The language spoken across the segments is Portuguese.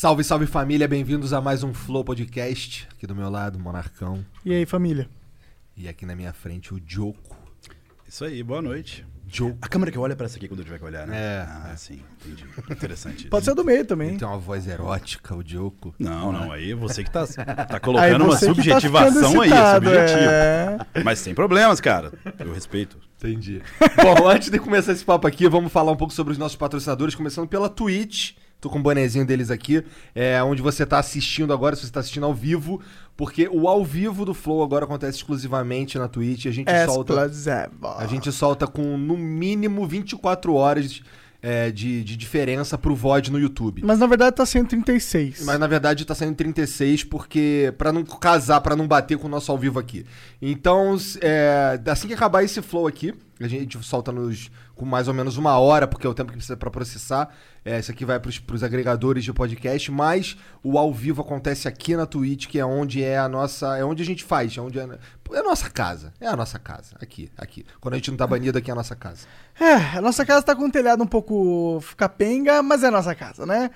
Salve, salve família, bem-vindos a mais um Flow Podcast. Aqui do meu lado, Monarcão. E aí, família? E aqui na minha frente, o Joko. Isso aí, boa noite. Joko. A câmera que olha pra essa aqui quando eu tiver que olhar, né? É, Ah, sim, entendi. Interessante. Pode ser do meio Ele também. tem uma voz erótica, o Joko. Não, não, aí você que tá, tá Aí colocando uma tá subjetivação aí, excitado, subjetivo. é. Mas sem problemas, cara. Eu respeito. Entendi. Bom, antes de começar esse papo aqui, vamos falar um pouco sobre os nossos patrocinadores, começando pela Twitch. Tô com o bonezinho deles aqui, é onde você tá assistindo agora, se você tá assistindo ao vivo, porque o ao vivo do Flow agora acontece exclusivamente na Twitch, a gente solta Exclusivo. A gente solta com no mínimo 24 horas é, de, de diferença pro VOD no YouTube. Mas na verdade tá 136. Mas na verdade tá saindo 36 porque para não casar, pra não bater com o nosso ao vivo aqui. Então, é, assim que acabar esse flow aqui, a gente solta nos com mais ou menos uma hora, porque é o tempo que precisa pra processar. É, isso aqui vai pros, pros agregadores de podcast, mas o ao vivo acontece aqui na Twitch, que é onde é a nossa, é onde a gente faz, é onde é, é a nossa casa, é a nossa casa, aqui, aqui. Quando a gente não tá banido aqui é a nossa casa. É, a nossa casa tá com o telhado um pouco capenga, mas é a nossa casa, né?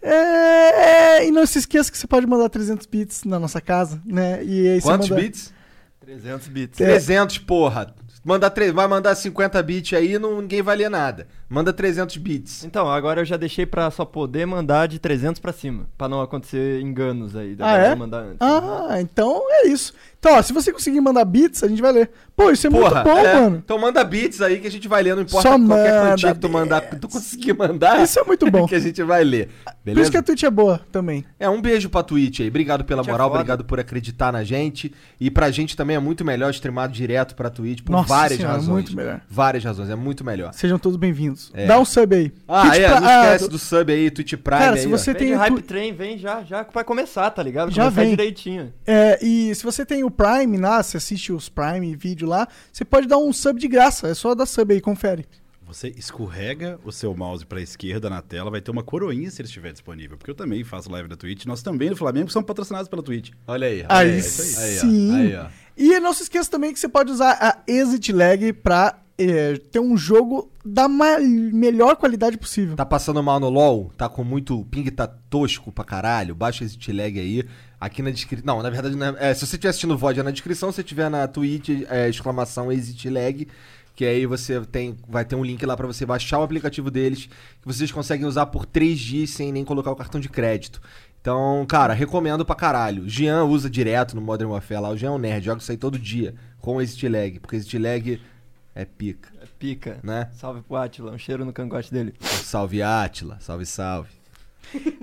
É, e não se esqueça que você pode mandar 300 bits na nossa casa, né? E Quantos manda- bits? 300 bits. É. 300, porra. Manda tre- vai mandar 50 bits aí, não, ninguém vai ler nada. Manda 300 bits. Então, agora eu já deixei pra só poder mandar de 300 pra cima, Pra não acontecer enganos aí. Ah, é? Mandar antes. Ah, então é isso. Então, ó, se você conseguir mandar bits, a gente vai ler. Pô, isso é Porra, muito bom, é, mano. Então manda bits aí que a gente vai ler, não importa Só qualquer manda quantia que tu mandar, que tu conseguir mandar. Isso é muito bom. que a gente vai ler. Por Beleza? isso que a Twitch é boa também. É, um beijo pra Twitch aí. Obrigado pela Twitch é moral, foda. obrigado por acreditar na gente. E pra gente também é muito melhor streamar direto pra Twitch por Nossa várias senhora, razões. muito melhor. Várias razões, é muito melhor. Sejam todos bem-vindos. É. Dá um sub aí. Ah, Twitch é, pra- não ah, esquece do sub aí, Twitch Prime Cara, aí, se ó. você Vem tem de o Hype tu- Train, vem já, já vai começar, tá ligado? Já Começar vem. direitinho. É, e se você tem o Prime lá, você assiste os Prime vídeo lá, você pode dar um sub de graça. É só dar sub aí, confere. Você escorrega o seu mouse pra esquerda na tela, vai ter uma coroinha se ele estiver disponível. Porque eu também faço live na Twitch. Nós também no Flamengo somos patrocinados pela Twitch. Olha aí. olha Aí, aí, sim. ó, aí, ó. E não se esqueça também que você pode usar a Exit Lag pra é, ter um jogo da melhor qualidade possível. Tá passando mal no LoL? Tá com muito ping, tá tosco pra caralho? Baixa esse lag aí. Aqui na descrição. Não, na verdade, não é- se você estiver assistindo o VOD é na descrição, se tiver na Twitch, é, exclamação exit lag. Que aí você tem, vai ter um link lá pra você baixar o aplicativo deles, que vocês conseguem usar por 3 dias sem nem colocar o cartão de crédito. Então, cara, recomendo pra caralho. Jean usa direto no Modern Warfare lá. O Jean é um nerd, joga isso aí todo dia com o exit lag, porque exit lag é pica, É pica. né? Salve pro Atila, um cheiro no cangote dele. Salve Atila, salve, salve.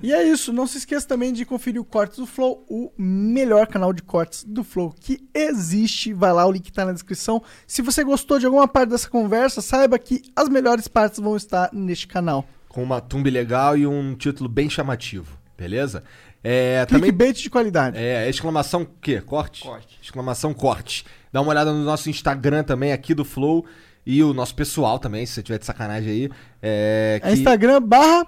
E é isso, não se esqueça também de conferir o Cortes do Flow, o melhor canal de cortes do Flow que existe. Vai lá, o link tá na descrição. Se você gostou de alguma parte dessa conversa, saiba que as melhores partes vão estar neste canal. com uma thumb legal e um título bem chamativo, beleza? É, também Clickbait de qualidade. é exclamação o quê? Corte? Corte. Exclamação corte. Dá uma olhada no nosso Instagram também aqui do Flow e o nosso pessoal também, se você tiver de sacanagem aí. É, É que- Instagram barra.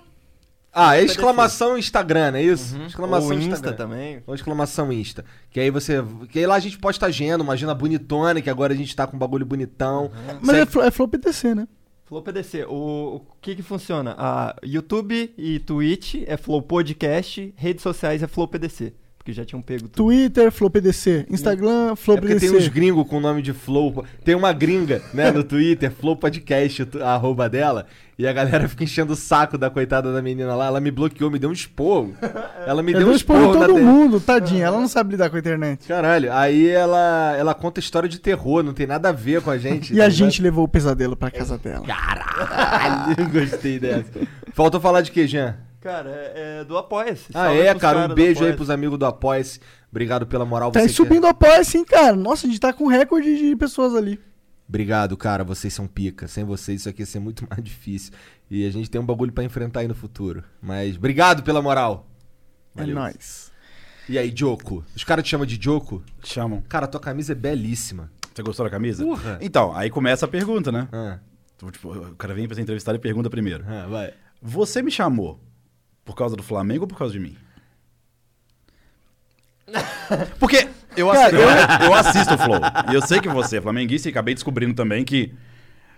Ah, é exclamação Instagram, é isso? Exclamação Ou Insta Instagram. também. Ou exclamação Insta. Que aí você. Que aí lá a gente posta agenda, uma agenda bonitona, que agora a gente tá com um bagulho bonitão. Mas é, é Flow PDC, né? Flow PDC, o, o que que funciona? A YouTube e Twitch é Flow Podcast, redes sociais é Flow PDC, porque já tinham pego tudo. Twitter, Flow PDC. Instagram, Flow É porque tem uns gringos com o nome de Flow. Tem uma gringa, né, no Twitter, Flow Podcast, a arroba dela. E a galera fica enchendo o saco da coitada da menina lá. Ela me bloqueou, me deu um esporro. Ela me Eu deu um esporro na todo mundo, tadinha. Ela não sabe lidar com a internet. Caralho, aí ela, ela conta história de terror, não tem nada a ver com a gente. E a tá gente levou o pesadelo pra casa dela. Caralho, gostei dessa. Faltou falar de que, Jean? Cara, é, é do Apoia-se. Ah, Salve é, cara, um beijo aí Apoia-se. pros amigos do Apoia-se. Obrigado pela moral. Tá aí que- subindo o apoio assim, cara. Nossa, a gente tá com recorde de pessoas ali. Obrigado, cara. Vocês são pica. Sem vocês isso aqui ia ser muito mais difícil. E a gente tem um bagulho pra enfrentar aí no futuro. Mas obrigado pela moral. Valeu. É nóis. E aí, Joko? Os caras te chamam de Joko? Chamam. Cara, tua camisa é belíssima. Você gostou da camisa? Porra. Então, aí começa a pergunta, né? Ah, Então, tipo, o cara vem pra ser entrevistado e pergunta primeiro. ah, vai. Você me chamou por causa do Flamengo ou por causa de mim? Porque eu, assi- eu, eu assisto o Flow. E eu sei que você é flamenguista e acabei descobrindo também que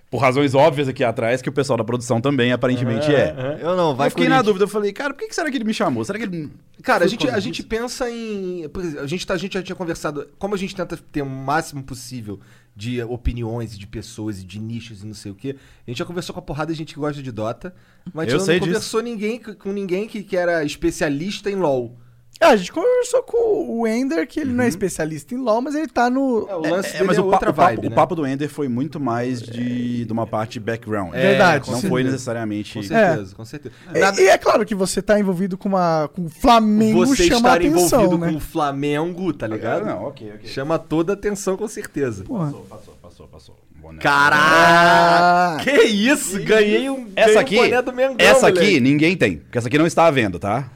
por razões óbvias aqui atrás, que o pessoal da produção também aparentemente é. Eu não, vai eu fiquei na dúvida, eu falei, cara, por que que será que ele me chamou? Será que ele. Cara, a gente, a gente pensa em. A gente, tá, a gente já tinha conversado. Como a gente tenta ter o máximo possível de opiniões de pessoas e de nichos e não sei o quê, a gente já conversou com a porrada de gente que gosta de Dota, mas a Eu não disso. conversou ninguém, com ninguém que, que era especialista em LoL. É, a gente conversou com o Ender, que ele não é especialista em LoL, mas ele tá no. É, o lance É, mas é o, pa- o papo, vibe, o né? papo do Ender foi muito mais de, de uma parte background. É, Verdade, Não foi necessariamente. Com certeza, com certeza. E- Nada- E, é claro que você tá envolvido com, uma, com o Flamengo você chama estar atenção, envolvido né? com o Flamengo, tá ligado? Não, ok, ok. Chama toda a atenção, com certeza. Porra. Passou, passou, passou, passou. Boné. Caralho! Que isso? Ganhei um, ganhei Essa um aqui, boné do Mengão, essa aqui moleque. ninguém tem, porque essa aqui não está à venda, tá?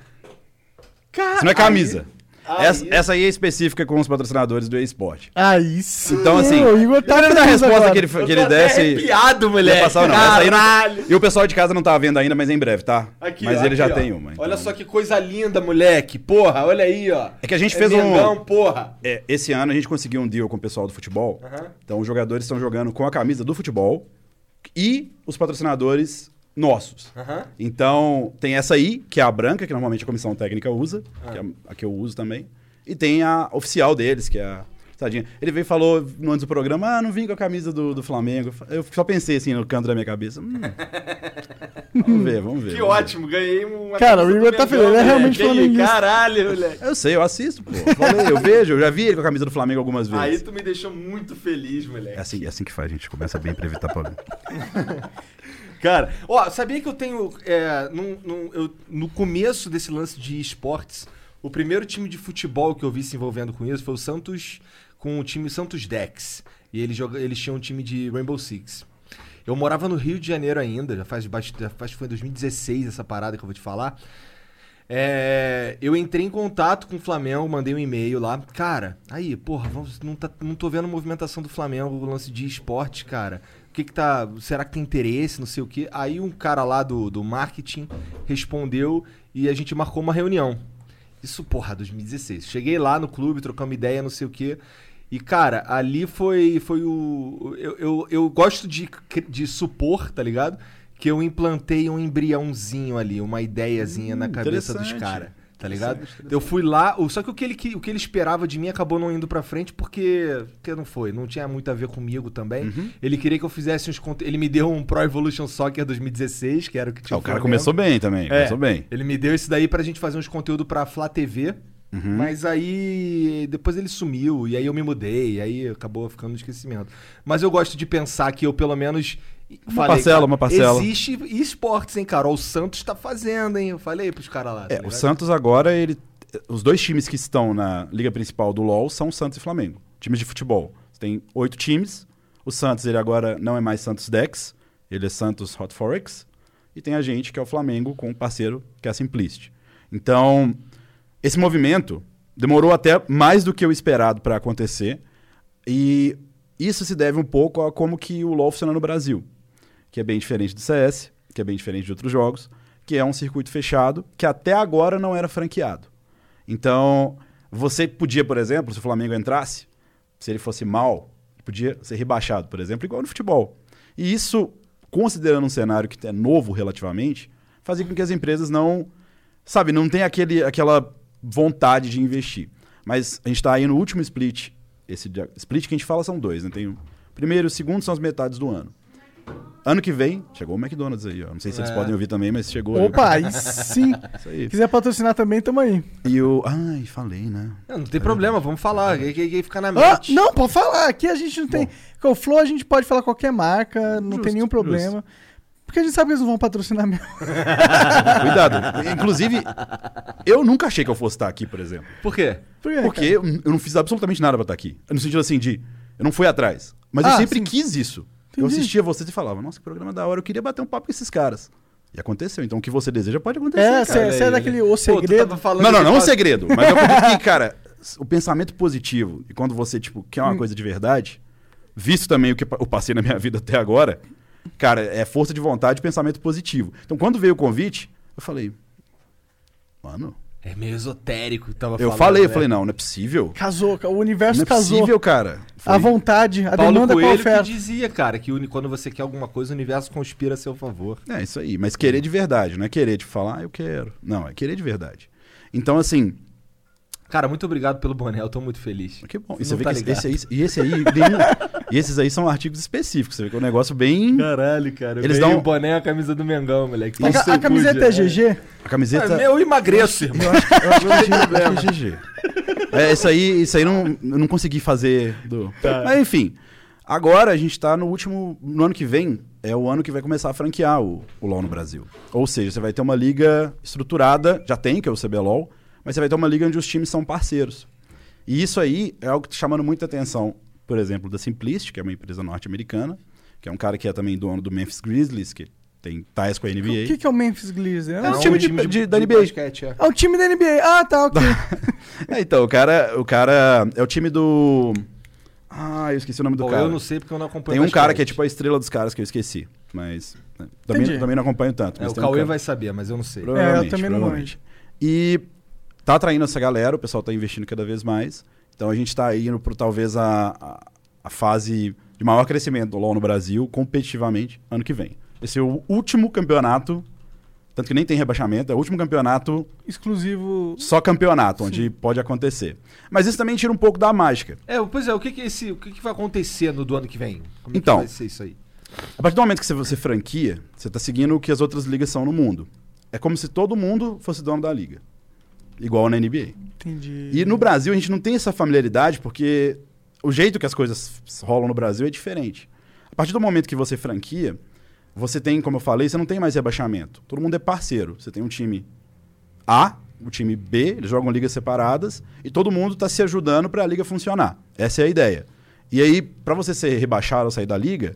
Cara, Isso não é camisa. aí- essa, essa aí é específica com os patrocinadores do eSport. Aí sim. Então, assim, o Igor tá dependendo da feliz resposta agora. que ele, Eu que ele desse. arrepiado, moleque. ia passar, não. Essa aí não-. E o pessoal de casa não tá vendo ainda, mas em breve, tá? Aqui, mas ó, ele já aqui, ó. tem uma. então. Olha só que coisa linda, moleque. Porra, olha aí, ó. É que a gente fez um- Mengão, porra. É, esse ano a gente conseguiu um deal com o pessoal do futebol. Então os jogadores estão jogando com a camisa do futebol e os patrocinadores nossos. Aham. Então tem essa aí, que é a branca, que normalmente a comissão técnica usa, Ah. que é a que eu uso também. E tem a oficial deles, que é a. Tadinha. Ele veio e falou no antes do programa: Ah, não vim com a camisa do, do Flamengo. Eu só pensei assim no canto da minha cabeça. Hum. vamos ver, vamos ver. Que vamos ver. ótimo, ganhei uma Cara, camisa o Igor tá feliz, ele é realmente Aí, flamenguista. Caralho, moleque. Eu sei, eu assisto, pô. Falei, eu vejo, eu já vi ele com a camisa do Flamengo algumas vezes. Aí tu me deixou muito feliz, moleque. É assim, é assim que faz, a gente começa bem pra evitar problema. Cara, ó, sabia que eu tenho. é, num- num- eu- no começo desse lance de esportes, o primeiro time de futebol que eu vi se envolvendo com isso foi o Santos, com o time Santos Dex. E eles, joga, eles tinham um time de Rainbow Six. Eu morava no Rio de Janeiro ainda, já faz, bast- já faz foi em 2016 essa parada que eu vou te falar. É, eu entrei em contato com o Flamengo, mandei um e-mail lá. Cara, aí, porra, vamos, não, tá, não tô vendo movimentação do Flamengo, o lance de esporte, cara. O que que tá. Será que tem interesse? Não sei o quê. Aí um cara lá do, do marketing respondeu e a gente marcou uma reunião. Isso, porra, 2016. Cheguei lá no clube, trocamos ideia, não sei o quê. E, cara, ali foi, foi o. Eu, eu, eu gosto de, de supor, tá ligado? Que eu implantei um embriãozinho ali, uma ideiazinha na cabeça dos caras. Tá ligado? Eu fui lá, só que o que, ele, o que ele esperava de mim acabou não indo pra frente porque, porque não foi, não tinha muito a ver comigo também. Uhum. Ele queria que eu fizesse uns. Ele me deu um Pro Evolution Soccer 2016, que era o que tinha Ah, o cara começou bem também, É, começou bem. Ele me deu esse daí pra gente fazer uns conteúdo pra Flá TV. Uhum. Mas aí depois ele sumiu e aí eu me mudei, e aí acabou ficando no esquecimento. Mas eu gosto de pensar que eu pelo menos Uma parcela, cara, uma parcela. Existe esportes, hein, cara? O Santos tá fazendo, hein? Eu falei pros caras lá. tá É, o ligado? Santos agora, ele. Os dois times que estão na liga principal do LoL são Santos e Flamengo. Times de futebol. Tem oito times. O Santos, ele agora não é mais Santos Dex, ele é Santos Hot Forex. E tem a gente, que é o Flamengo, com um parceiro que é a Simplist. Então, esse movimento demorou até mais do que o esperado para acontecer. E isso se deve um pouco a como que o LoL funciona no Brasil. Que é bem diferente do CS, que é bem diferente de outros jogos, que é um circuito fechado, que até agora não era franqueado. Então, você podia, por exemplo, se o Flamengo entrasse, se ele fosse mal, podia ser rebaixado, por exemplo, igual no futebol. E isso, considerando um cenário que é novo relativamente, fazia com que as empresas não, sabe, não tenha aquele, aquela vontade de investir. Mas a gente está aí no último split. Esse split que a gente fala são dois, né? Tem o primeiro e o segundo são as metades do ano. Ano que vem, chegou o McDonald's aí, ó. Não sei se eles É. podem ouvir também, mas chegou. aí. Opa, aí sim. Isso aí. Quiser patrocinar também, tamo aí. E o. Ai, falei, né? Não, não tem problema, vamos falar. Que, que, que fica na Ah, mente. não, pode falar. Aqui a gente não tem. Com o Flow a gente pode falar qualquer marca, não Justo, tem nenhum problema. Porque a gente sabe que eles não vão patrocinar mesmo. Cuidado. Inclusive, eu nunca achei que eu fosse estar aqui, por exemplo. Por quê? Por quê, Porque eu, eu não fiz absolutamente nada pra estar aqui. No sentido assim de. Eu não fui atrás. Mas eu Ah, sempre sim. quis isso. Eu Entendi. assistia vocês e falava, nossa, que programa da hora, eu queria bater um papo com esses caras. E aconteceu. Então o que você deseja pode acontecer. É, você é aí, daquele olha. O Pô, Segredo. tava falando Não, não, não é um faz- segredo. Mas eu acredito que, cara, o pensamento positivo, e quando você, tipo, quer Hum. uma coisa de verdade, visto também o que eu passei na minha vida até agora, cara, é força de vontade e pensamento positivo. Então, quando veio o convite, eu falei, mano, É meio esotérico, tava Eu falando, falei, eu né? falei, não, não é possível. Casou, o universo Não é casou. possível, cara. Foi- A vontade, a Paulo demanda com a Coelho que oferta. dizia, cara, que quando você quer alguma coisa, o universo conspira a seu favor. É isso aí, mas querer de verdade, não é querer de falar, ah, eu quero. Não, é querer de verdade. Então, assim, Cara, muito obrigado pelo boné, eu tô muito feliz. que bom. E você vê tá que esse, ligado. esse aí, e esse aí, nenhum- e esses aí são artigos específicos. Você vê que é um negócio bem. Caralho, cara. Eles dão- o boné e a camisa do Mengão, moleque. A, a eu camiseta é GG? A camiseta. É, eu emagreço, irmão. Eu acho eu acho que é GG, GG. É, isso aí, isso aí não, eu não consegui fazer. Do... Tá. Mas enfim, agora a gente tá no último. No ano que vem, é o ano que vai começar a franquear o, o LoL no Brasil. Ou seja, você vai ter uma liga estruturada, já tem, que é o CBLOL, mas você vai ter uma liga onde os times são parceiros. E isso aí é algo que tá chamando muita atenção, por exemplo, da Simplicity, que é uma empresa norte-americana, que é um cara que é também dono do Memphis Grizzlies, que tem tais com a NBA. O que, que é o Memphis Grizzlies? É, É um um time time de... de- da NBA. basquete, é. é o time da NBA. Ah, tá, ok. É, então, o cara, o cara é o time do. Ah, eu esqueci o nome do Bom, cara. eu não sei porque eu não acompanho Tem um cara que é tipo a estrela dos caras que eu esqueci. Mas. né, Também, também não acompanho tanto. É, Mas o um Cauê cara- vai saber, mas eu não sei. Provavelmente, É, eu também não. E tá atraindo essa galera, o pessoal tá investindo cada vez mais. Então a gente tá indo pro talvez a, a, a fase de maior crescimento do LoL no Brasil, competitivamente, ano que vem. Esse é o último campeonato, tanto que nem tem rebaixamento, é o último campeonato Exclusivo. só campeonato, onde pode acontecer. Mas isso também tira um pouco da mágica. É, pois é, o que que, esse, o que que vai acontecer no do ano que vem? Como é Então. que vai ser isso aí? A partir do momento que você, você franquia, você está seguindo o que as outras ligas são no mundo. É como se todo mundo fosse dono da liga. Igual na NBA. Entendi. E no Brasil a gente não tem essa familiaridade porque o jeito que as coisas rolam no Brasil é diferente. A partir do momento que você franquia, você tem, como eu falei, você não tem mais rebaixamento. Todo mundo é parceiro. Você tem um time A, o time B, eles jogam ligas separadas e todo mundo está se ajudando para a liga funcionar. Essa é a ideia. E aí, para você ser rebaixado ou sair da liga,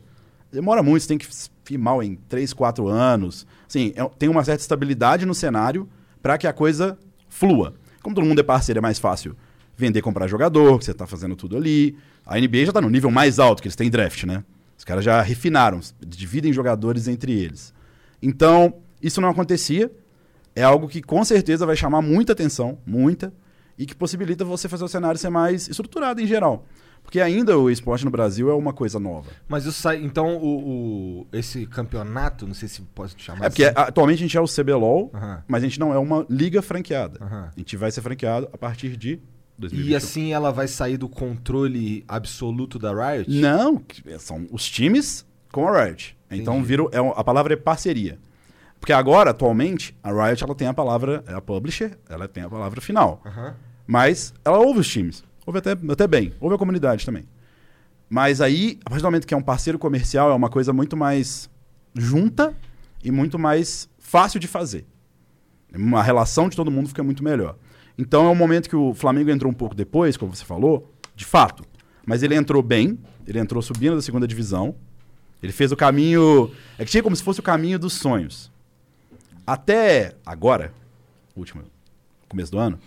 demora muito, você tem que firmar em 3, 4 anos. Assim, é- tem uma certa estabilidade no cenário para que a coisa flua. Como todo mundo é parceiro, é mais fácil vender, comprar jogador, que você está fazendo tudo ali. A NBA já está no nível mais alto, que eles têm draft, né? Os caras já refinaram, dividem jogadores entre eles. Então, isso não acontecia. É algo que com certeza vai chamar muita atenção, muita, e que possibilita você fazer o cenário ser mais estruturado em geral. Porque ainda o esporte no Brasil é uma coisa nova. Mas isso sai. Então, o, o- esse campeonato, não sei se pode chamar É porque assim. atualmente a gente é o CBLOL, Aham. mas a gente não é uma liga franqueada. Aham. A gente vai ser franqueado a partir de 2021. E assim ela vai sair do controle absoluto da Riot? Não, são os times com a Riot. Então Entendi. viram, é, a palavra é parceria. Porque agora, atualmente, a Riot ela tem a palavra, é a publisher, ela tem a palavra final. Aham. Mas ela ouve os times. Ouve até, até bem. Ouve a comunidade também. Mas aí, a partir do momento que é um parceiro comercial, é uma coisa muito mais junta e muito mais fácil de fazer. A relação de todo mundo fica muito melhor. Então é um momento que o Flamengo entrou um pouco depois, como você falou, de fato. Mas ele entrou bem, ele entrou subindo da segunda divisão. Ele fez o caminho. É que tinha como se fosse o caminho dos sonhos. Até agora, último começo do ano,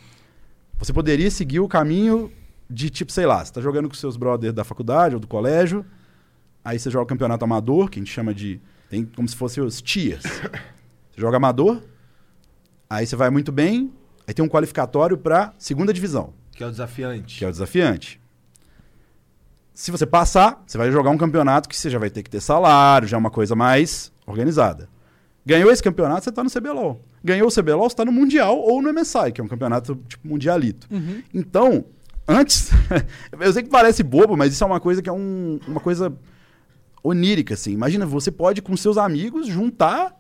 você poderia seguir o caminho de tipo, sei lá, você tá jogando com seus brothers da faculdade ou do colégio, aí você joga o campeonato amador, que a gente chama de. Tem como se fosse os tiers. Você joga amador, aí você vai muito bem, aí tem um qualificatório pra segunda divisão, Que é o desafiante. que é o desafiante. Se você passar, você vai jogar um campeonato que você já vai ter que ter salário, já é uma coisa mais organizada. Ganhou esse campeonato, você tá no CBLOL. Ganhou o CBLOL, você tá no Mundial ou no MSI, que é um campeonato tipo mundialito. Uhum. Então, antes. eu sei que parece bobo, mas isso é uma coisa que é um- uma coisa onírica, assim. Imagina, você pode, com seus amigos, juntar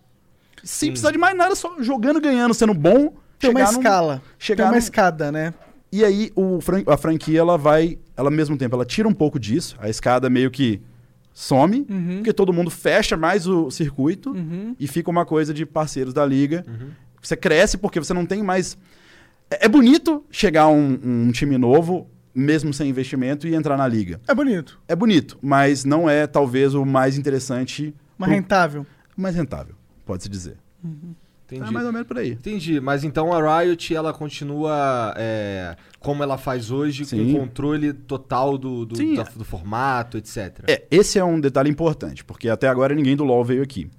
sem Sim. precisar de mais nada, só jogando, ganhando, sendo bom. Tem uma chegar num- escala. chegar Tem uma num- escada, né? e aí o fran- a franquia ela vai, ela ao mesmo tempo, ela tira um pouco disso, a escada meio que some, Uhum. porque todo mundo fecha mais o circuito Uhum. e fica uma coisa de parceiros da liga. Uhum. Você cresce porque você não tem mais. É, é bonito chegar um, um time novo, mesmo sem investimento, e entrar na liga. É bonito. É bonito, mas não é talvez o mais interessante, Mas pro- rentável. o mais rentável, pode-se dizer. Entendi. É mais ou menos por aí. Entendi, mas então a Riot ela continua é, como ela faz hoje, Sim. com controle total do, do, Sim, da- do formato, etc. É, esse é um detalhe importante, porque até agora ninguém do LoL veio aqui.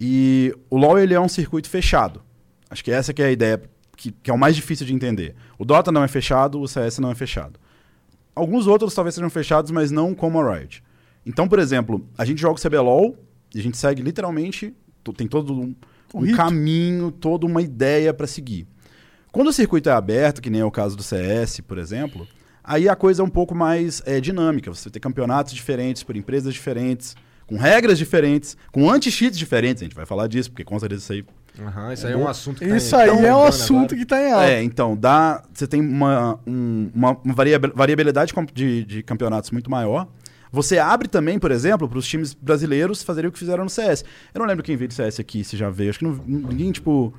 E o LoL ele é um circuito fechado. Acho que essa que é a ideia que, que é o mais difícil de entender. O Dota não é fechado, o CS não é fechado. Alguns outros talvez sejam fechados, mas não como a Riot. Então, por exemplo, a gente joga o CBLOL e a gente segue literalmente, tem todo um, Um caminho, toda uma ideia para seguir. Quando o circuito é aberto, que nem é o caso do CS, por exemplo, aí a coisa é um pouco mais é, dinâmica. Você tem campeonatos diferentes por empresas diferentes, com regras diferentes, com anti-cheats diferentes. A gente vai falar disso, porque com certeza isso aí Aham, isso aí é um assunto que tá Isso em- aí tá é um assunto agora. que tá em alta. É, então, dá. Você tem uma, um- uma, uma variabil- variabilidade de, de campeonatos muito maior. Você abre também, por exemplo, para os times brasileiros fazerem o que fizeram no CS. Eu não lembro quem veio do CS aqui, se já veio. Acho que não, ninguém, tipo.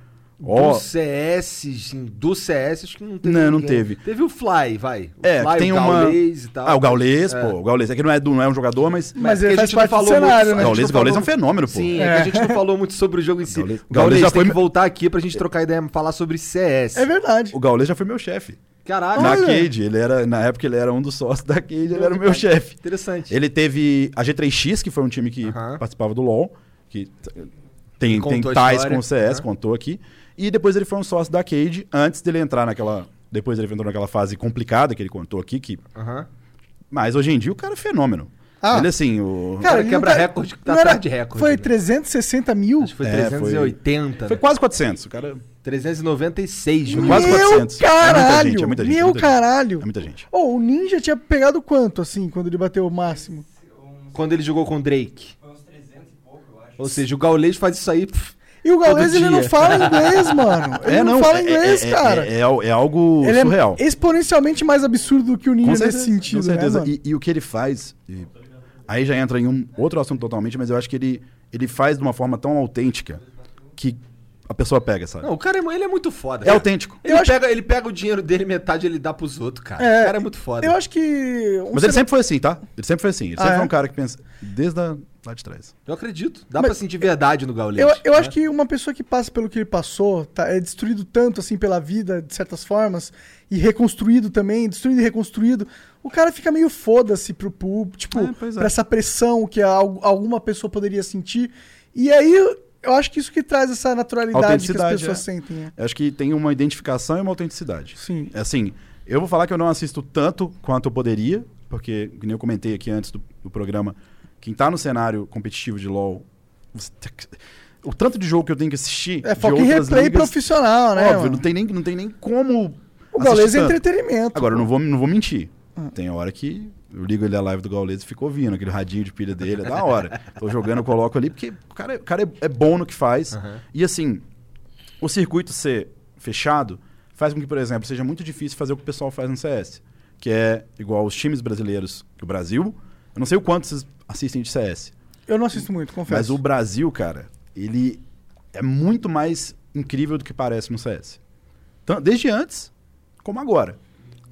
Ó, Do CS, do CS, acho que não teve. Não, não ninguém. teve. Teve o Fly, vai. O É, Fly, tem o uma- Gaules e tal. ah, o Gaules, É. pô. O Gaules. É que não é, do- não é um jogador, mas. Mas é ele faz gente não parte do falou cenário, muito- né? Gaules, não Gaules é um fenômeno, pô. Sim, é. É. que a gente não falou muito sobre o jogo em si. Gaules- O Gaules, Gaules já tem foi- que voltar aqui pra gente trocar ideia, falar sobre CS. É verdade. O Gaules já foi meu chefe. Caralho. Na Olha. Cade. Ele era, na época ele era um dos sócios da Cade, ele era o meu chefe. Interessante. Ele teve a G3X, que foi um time que participava do LoL, que tem, tem tais com o CS, contou aqui. E depois ele foi um sócio da Cade, antes dele entrar naquela... Depois ele entrou naquela fase complicada que ele contou aqui, que... Aham. Mas hoje em dia o cara é fenômeno. Ah. Ele assim, o... cara ele quebra tá- recorde, tá atrás de recorde, Foi né? 360 mil? Acho que foi É, foi- 380. Foi né? quase 400. O cara... 396 mil. Quase Meu 400. É muita caralho! gente, é muita gente, Meu é muita gente. caralho! É muita gente. Ô, o Ninja tinha pegado quanto, assim, quando ele bateu o máximo? Quando ele jogou com o Drake. Ou seja, o Gaules faz isso aí. pff, E o Gaules, ele não fala inglês, mano. Ele não, fala é- inglês, é, cara. É, é, é algo ele surreal. é exponencialmente mais absurdo do que o Ninja Com nesse certeza, sentido, com certeza. né, e, e o que ele faz, e aí já entra em um outro assunto totalmente, mas eu acho que ele, ele faz de uma forma tão autêntica que a pessoa pega, sabe? Não, o cara é, ele é muito foda. é autêntico. Ele, Eu acho- pega, ele pega o dinheiro dele, metade ele dá pros outros, cara. É, o cara é muito foda. Eu acho que... um Mas ser- ele sempre foi assim, tá? Ele sempre foi assim. Ele Ah, sempre é? foi um cara que pensa desde a, lá de trás. Eu acredito. Dá Mas- pra sentir verdade no Gaules. Eu, eu né? acho que uma pessoa que passa pelo que ele passou, tá, é destruído tanto assim pela vida, de certas formas, e reconstruído também, destruído e reconstruído, o cara fica meio foda-se pro público, tipo, É, é. pra essa pressão que al- alguma pessoa poderia sentir. E aí, eu acho que isso que traz essa naturalidade que as pessoas é. sentem. é. Eu acho que tem uma identificação e uma autenticidade. Sim. É assim, eu vou falar que eu não assisto tanto quanto eu poderia, porque, como eu comentei aqui antes do, do programa, quem tá no cenário competitivo de LoL, o tanto de jogo que eu tenho que assistir. É foco em replay ligas, profissional, né? Óbvio, mano? não tem, nem, não tem nem como. O Gaules é entretenimento. Agora, eu não vou, não vou mentir. Ah. Tem hora que eu ligo ele a live do Gaules e fico ouvindo aquele radinho de pilha dele, é da hora. Tô jogando, eu coloco ali, porque o cara, é- o cara é, é bom no que faz. Aham. E assim, o circuito ser fechado faz com que, por exemplo, seja muito difícil fazer o que o pessoal faz no CS. Que é igual os times brasileiros que o Brasil. Eu não sei o quanto vocês assistem de CS. Eu não assisto muito, confesso. Mas o Brasil, cara, ele é muito mais incrível do que parece no CS. Desde antes, como agora.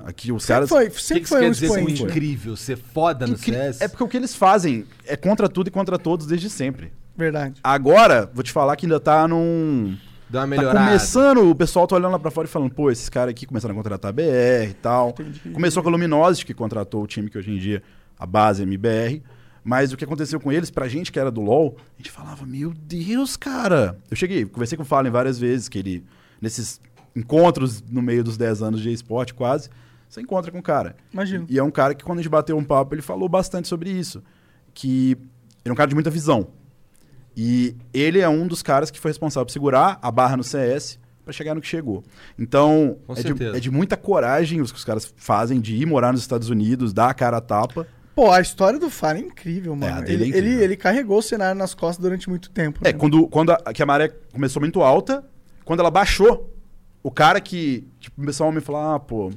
Aqui os sempre caras. foi, sempre que foi um dizer expoente. né? incrível? Ser foda no Incri- CS? É porque o que eles fazem é contra tudo e contra todos desde sempre. Verdade. Agora, vou te falar que ainda tá num. Dá uma Tá melhorada. começando, o pessoal tá olhando lá pra fora e falando, pô, esses caras aqui começaram a contratar BR e tal. Entendi. Começou com a Luminosity, que contratou o time que hoje em dia a base é MBR. Mas o que aconteceu com eles, pra gente que era do LoL, a gente falava, meu Deus, cara. Eu cheguei, conversei com o Fallen várias vezes, que ele, nesses encontros no meio dos 10 anos de esporte quase, você encontra com o cara. Imagino. E é um cara que, quando a gente bateu um papo, ele falou bastante sobre isso. Que ele é um cara de muita visão. E ele é um dos caras que foi responsável por segurar a barra no CS para chegar no que chegou. Então, é de, é de muita coragem os que os caras fazem de ir morar nos Estados Unidos, dar a cara a tapa. Pô, a história do Fallen é incrível, mano. dele ele, é incrível. ele, ele carregou o cenário nas costas durante muito tempo. É, né? quando, quando a, que a maré começou muito alta, quando ela baixou, o cara que, tipo, começou a me falar, ah, pô,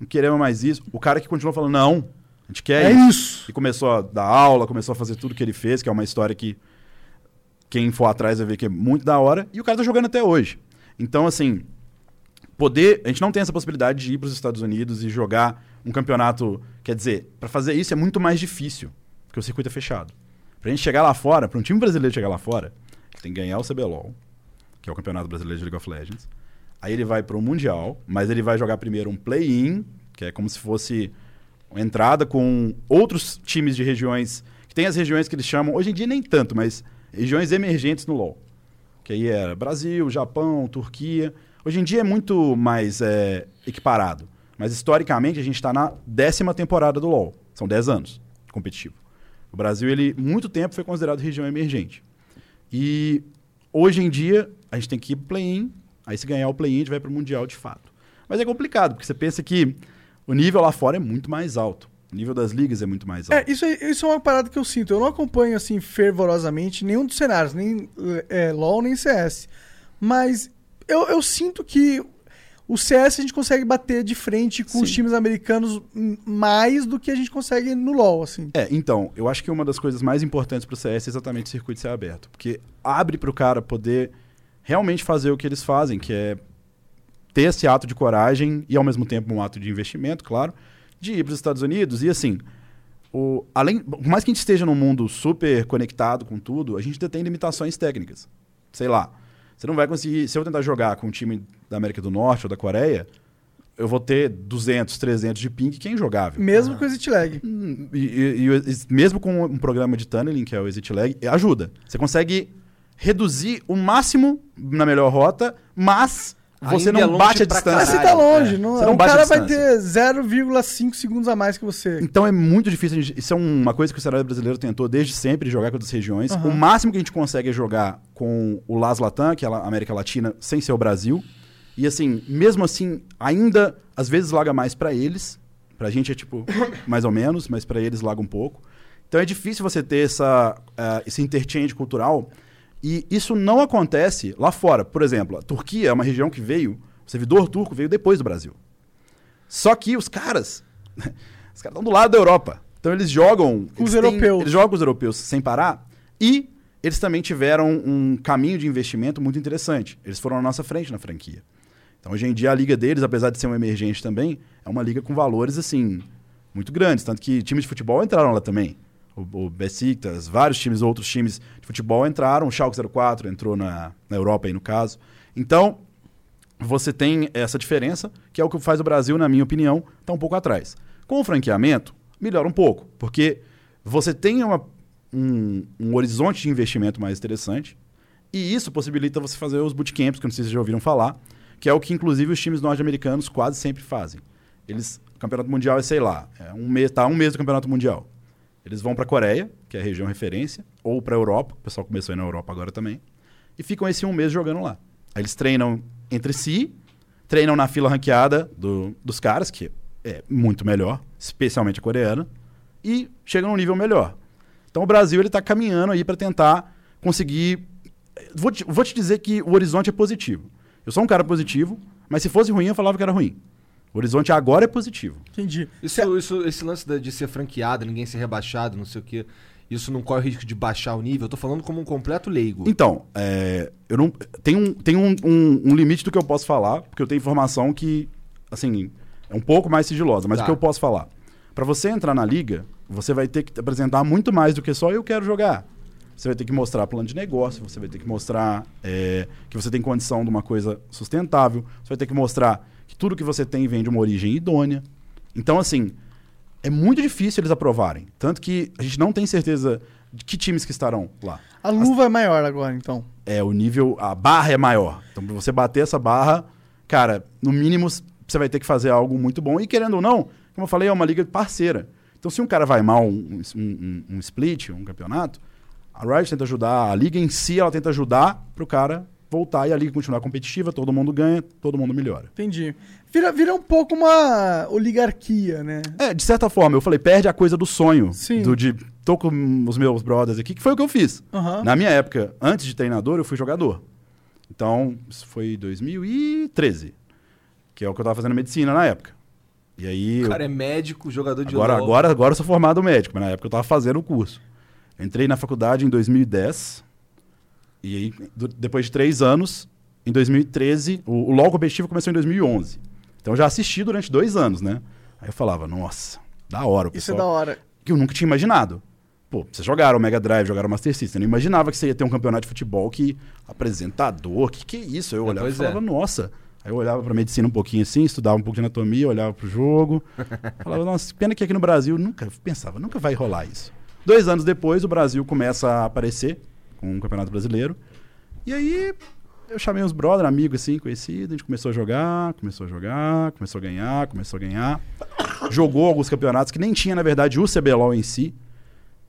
não queremos mais isso. O cara que continuou falando, não, a gente quer É isso. isso. E começou a dar aula, começou a fazer tudo que ele fez, que é uma história que quem for atrás vai ver que é muito da hora. E o cara tá jogando até hoje. Então, assim, poder. A gente não tem essa possibilidade de ir para os Estados Unidos e jogar um campeonato. Quer dizer, para fazer isso é muito mais difícil, porque o circuito é fechado. Pra gente chegar lá fora, para um time brasileiro chegar lá fora, tem que ganhar o CBLOL, que é o Campeonato Brasileiro de League of Legends. Aí ele vai para o Mundial, mas ele vai jogar primeiro um play-in, que é como se fosse uma entrada com outros times de regiões, que tem as regiões que eles chamam, hoje em dia nem tanto, mas regiões emergentes no LoL. Que aí era Brasil, Japão, Turquia. Hoje em dia é muito mais é, equiparado. Mas historicamente a gente está na décima temporada do LoL. São 10 anos competitivo. O Brasil, ele, muito tempo, foi considerado região emergente. E hoje em dia, a gente tem que ir play-in. Aí, se ganhar o play-in, a gente vai pro Mundial de fato. Mas é complicado, porque você pensa que o nível lá fora é muito mais alto. O nível das ligas é muito mais alto. É, isso, é- isso é uma parada que eu sinto. Eu não acompanho assim fervorosamente nenhum dos cenários, nem é, LoL, nem CS. Mas eu, eu sinto que o CS a gente consegue bater de frente com os Sim. times americanos mais do que a gente consegue no LoL, assim. É, então, eu acho que uma das coisas mais importantes pro CS é exatamente o circuito ser aberto. Porque abre pro cara poder realmente fazer o que eles fazem, que é ter esse ato de coragem e ao mesmo tempo um ato de investimento, claro, de ir para os Estados Unidos e assim, o, além, por mais que a gente esteja num mundo super conectado com tudo, a gente ainda tem limitações técnicas. Sei lá, você não vai conseguir, se eu tentar jogar com um time da América do Norte ou da Coreia, eu vou ter 200, 300 de ping que é injogável. Mesmo com o exit lag. Hum, E, e- e mesmo com um programa de tunneling, que é o Exit Lag, ajuda. Você consegue reduzir o máximo na melhor rota, mas você Ainda é não longe bate a pra distância. Mas você Caralho, tá longe. é. Não, Você não o bate a cara vai ter 0,5 segundos a mais que você. Então é muito difícil. a gente- isso é uma coisa que o cenário brasileiro tentou desde sempre jogar com outras regiões. Aham. O máximo que a gente consegue é jogar com o Las Latam, que é a América Latina, sem ser o Brasil. E assim, mesmo assim, ainda às vezes laga mais pra eles. Pra gente é tipo mais ou menos, mas pra eles laga um pouco. Então é difícil você ter essa, eh, esse interchange cultural. E isso não acontece lá fora. Por exemplo, a Turquia é uma região que veio, o servidor turco veio depois do Brasil. Só que os caras, os caras estão do lado da Europa. Então eles jogam. Os eles têm- europeus. eles jogam os europeus sem parar. E eles também tiveram um caminho de investimento muito interessante. Eles foram à nossa frente na franquia. Então hoje em dia a liga deles, apesar de ser um emergente também, é uma liga com valores assim muito grandes. Tanto que times de futebol entraram lá também. O, o Besiktas, vários times, outros times de futebol entraram. O Schalke 04 entrou na, na Europa aí no caso. Então, você tem essa diferença, que é o que faz o Brasil, na minha opinião, estar um pouco atrás. Com o franqueamento, melhora um pouco, porque você tem uma- um, um horizonte de investimento mais interessante, e isso possibilita você fazer os bootcamps, que não sei se vocês já ouviram falar, que é o que, inclusive, os times norte-americanos quase sempre fazem. Eles, o campeonato mundial é, sei lá, é um mês, tá um mês do campeonato mundial. Eles vão para a Coreia, que é a região referência, ou para a Europa, o pessoal começou aí na Europa agora também, e ficam esse um mês jogando lá. Aí eles treinam entre si, treinam na fila ranqueada do- dos caras, que é muito melhor, especialmente a coreana, e chegam num nível melhor. Então o Brasil ele está caminhando aí para tentar conseguir. Vou te, vou te dizer que o horizonte é positivo. Eu sou um cara positivo, mas se fosse ruim eu falava que era ruim. O horizonte agora é positivo. Entendi. Isso, isso, esse lance de ser franqueado, ninguém ser rebaixado, não sei o quê. Isso não corre o risco de baixar o nível? Eu tô falando como um completo leigo. Então, é, eu não tem, um, tem um, um- um limite do que eu posso falar, porque eu tenho informação que, assim, é um pouco mais sigilosa, mas Tá. o que eu posso falar? Para você entrar na liga, você vai ter que apresentar muito mais do que só eu quero jogar. Você vai ter que mostrar plano de negócio, você vai ter que mostrar é, que você tem condição de uma coisa sustentável, você vai ter que mostrar tudo que você tem vem de uma origem idônea. Então, assim, é muito difícil eles aprovarem. Tanto que a gente não tem certeza de que times que estarão lá A luva é maior agora, então. é o nível, a barra é maior. Então, pra você bater essa barra, cara, no mínimo você vai ter que fazer algo muito bom. E querendo ou não, como eu falei, é uma liga parceira. Então, se um cara vai mal, um, um- um- um split, um campeonato, a Riot tenta ajudar, a liga em si, ela tenta ajudar pro cara voltar e a liga continuar competitiva, todo mundo ganha, todo mundo melhora. Entendi. Vira, vira um pouco uma oligarquia, né? É, de certa forma, eu falei, perde a coisa do sonho. Sim. Do de, tô com os meus brothers aqui, que foi o que eu fiz. Aham. Na minha época, antes de treinador, eu fui jogador. Então, isso foi 2013, que é o que eu tava fazendo medicina na época. E aí, O eu- cara é médico, jogador de agora, LOL. agora, agora eu sou formado médico, mas na época eu tava fazendo o curso. Entrei na faculdade em 2010, e aí, do- depois de três anos, em 2013, o, o LoL competitivo começou em 2011. Então eu já assisti durante dois anos, né? Aí eu falava, nossa, da hora o Isso é pessoal da hora. que eu nunca tinha imaginado. Pô, vocês jogaram o Mega Drive, jogaram o Master System. Eu não imaginava que você ia ter um campeonato de futebol que apresentador, que que é isso? Eu É, olhava e pois falava, é. nossa. Aí eu olhava pra medicina um pouquinho assim, estudava um pouco de anatomia, olhava pro jogo. falava, nossa, pena que aqui no Brasil nunca pensava, nunca vai rolar isso. Dois anos depois, o Brasil começa a aparecer com o Campeonato Brasileiro. E aí eu chamei uns brother, amigo assim, conhecido, a gente começou a jogar, começou a jogar, começou a ganhar, começou a ganhar. Jogou alguns campeonatos que nem tinha, na verdade, o CBLOL em si.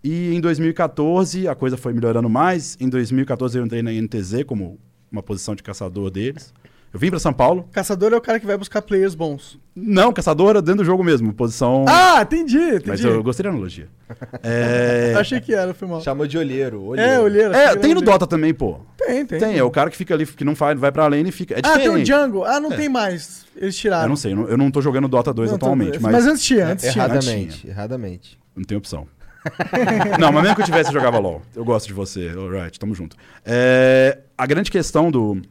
E em 2014 a coisa foi melhorando mais. Em 2014 eu entrei na INTZ como uma posição de caçador deles. Eu vim pra São Paulo. Caçador é o cara que vai buscar players bons. Não, caçador era dentro do jogo mesmo, posição. Ah, entendi, entendi. Mas eu gostei da analogia. É, achei que era, foi mal. Chamou de olheiro. olheiro. É, olheiro. é tem no olheiro. Dota também, pô. Tem, tem. Tem, é o cara que fica ali, que não vai, vai pra lane e fica. É Ah, tem o. Jungle. Ah, não É. tem mais. Eles tiraram. Eu não sei, eu não, eu não tô jogando Dota 2 Não, tô- atualmente, mas... mas, antes tinha, antes tinha. Erradamente, erradamente. não tem opção. não, mas mesmo que eu tivesse, eu jogava LOL. Eu gosto de você, alright, tamo junto. É, a grande questão do,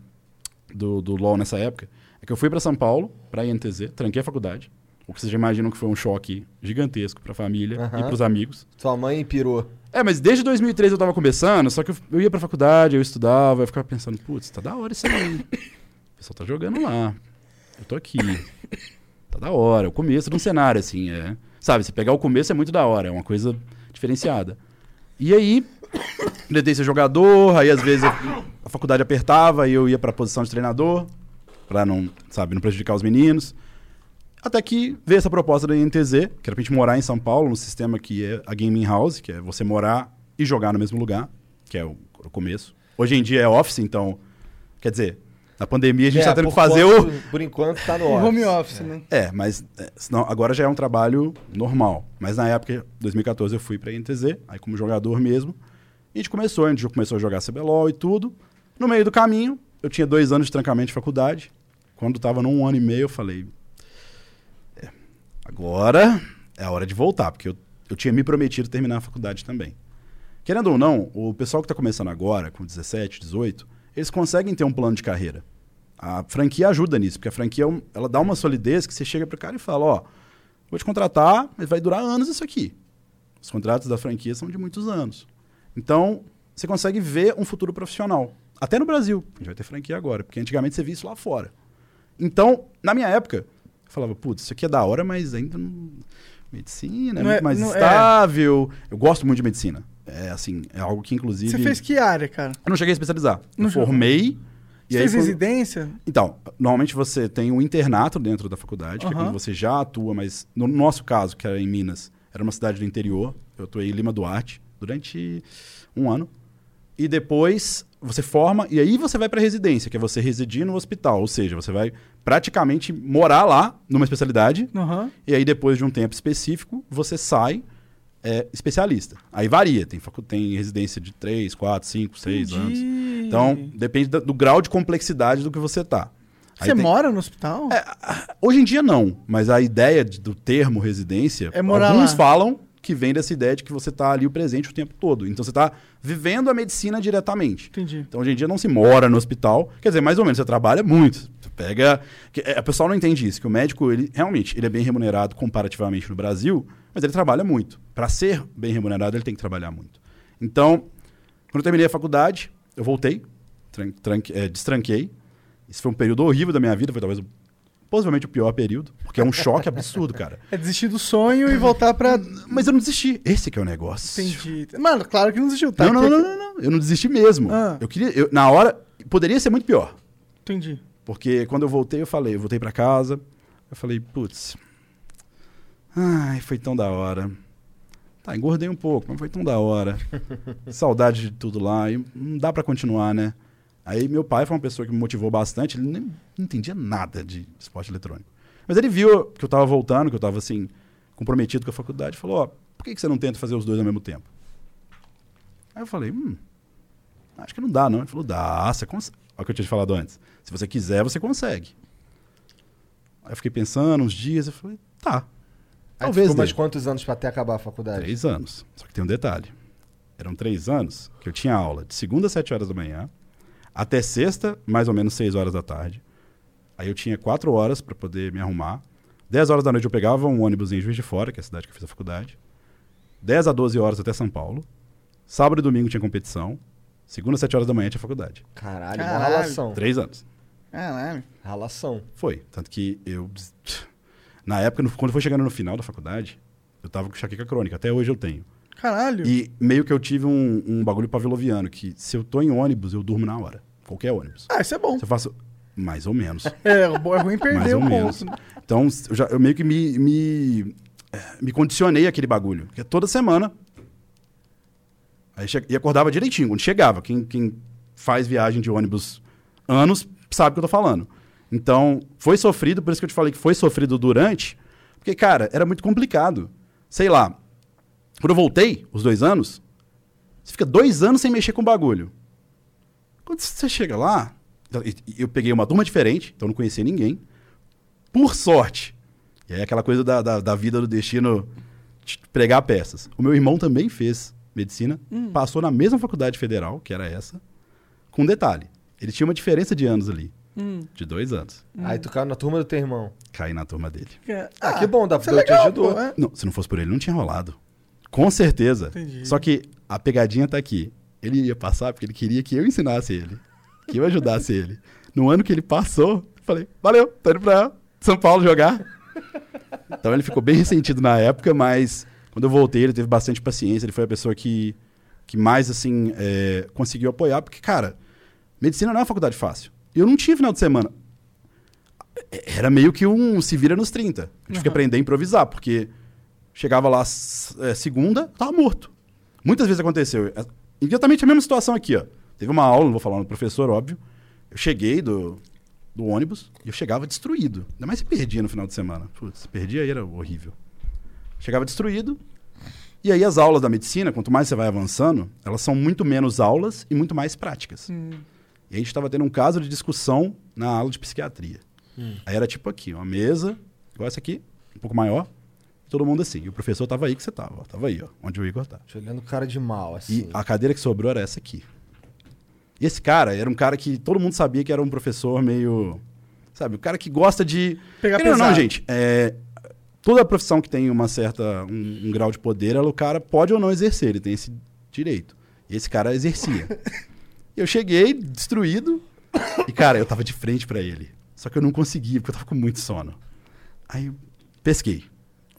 do, do LOL nessa época é que eu fui pra São Paulo, pra INTZ, tranquei a faculdade. O que vocês já imaginam que foi um choque gigantesco pra família Aham. e pros amigos. Sua mãe pirou. É, mas desde 2013 eu tava começando, só que eu, eu ia pra faculdade, eu estudava, eu ficava pensando, putz, tá da hora isso aí. O pessoal tá jogando lá. Eu tô aqui. Tá da hora. O começo de um cenário, assim, é. Sabe, se pegar o começo é muito da hora, é uma coisa diferenciada. E aí, tentei ser jogador, aí às vezes eu- a faculdade apertava e eu ia pra posição de treinador, pra não, sabe, não prejudicar os meninos. Até que veio essa proposta da INTZ, que era pra gente morar em São Paulo, no sistema que é a Gaming House, que é você morar e jogar no mesmo lugar, que é o, o começo. Hoje em dia é office, então, quer dizer, na pandemia a gente É, tá tendo que fazer enquanto- o... Por enquanto tá no office. home office, né? É, mas é, senão, agora já é um trabalho normal. Mas na época, 2014, eu fui pra INTZ, aí como jogador mesmo. E a gente começou, a gente começou a jogar CBLOL e tudo. No meio do caminho, eu tinha dois anos de trancamento de faculdade. Quando tava num ano e meio, eu falei... "É, agora é a hora de voltar, porque eu, eu tinha me prometido terminar a faculdade também. Querendo ou não, o pessoal que tá começando agora, com 17, 18, eles conseguem ter um plano de carreira. A franquia ajuda nisso, porque a franquia é ela dá uma solidez que você chega pro cara e fala, ó, vou te contratar, mas vai durar anos isso aqui. Os contratos da franquia são de muitos anos. Então, você consegue ver um futuro profissional. Até no Brasil, a gente vai ter franquia agora, porque antigamente você via isso lá fora. Então, na minha época, eu falava, putz, isso aqui é da hora, mas ainda não... Medicina, é Não é- muito mais é. estável. Eu gosto muito de medicina. É assim, é algo que inclusive... Você fez que área, cara? Eu não cheguei a especializar. Não eu chegou. formei... Você fez residência? então, normalmente você tem um internato dentro da faculdade, que é quando você já atua, mas no nosso caso, que era em Minas, era uma cidade do interior, eu atuei em Lima Duarte durante um ano. E depois você forma, e aí você vai para residência, que é você residir no hospital, ou seja, você vai praticamente morar lá numa especialidade, Aham. e aí depois de um tempo específico, você sai é, especialista. Aí varia, tem, tem residência de 3, 4, 5, 6 anos. Entendi. Então, depende da- do grau de complexidade do que você tá. Aí Você tem- mora no hospital? Hoje em dia não, mas a ideia de- do termo residência, É morar alguns lá. falam que vem dessa ideia de que você tá ali o presente o tempo todo. Então você tá vivendo a medicina diretamente. Entendi. Então hoje em dia não se mora no hospital, quer dizer, mais ou menos, você trabalha muito. Você pega, que, é, a pessoa não entende isso, que o médico, ele realmente, ele é bem remunerado comparativamente no Brasil, mas ele trabalha muito. Para ser bem remunerado, ele tem que trabalhar muito. Então, quando eu terminei a faculdade, eu voltei, tran tranque- é, destranquei. Isso foi um período horrível da minha vida, foi talvez o- possivelmente o pior período, porque é um choque absurdo, cara. É desistir do sonho e voltar pra. Mas eu não desisti. Esse que é o negócio. Entendi. Mano, claro que não desistiu, tá? Não, não, não, não, não. Eu não desisti mesmo. Ah. Eu queria. eu- na hora. Poderia ser muito pior. Entendi. Porque quando eu voltei, eu falei, eu voltei pra casa. Eu falei, putz. Ai, foi tão da hora. Tá, engordei um pouco, mas foi tão da hora. Saudade de tudo lá. E não dá pra continuar, né? Aí meu pai foi uma pessoa que me motivou bastante. Ele nem não entendia nada de esporte eletrônico. Mas ele viu que eu tava voltando, que eu tava assim, comprometido com a faculdade. Falou, ó, por que que você não tenta fazer os dois ao mesmo tempo? Aí eu falei, hum, acho que não dá, não. Ele falou, dá, você consegue. Olha o que eu tinha te falado antes. Se você quiser, você consegue. Aí eu fiquei pensando uns dias, eu falei, tá. Talvez ficou mais dê. quantos anos pra até acabar a faculdade? Três anos. Só que tem um detalhe. Eram três anos que eu tinha aula de segunda às sete horas da manhã, até sexta, mais ou menos seis horas da tarde. Aí eu tinha quatro horas para poder me arrumar. Dez horas da noite eu pegava um ônibus em Juiz de Fora, que é a cidade que eu fiz a faculdade. Dez a doze horas até São Paulo. Sábado e domingo tinha competição. Segunda às sete horas da manhã tinha faculdade. Caralho, uma ralação. Três anos. Caralho. Ralação. Foi. Tanto que eu. Na época, quando foi chegando no final da faculdade, eu tava com enxaqueca crônica. Até hoje eu tenho. Caralho. E meio que eu tive um, um bagulho pavloviano, que se eu tô em ônibus, eu durmo na hora. Qualquer ônibus. Ah, isso é bom. Eu faço mais ou menos. É, o bom- é ruim perder mais o ou menos. ponto. né? Então, eu, já, eu meio que me, me, eh, me condicionei àquele bagulho. Porque toda semana. Aí che- e acordava direitinho, quando chegava. Quem, quem faz viagem de ônibus anos sabe o que eu tô falando. Então, foi sofrido, por isso que eu te falei que foi sofrido durante. Porque, cara, era muito complicado. Sei lá. Quando eu voltei, os dois anos, você fica dois anos sem mexer com o bagulho. Quando você chega lá, e- e eu peguei uma turma diferente, então não conhecia ninguém. Por sorte. E aí aquela coisa da, da, da vida do destino te pregar peças. O meu irmão também fez medicina, passou na mesma faculdade federal, que era essa, com um detalhe. Ele tinha uma diferença de anos ali, Hum. de dois anos. Aí tu caiu na turma do teu irmão. Caí na turma dele. Ah, que bom, dá- isso é Deus te ajudou. pô, é. Não, se não fosse por ele, não tinha rolado. Com certeza. Entendi. Só que a pegadinha tá aqui. Ele ia passar porque ele queria que eu ensinasse ele. Que eu ajudasse ele. No ano que ele passou, eu falei, valeu, tô indo pra São Paulo jogar. Então ele ficou bem ressentido na época, mas quando eu voltei, ele teve bastante paciência. Ele foi a pessoa que, que mais, assim, é, conseguiu apoiar. Porque, cara, medicina não é uma faculdade fácil. Eu não tinha final de semana. Era meio que um se vira nos 30. Eu tive que aprender a improvisar, porque chegava lá é, segunda, tava morto. Muitas vezes aconteceu. Exatamente a mesma situação aqui, ó. Teve uma aula, não vou falar no professor, óbvio. Eu cheguei do, do ônibus e eu chegava destruído. Ainda mais se perdia no final de semana. Putz, se perdia aí era horrível. Chegava destruído. E aí as aulas da medicina, quanto mais você vai avançando, elas são muito menos aulas e muito mais práticas. Hum. E a gente estava tendo um caso de discussão na aula de psiquiatria. Aí era tipo aqui, uma mesa, igual essa aqui, um pouco maior, todo mundo assim. E o professor tava aí que você tava, ó, tava aí, ó, onde o Igor tá. Te olhando cara de mal, E assim. a cadeira que sobrou era essa aqui. E esse cara era um cara que todo mundo sabia que era um professor meio. Sabe, o cara que gosta de. Pegar não, pesado. gente. é, toda profissão que tem uma certa. Um, um grau de poder, ela, o cara pode ou não exercer, ele tem esse direito. E esse cara exercia. eu cheguei destruído. E, cara, eu tava de frente pra ele. Só que eu não conseguia, porque eu tava com muito sono. Aí eu pesquei.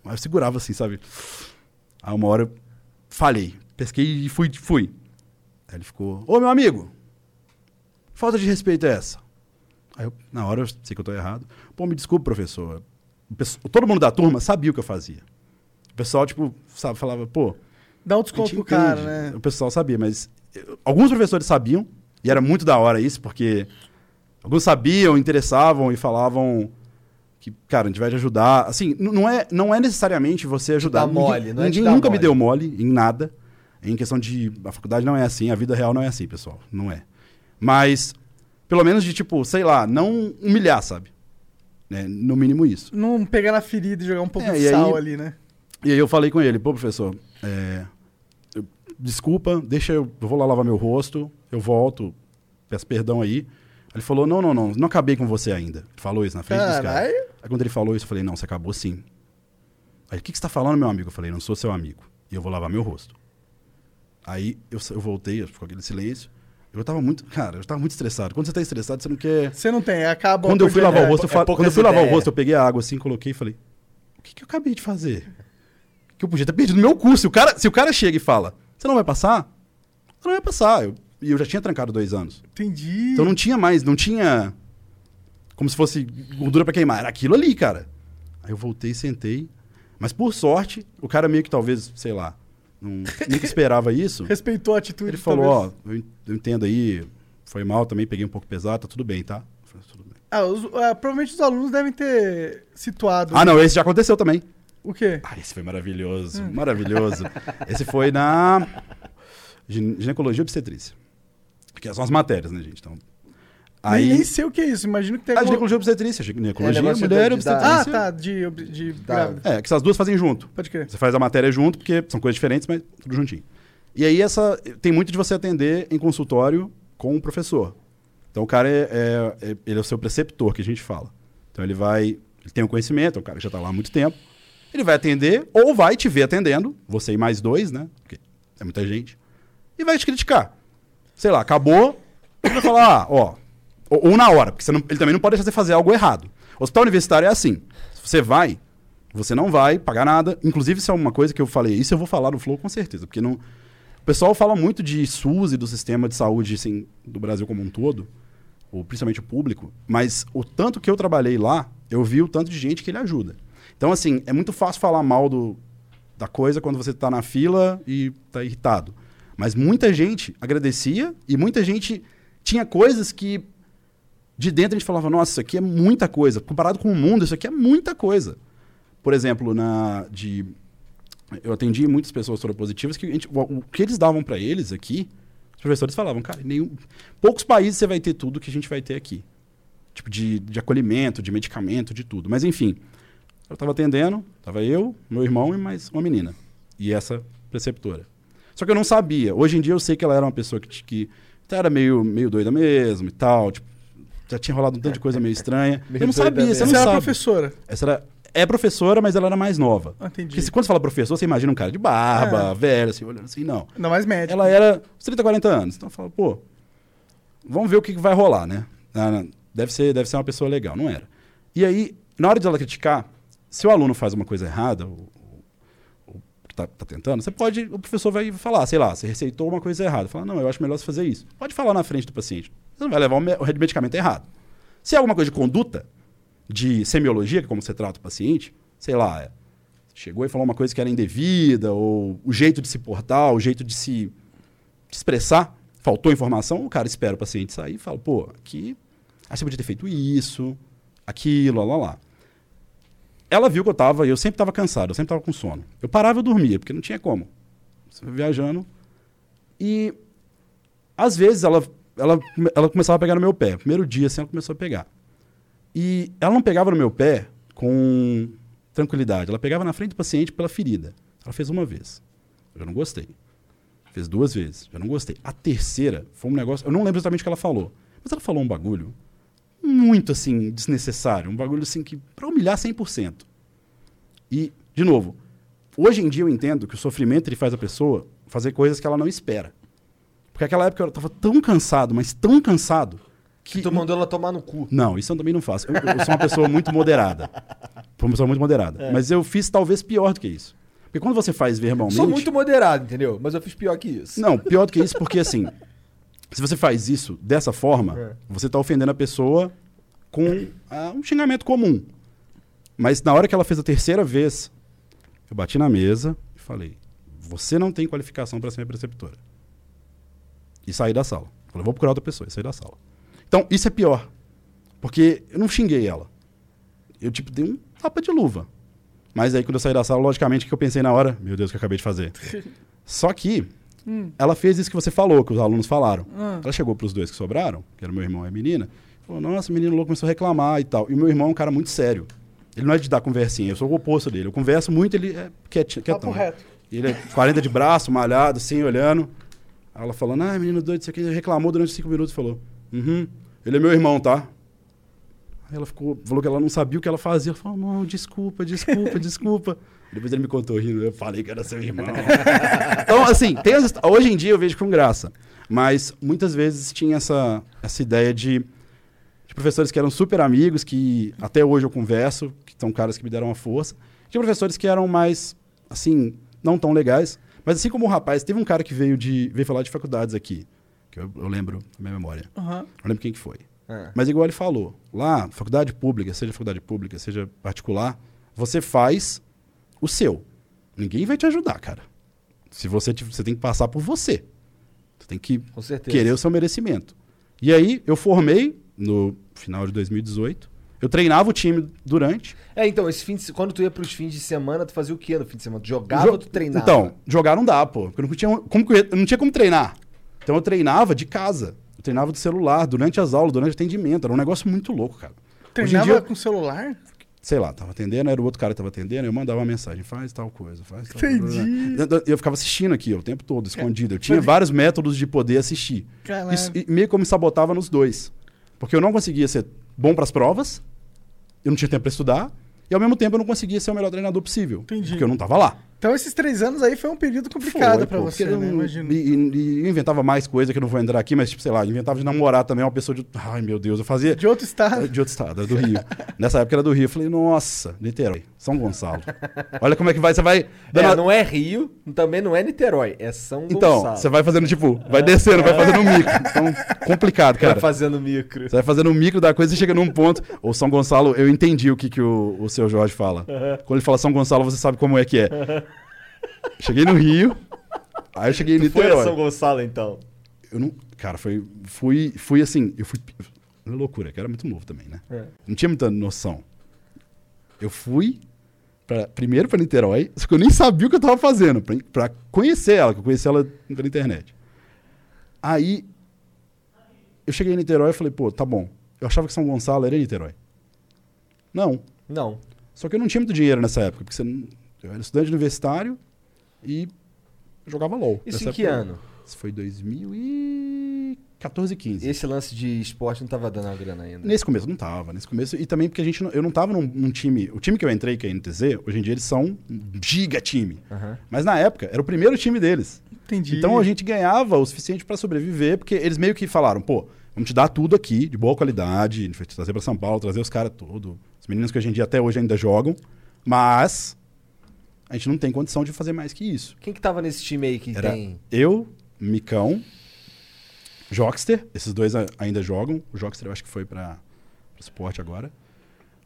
Aí eu segurava assim, sabe? Aí uma hora eu falhei. Pesquei e fui. fui. Aí ele ficou, ô meu amigo, falta de respeito é essa? Aí eu, na hora, eu sei que eu tô errado. Pô, me desculpe, professor. O pesso- todo mundo da turma sabia o que eu fazia. O pessoal, tipo, sabe, falava, pô, Dá um desconto pro cara, né? O pessoal sabia, mas eh, alguns professores sabiam, e era muito da hora isso, porque alguns sabiam, interessavam e falavam que, cara, a gente vai te ajudar. Assim, não é, não é necessariamente você ajudar. dar mole, ninguém não é te ninguém dar nunca me mole. deu mole em nada. Em questão de. A faculdade não é assim, a vida real não é assim, pessoal. Não é. Mas, pelo menos de, tipo, sei lá, não humilhar, sabe? Né? No mínimo isso. Não pegar na ferida e jogar um pouco É, de e aí- sal ali, né? E aí eu falei com ele, pô, professor, é, eu- desculpa, deixa eu, eu vou lá lavar meu rosto, eu volto, peço perdão aí. Ele falou, não, não, não, não acabei com você ainda. Ele falou isso na frente dos caras. Caralho. Aí quando ele falou isso, eu falei, não, você acabou sim. Aí, o que, que você tá falando, meu amigo? Eu falei, não sou seu amigo. E eu vou lavar meu rosto. Aí eu, eu voltei, ficou aquele silêncio. Eu tava muito, cara, eu tava muito estressado. Quando você tá estressado, você não quer... Você não tem, acaba. Quando eu fui lavar o rosto, eu é fa- poucas quando eu fui lavar o rosto, eu peguei a água assim, coloquei e falei: "O que, que eu acabei de fazer? Que eu podia ter perdido meu curso. Se o cara, se o cara chega e fala: "Você não vai passar?" Eu não vai passar. Eu- E eu já tinha trancado dois anos. Entendi. Então não tinha mais, não tinha como se fosse gordura pra queimar, era aquilo ali, cara. Aí eu voltei, sentei, mas por sorte, o cara meio que talvez, sei lá, não, nunca esperava isso. Respeitou a atitude. Ele falou, ó, eu en- eu entendo aí, foi mal também, peguei um pouco pesado, tá tudo bem, tá? Falei, tudo bem. Ah, os- ah, provavelmente os alunos devem ter situado. Ah, não, esse já aconteceu também. O quê? Ah, esse foi maravilhoso, maravilhoso. Esse foi na gine- ginecologia obstetrícia. Que são as matérias, né, gente? Então, Aí... Nem sei o que é isso. Imagino que tem A alguma... ginecologia e obstetrícia, ginecologia, É, mulher e de- da- Ah, obstetrícia. tá. De, de Tá. grávida. É, que essas duas fazem junto. Pode crer. Você faz a matéria junto, porque são coisas diferentes, mas tudo juntinho. E aí essa tem muito de você atender em consultório com o professor. Então o cara é, é- é- ele é o seu preceptor, que a gente fala. Então ele vai, ele tem o conhecimento, é um cara que já está lá há muito tempo. Ele vai atender ou vai te ver atendendo, você e mais dois, né? Porque é muita gente. E vai te criticar. Sei lá, acabou, ele vai falar, ah, ó, ou, ou na hora, porque não- ele também não pode deixar você fazer algo errado. Hospital universitário é assim. Você vai, você não vai pagar nada. Inclusive, isso é uma coisa que eu falei. Isso eu vou falar no Flow com certeza. Porque não. pessoal fala muito de SUS e do sistema de saúde assim, do Brasil como um todo, ou principalmente o público, mas o tanto que eu trabalhei lá, eu vi o tanto de gente que ele ajuda. Então, assim, é muito fácil falar mal do, da coisa quando você está na fila e está irritado. Mas muita gente agradecia e muita gente tinha coisas que de dentro a gente falava, nossa, isso aqui é muita coisa. Comparado com o mundo, isso aqui é muita coisa. Por exemplo, na de eu atendi muitas pessoas soropositivas que gente- o, o que eles davam para eles aqui, os professores falavam, cara, nenhum, poucos países você vai ter tudo que a gente vai ter aqui. Tipo de, de acolhimento, de medicamento, de tudo. Mas enfim, eu estava atendendo, estava eu, meu irmão e mais uma menina. E essa preceptora. Só que eu não sabia. Hoje em dia eu sei que ela era uma pessoa que, que era meio, meio doida mesmo e tal. Tipo, já tinha rolado um tanto de coisa meio estranha. Meio eu não sabia, você não era sabe. professora. Essa era, é professora, mas ela era mais nova. Ah, entendi. Porque se, quando você fala professor, você imagina um cara de barba, É. velho, assim, olhando assim, não. Ainda mais médico. Ela era uns 30, 40 anos. Então eu falo, pô, vamos ver o que vai rolar, né? Ah, Deve ser, deve ser uma pessoa legal. Não era. E aí, na hora de ela criticar, se o aluno faz uma coisa errada, o, que tá, tentando, você pode, o professor vai falar, sei lá, você receitou uma coisa errada. Fala, não, eu acho melhor você fazer isso. Pode falar na frente do paciente. Você não vai levar o, me- o medicamento errado. Se é alguma coisa de conduta, de semiologia, que é como você trata o paciente, sei lá, é, chegou e falou uma coisa que era indevida, ou o jeito de se portar, o jeito de se expressar, faltou informação, o cara espera o paciente sair e fala, pô, aqui, aí você podia ter feito isso, aquilo, lá, lá. Ela viu que eu tava, eu sempre tava cansado, eu sempre tava com sono. Eu parava e eu dormia, porque não tinha como. Viajando. E, às vezes, ela, ela, ela começava a pegar no meu pé. Primeiro dia, assim, ela começou a pegar. E ela não pegava no meu pé com tranquilidade. Ela pegava na frente do paciente pela ferida. Ela fez uma vez. Eu não gostei. Fez duas vezes. Já não gostei. A terceira foi um negócio. Eu não lembro exatamente o que ela falou. Mas ela falou um bagulho muito assim, desnecessário. Um bagulho assim que. pra humilhar 100%. E, de novo, hoje em dia eu entendo que o sofrimento ele faz a pessoa fazer coisas que ela não espera. Porque naquela época eu tava tão cansado, mas tão cansado. Que tu mandou ela tomar no cu. Não, isso eu também não faço. Eu, eu sou uma pessoa muito moderada. Sou uma pessoa muito moderada. Mas eu fiz talvez pior do que isso. Porque quando você faz verbalmente. Sou muito moderado, entendeu? Mas eu fiz pior que isso. Não, pior do que isso, porque assim, se você faz isso dessa forma, É. você tá ofendendo a pessoa com ah, um xingamento comum. Mas na hora que ela fez a terceira vez, eu bati na mesa e falei: Você não tem qualificação para ser minha preceptora. E saí da sala. Falei: Vou procurar outra pessoa. E saí da sala. Então, isso é pior. Porque eu não xinguei ela. Eu, tipo, dei um tapa de luva. Mas aí, quando eu saí da sala, logicamente, o que eu pensei na hora? Meu Deus, o que eu acabei de fazer. Só que ela fez isso que você falou, que os alunos falaram. Ah. Ela chegou pros dois que sobraram, que era meu irmão e a menina, falou: Nossa, o menino louco começou a reclamar e tal. E meu irmão é um cara muito sério. Ele não é de dar conversinha, eu sou o oposto dele. Eu converso muito, ele é quieti- quietão. Reto. Ele é 40 de braço, malhado, assim, olhando. Aí ela falando: Ah, menino doido, isso aqui reclamou durante cinco minutos. Falou: Uhum, ele é meu irmão, tá? Aí ela ficou, falou que ela não sabia o que ela fazia. Ela falou, não, desculpa, desculpa, desculpa. Depois ele me contou rindo, eu falei que era seu irmão. então, assim, tem as hoje em dia eu vejo com graça. Mas muitas vezes tinha essa, essa ideia de, de professores que eram super amigos, que até hoje eu converso, que são caras que me deram uma força. Tinha professores que eram mais, assim, não tão legais. Mas assim como o rapaz, teve um cara que veio, de, veio falar de faculdades aqui, que eu, eu lembro na minha memória. Aham. Eu lembro quem que foi. É. Mas igual ele falou, lá, faculdade pública, seja faculdade pública, seja particular, você faz o seu. Ninguém vai te ajudar, cara. Se você, você tem que passar por você. Você tem que querer o seu merecimento. E aí, eu formei no final de 2018. Eu treinava o time durante. É, então, esse fim de, quando tu ia pros fins de semana, tu fazia o quê no fim de semana? Tu jogava Jo- ou tu treinava? Então, jogar não dá, pô. Porque eu não tinha, como, eu não tinha como treinar. Então eu treinava de casa. Eu treinava do celular, durante as aulas, durante o atendimento. Era um negócio muito louco, cara. Hoje em Treinava dia, com celular? Sei lá, tava atendendo, era o outro cara que tava atendendo, eu mandava uma mensagem, faz tal coisa, faz tal Entendi. coisa. Eu, eu ficava assistindo aqui o tempo todo, escondido. Eu tinha vários métodos de poder assistir. Isso e meio como me sabotava nos dois. Porque eu não conseguia ser bom pras provas, eu não tinha tempo pra estudar, e ao mesmo tempo eu não conseguia ser o melhor treinador possível. Entendi. Porque eu não tava lá. Então esses três anos aí foi um período complicado pô, você, eu né? não- Imagino. E, e- inventava mais coisa que eu não vou entrar aqui, mas, tipo, sei lá, inventava de namorar também uma pessoa de. Ai, meu Deus, eu fazia. De outro estado. De outro estado, era do Rio. Nessa época era do Rio. Eu falei, nossa, Niterói, São Gonçalo. Olha como é que vai, você vai. dando É, a- não é Rio, também não é Niterói, é São Então, Gonçalo. você vai fazendo, tipo, vai descendo, vai fazendo um micro. Então, complicado, Vai cara. fazendo micro. Você vai fazendo um micro da coisa e chega num ponto. O São Gonçalo, eu entendi o que, que o, o seu Jorge fala. Quando ele fala São Gonçalo, você sabe como é que é. Cheguei no Rio, aí eu cheguei em Tu foi a Niterói. São Gonçalo, então? Eu não. Cara, foi. Fui, fui assim. Eu fui. Uma loucura, que eu era muito novo também, né? É. Não tinha muita noção. Eu fui pra, primeiro pra Niterói, só que eu nem sabia o que eu tava fazendo, pra, pra conhecer ela, que eu conheci ela pela internet. Aí eu cheguei em Niterói e falei, pô, tá bom. Eu achava que São Gonçalo era em Niterói. Não. Não. Só que eu não tinha muito dinheiro nessa época, porque você eu era estudante universitário e jogava LOL. Isso Nessa em que época. ano? Isso foi 2014, 15. Esse lance de esporte não tava dando a grana ainda. Nesse começo não tava, nesse começo. E também porque a gente não- eu não tava num, num time. O time que eu entrei, que é a NTZ, hoje em dia eles são um giga time. Aham. Mas na época era o primeiro time deles. Entendi. Então a gente ganhava o suficiente pra sobreviver, porque eles meio que falaram, pô, vamos te dar tudo aqui, de boa qualidade, a gente vai te trazer pra São Paulo, trazer os caras tudo. Os meninos que hoje em dia até hoje ainda jogam, mas a gente não tem condição de fazer mais que isso. Quem que tava nesse time aí que Era tem... eu, Micão, Jockster, esses dois a- ainda jogam. O Jockster eu acho que foi para o esporte agora.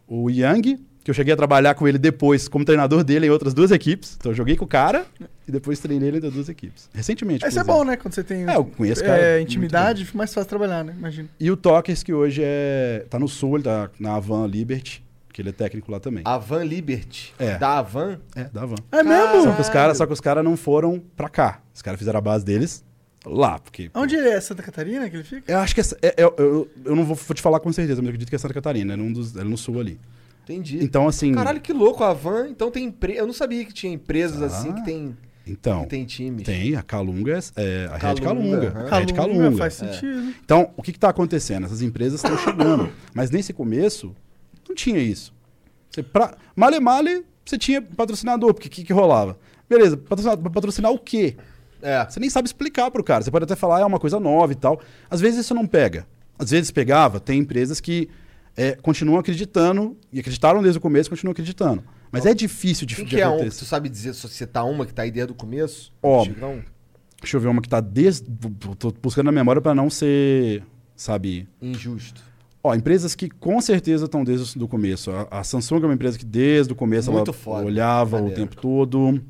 O Yang, que eu cheguei a trabalhar com ele depois como treinador dele em outras duas equipes. Então eu joguei com o cara e depois treinei ele em outras duas equipes. Recentemente. Esse é bom, né? Quando você tem É, eu conheço o cara é, intimidade, fica mais fácil trabalhar, né? Imagino. E o Tokers, que hoje é tá no Sul, ele tá na Avan Liberty, que ele é técnico lá também. Avan Liberty. É. Da Avan? É, da Avan. É mesmo? Só que os caras, só que os caras não foram pra cá. Os caras fizeram a base deles lá, porque Onde ele é? Santa Catarina que ele fica? Eu acho que essa, é- é- eu, eu não vou, vou te falar com certeza, mas eu acredito que é Santa Catarina, é, num dos, é no sul ali. Entendi. Então, assim. Caralho, que louco. A Avan, então tem empresa... Eu não sabia que tinha empresas Ah. assim que tem, Então, que tem times. tem a Calunga, é, a Red Calunga, Calunga. a Red Calunga. faz sentido. Então, o que está acontecendo? Essas empresas estão chegando. mas nesse começo, não tinha isso. Você, pra, male male, você tinha patrocinador, porque o que, que rolava? Beleza, patrocinar, patrocinar o quê? É. Você nem sabe explicar pro cara. Você pode até falar, "Ah, é uma coisa nova e tal. Às vezes isso não pega. Às vezes pegava, tem empresas que é, continuam acreditando, e acreditaram desde o começo, continuam acreditando. Mas é difícil de, Quem de que é um? acontecer. Tu sabe dizer, se você tá uma que tá aí desde o começo? Ó, Chigão? Deixa eu ver uma que tá desde. Tô buscando na memória para não ser, sabe. Injusto. Ó, empresas que com certeza estão desde o começo. A, a Samsung é uma empresa que desde o começo Muito ela foda. olhava Maneiro. o tempo todo.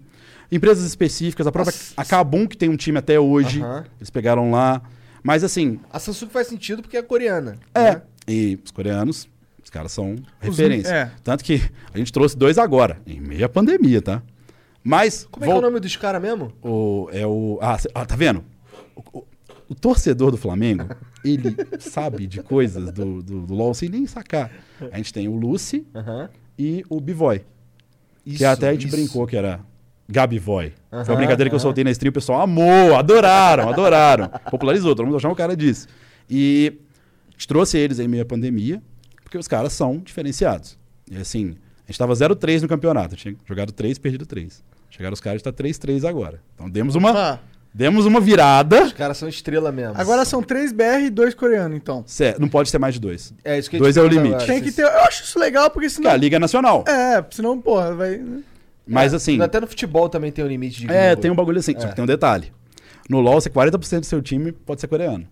Empresas específicas, a própria Nossa, a Kabum, que tem um time até hoje, Aham. eles pegaram lá. Mas assim, A Samsung faz sentido porque é coreana. é. né? E os coreanos, os caras são Os- referência. é. Tanto que a gente trouxe dois agora, em meio à pandemia, tá? Mas. Como é que é o nome dos caras mesmo? O, é o. Ah, cê- ah, tá vendo? O, o- o torcedor do Flamengo, ele sabe de coisas do, do, do LOL sem nem sacar. A gente tem o Lucy e o Bivoy. Isso, que até a gente isso. brincou que era Gabivoy. Foi Aham, uma brincadeira que eu soltei na stream, o pessoal amou, adoraram, adoraram. Popularizou, todo mundo achava o cara disso. E a gente trouxe eles aí meio à pandemia, porque os caras são diferenciados. E assim, a gente tava 0-3 no campeonato, tinha jogado 3, perdido 3. Chegaram os caras e tá 3-3 agora. Então demos uma, demos uma virada. Os caras são estrela mesmo. agora são três BR e dois coreanos, então. Cé, Não pode ter mais de dois. É isso que dois é o limite. agora. Tem que ter. Eu acho isso legal, porque Que é senão. a Liga Nacional. É, senão, porra, vai. Mas assim, Até no futebol também tem um limite de é, gringo. tem um bagulho assim. Só É. que tem um detalhe. No LoL, você 40% do seu time pode ser coreano.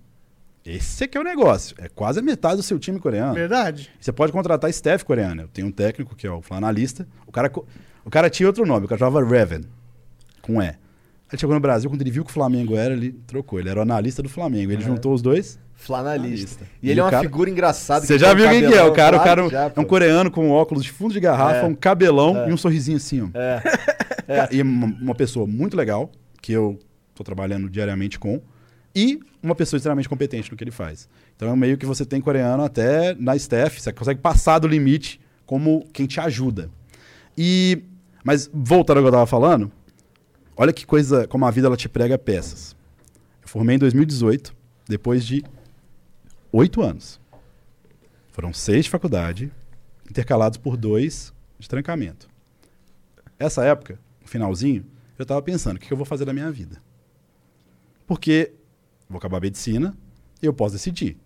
Esse aqui é o negócio. É quase a metade do seu time coreano. Verdade. Você pode contratar staff coreano. Eu tenho um técnico que é o analista. O cara, o cara tinha outro nome, o cara chamava Reven. Com E. Ele chegou no Brasil, quando ele viu que o Flamengo era, ele trocou. Ele era o analista do Flamengo. Ele Uhum. juntou os dois. Flanalista. E E ele é uma cara- figura engraçada. Você já um viu quem que é? O cara, o cara já, é um coreano com óculos de fundo de garrafa, É. um cabelão É. e um sorrisinho assim, ó. É. Cara, E uma, uma pessoa muito legal, que eu tô trabalhando diariamente com, e uma pessoa extremamente competente no que ele faz. Então é meio que você tem coreano até na staff, você consegue passar do limite como quem te ajuda. E mas voltando ao que eu tava falando, olha que coisa, como a vida ela te prega peças. Eu formei em 2018, depois de oito anos. Foram seis de faculdade, intercalados por dois de trancamento. Essa época finalzinho, eu tava pensando, o que, eu vou fazer da minha vida? Porque vou acabar a medicina e eu posso decidir.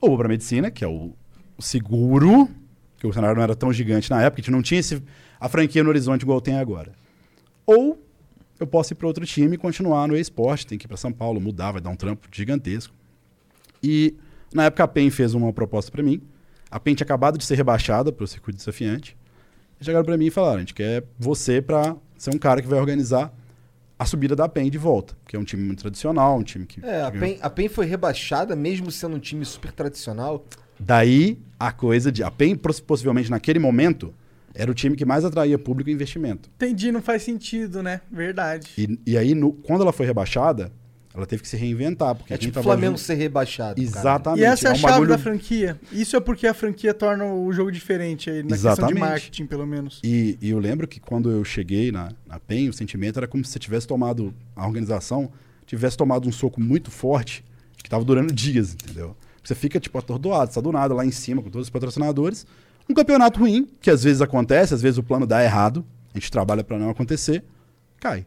Ou vou pra medicina, que é o, o seguro, que o cenário não era tão gigante na época, a gente não tinha esse, a franquia no horizonte igual tem agora. Ou eu posso ir para outro time e continuar no esporte, tem que ir para São Paulo, mudar, vai dar um trampo gigantesco. E na época a PEN fez uma proposta para mim. A PEN tinha acabado de ser rebaixada para o circuito desafiante. E chegaram para mim e falaram: a gente quer você para ser um cara que vai organizar a subida da PEN de volta, que é um time muito tradicional, um time que. É, a PEN, a PEN foi rebaixada, mesmo sendo um time super tradicional. Daí a coisa de. A PEN, poss- possivelmente naquele momento, era o time que mais atraía público e investimento. Entendi, não faz sentido, né? Verdade. E, e aí, no- quando ela foi rebaixada, ela teve que se reinventar. Porque É tipo o Flamengo junto- ser rebaixado. cara. Exatamente. E essa é a um chave bagulho- da franquia. Isso é porque a franquia torna o jogo diferente aí, na questão de Exatamente. marketing, pelo menos. E, e eu lembro que quando eu cheguei na, na PEN, o sentimento era como se você tivesse tomado, a organização tivesse tomado um soco muito forte, que estava durando dias, entendeu? Você fica, tipo, atordoado, está do nada lá em cima com todos os patrocinadores. Um campeonato ruim, que às vezes acontece, às vezes o plano dá errado, a gente trabalha para não acontecer, cai.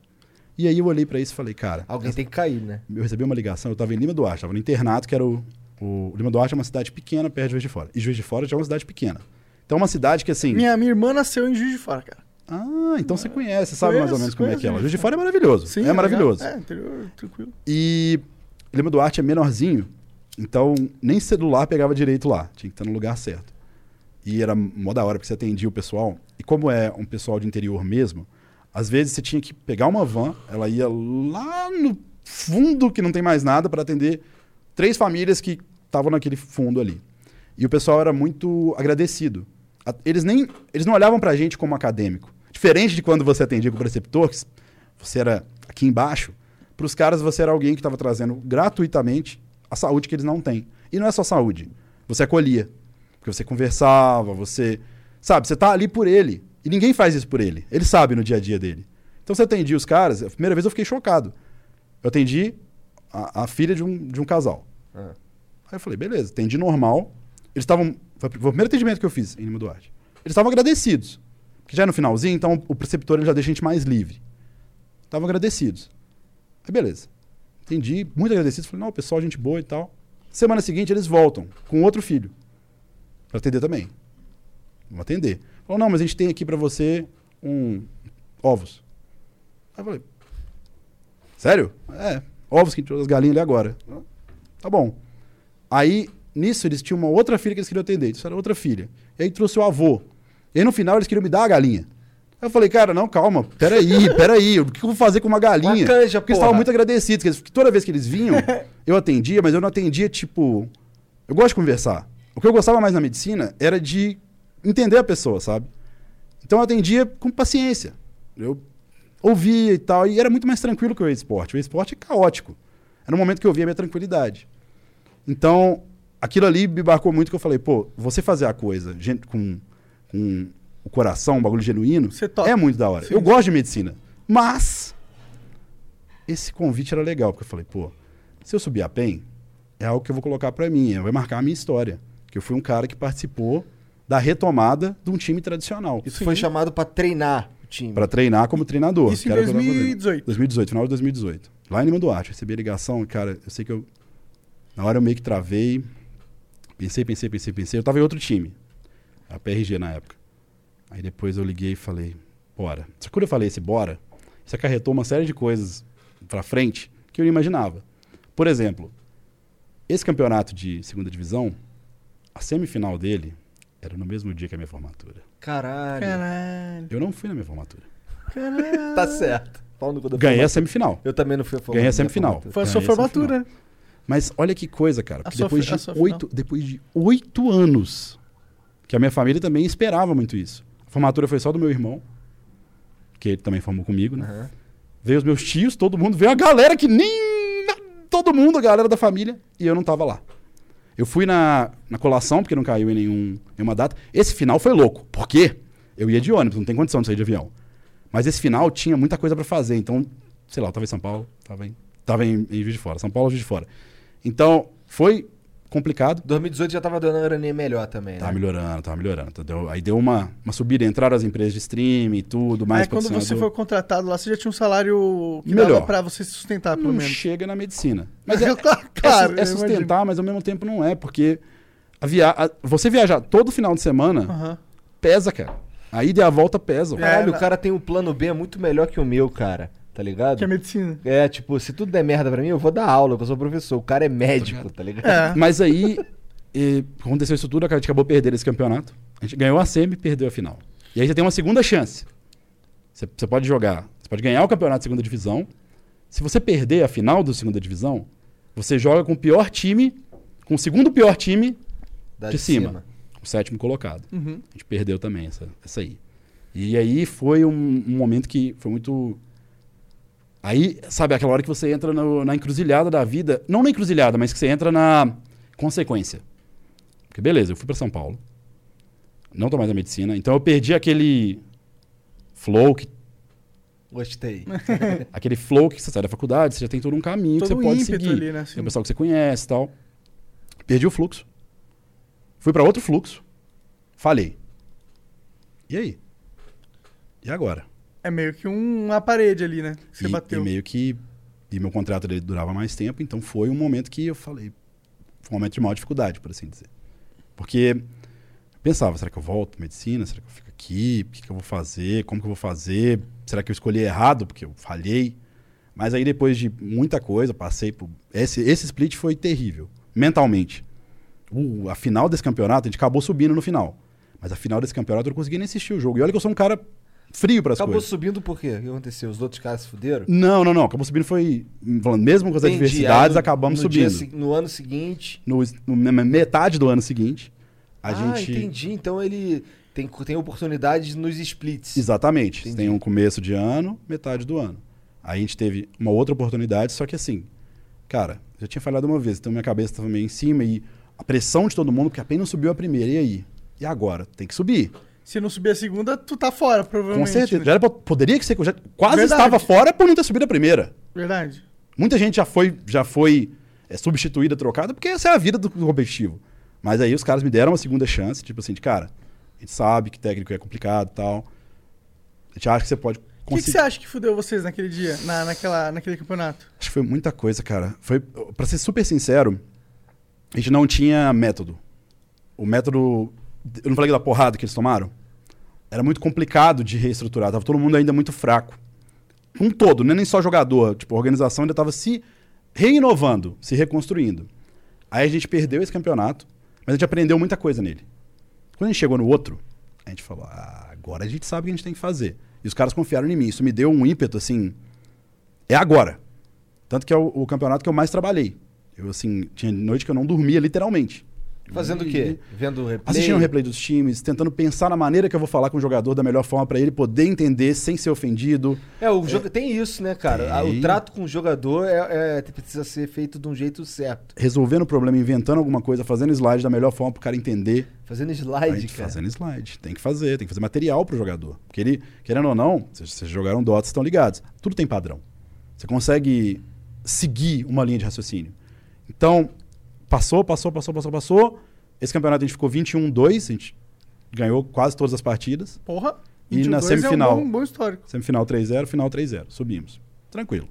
E aí eu olhei para isso e falei, cara, Alguém tem que cair, né? eu recebi uma ligação, eu estava em Lima Duarte, estava no internato, que era o, o... Lima Duarte é uma cidade pequena perto de Juiz de Fora. E Juiz de Fora já é uma cidade pequena. Então é uma cidade que, assim... Minha, minha irmã nasceu em Juiz de Fora, cara. Ah, então você conhece, você sabe mais ou Conheço, menos como é que é conheço. Juiz de Fora é maravilhoso. é maravilhoso. É, interior, tranquilo. E Lima Duarte é menorzinho, então nem celular pegava direito lá. Tinha que estar no lugar certo. E era mó da hora, porque você atendia o pessoal. E como é um pessoal de interior mesmo, às vezes você tinha que pegar uma van, ela ia lá no fundo, que não tem mais nada, para atender três famílias que estavam naquele fundo ali. E o pessoal era muito agradecido. A- Eles nem eles não olhavam pra gente como acadêmico. Diferente de quando você atendia com o preceptor, que você era aqui embaixo, para os caras você era alguém que estava trazendo gratuitamente a saúde que eles não têm. E não é só saúde. Você acolhia. Porque você conversava, você. Sabe, você tá ali por ele. E ninguém faz isso por ele. Ele sabe no dia a dia dele. Então você atendia os caras, a primeira vez eu fiquei chocado. Eu atendi a, a filha de um, de um casal. Ah. Aí eu falei, beleza, atendi normal. Eles estavam. Foi o primeiro atendimento que eu fiz em Lima Duarte. Eles estavam agradecidos. Porque já é no finalzinho, então o preceptor ele já deixa a gente mais livre. Estavam agradecidos. Aí beleza. Entendi, muito agradecidos. Falei, não, pessoal, gente boa e tal. Semana seguinte eles voltam com outro filho. Pra atender também. Vamos atender. Falou, não, mas a gente tem aqui pra você um ovos. Aí eu falei, sério? É, ovos que a gente trouxe as galinhas ali agora. Tá bom. Aí, nisso, eles tinham uma outra filha que eles queriam atender. Isso era outra filha. E aí trouxe o avô. E aí, no final, eles queriam me dar a galinha. Aí eu falei, cara, não, calma, peraí, peraí. O que eu vou fazer com uma galinha? Uma canja, Porque eles estavam muito agradecidos. que toda vez que eles vinham, eu atendia, mas eu não atendia, tipo... Eu gosto de conversar. O que eu gostava mais na medicina era de entender a pessoa, sabe? Então eu atendia com paciência. Eu ouvia e tal, e era muito mais tranquilo que o esporte. O esporte é caótico. Era um momento que eu via a minha tranquilidade. Então, aquilo ali me marcou muito que eu falei, pô, você fazer a coisa gente, com, com o coração, um bagulho genuíno, é muito da hora. Sim, eu gosto de medicina. Mas esse convite era legal, porque eu falei, pô, se eu subir a PEN, é algo que eu vou colocar pra mim, vai marcar a minha história. Que eu fui um cara que participou da retomada de um time tradicional. Isso foi chamado pra treinar o time. Pra treinar como treinador. Isso que em era o que eu tava fazendo. 2018. 2018, final de 2018. Lá em Lima Duarte, recebi a ligação, cara, eu sei que eu. Na hora eu meio que travei. Pensei, pensei, pensei, pensei. Eu tava em outro time. A PRG na época. Aí depois eu liguei e falei, bora. Só que quando eu falei esse bora, isso acarretou uma série de coisas pra frente que eu não imaginava. Por exemplo, esse campeonato de segunda divisão, a semifinal dele era no mesmo dia que a minha formatura. Caralho. Caralho. Eu não fui na minha formatura. Caralho. Tá certo. Ganhei a semifinal. Eu também não fui a formatura. Ganhei a semifinal. Foi a sua formatura. né? Mas olha que coisa, cara. A depois, a de oito, depois de oito anos, que a minha família também esperava muito isso. A formatura foi só do meu irmão, que ele também formou comigo, né? Aham. Veio os meus tios, todo mundo. Veio a galera que nem... Todo mundo, a galera da família. E eu não tava lá. Eu fui na, na colação, porque não caiu em nenhum, nenhuma data. Esse final foi louco. Por quê? Eu ia de ônibus, não tem condição de sair de avião. Mas esse final tinha muita coisa pra fazer. Então, sei lá, eu tava em São Paulo, tava em, tava em, em Juiz de Fora. São Paulo, Juiz de Fora. Então, foi complicado. 2018 já tava dando uma graninha melhor também, Tava né? melhorando, tava melhorando. Então, deu- aí deu uma, uma subida, entraram as empresas de streaming e tudo, mais Aí quando você foi contratado lá, você já tinha um salário que Melhor. dava pra você se sustentar, pelo não menos. chega na medicina. Mas é, claro, é, é sustentar, mas ao mesmo tempo não é, porque a via... a- você viajar todo final de semana Aham. pesa, cara. A ida e a volta pesam. Caralho, É, o cara tem um plano B muito melhor que o meu, cara. Tá ligado? Que é medicina. É, tipo, se tudo der merda pra mim, eu vou dar aula, que eu sou professor. O cara é médico, tá ligado? É. Mas aí aconteceu isso tudo, a gente acabou perdendo esse campeonato. A gente ganhou a semi e perdeu a final. E aí você tem uma segunda chance. Você, você pode jogar, você pode ganhar o campeonato de segunda divisão. Se você perder a final da segunda divisão, você joga com o pior time, com o segundo pior time, Da de cima. o sétimo colocado. Uhum. A gente perdeu também essa, essa aí. E aí foi um, um momento que foi muito. Aí, sabe, aquela hora que você entra no- na encruzilhada da vida. Não na encruzilhada, mas que você entra na consequência. Porque beleza, eu fui para São Paulo. Não tô mais na medicina. Então eu perdi aquele flow, que, Gostei. aquele flow que você sai da faculdade, você já tem todo um caminho Todo que um você pode seguir. ali, né? assim. Tem o pessoal que você conhece e tal. Perdi o fluxo. Fui para outro fluxo. Falhei. E aí? E agora? É meio que um- uma parede ali, né? Você e, bateu. e meio que. E meu contrato dele durava mais tempo, então foi um momento que eu falei. Foi um momento de maior dificuldade, por assim dizer. Porque eu pensava, será que eu volto pra medicina? Será que eu fico aqui? O que, que eu vou fazer? Como que eu vou fazer? Será que eu escolhi errado? Porque eu falhei. Mas aí depois de muita coisa, passei por. Esse, esse split foi terrível, mentalmente. Uh, a final desse campeonato, a gente acabou subindo no final. Mas a final desse campeonato eu não consegui nem assistir o jogo. E olha que eu sou um cara frio para as Acabou coisas. subindo por quê? O que aconteceu? Os outros caras se fuderam? Não, não, não. Acabou subindo foi. Falando, mesmo com as Entendi. adversidades, no- acabamos no dia subindo. se- no ano seguinte. No, no- na metade do ano seguinte, a ah, gente. entendi. Então ele tem, tem oportunidades nos splits. Exatamente. Entendi. Tem um começo de ano, metade do ano. Aí a gente teve uma outra oportunidade, só que assim, cara, já tinha falhado uma vez, então minha cabeça estava meio em cima e a pressão de todo mundo, porque apenas subiu a primeira. E aí? E agora? Tem que subir. Se não subir a segunda, tu tá fora, provavelmente. Com certeza. né? Já era pra- poderia que ser. Já, quase Verdade. estava fora por não ter subido a primeira. Verdade. Muita gente já foi, já foi é, substituída, trocada, porque essa é a vida do, competitivo. Mas aí os caras me deram uma segunda chance, tipo assim, de cara, a gente sabe que técnico é complicado e tal. A gente acha que você pode O que, que conseguir. você acha que fudeu vocês naquele dia, na, naquela, naquele campeonato? Acho que foi muita coisa, cara. Foi, para ser super sincero, a gente não tinha método. O método, eu não falei da porrada que eles tomaram. Era muito complicado de reestruturar, tava todo mundo ainda muito fraco. Um todo, não é nem só jogador, tipo, a organização ainda estava se reinovando, se reconstruindo. Aí a gente perdeu esse campeonato, mas a gente aprendeu muita coisa nele. Quando a gente chegou no outro, a gente falou: ah, agora a gente sabe o que a gente tem que fazer. E os caras confiaram em mim. Isso me deu um ímpeto, assim. É agora. Tanto que é o, o campeonato que eu mais trabalhei. Eu, assim, tinha noite que eu não dormia, literalmente. Fazendo o quê? Vendo o replay? Assistindo o replay dos times, tentando pensar na maneira que eu vou falar com o jogador da melhor forma para ele poder entender sem ser ofendido. É, o jogo tem isso, né, cara? Ah, O Tem. trato com o jogador é, é- precisa ser feito de um jeito certo. Resolvendo o problema, inventando alguma coisa, fazendo slide da melhor forma pro cara entender. Fazendo slide, cara. fazendo slide. Tem que fazer, tem que fazer material pro jogador. Porque ele, querendo ou não, vocês, vocês jogaram Dota, estão ligados. Tudo tem padrão. Você consegue seguir uma linha de raciocínio. Então, passou, passou, passou, passou, passou. Esse campeonato a gente ficou 21-2, a gente ganhou quase todas as partidas. Porra. E na 22 semifinal? É um bom, bom histórico. Semifinal 3-0, final 3-0. Subimos. Tranquilo.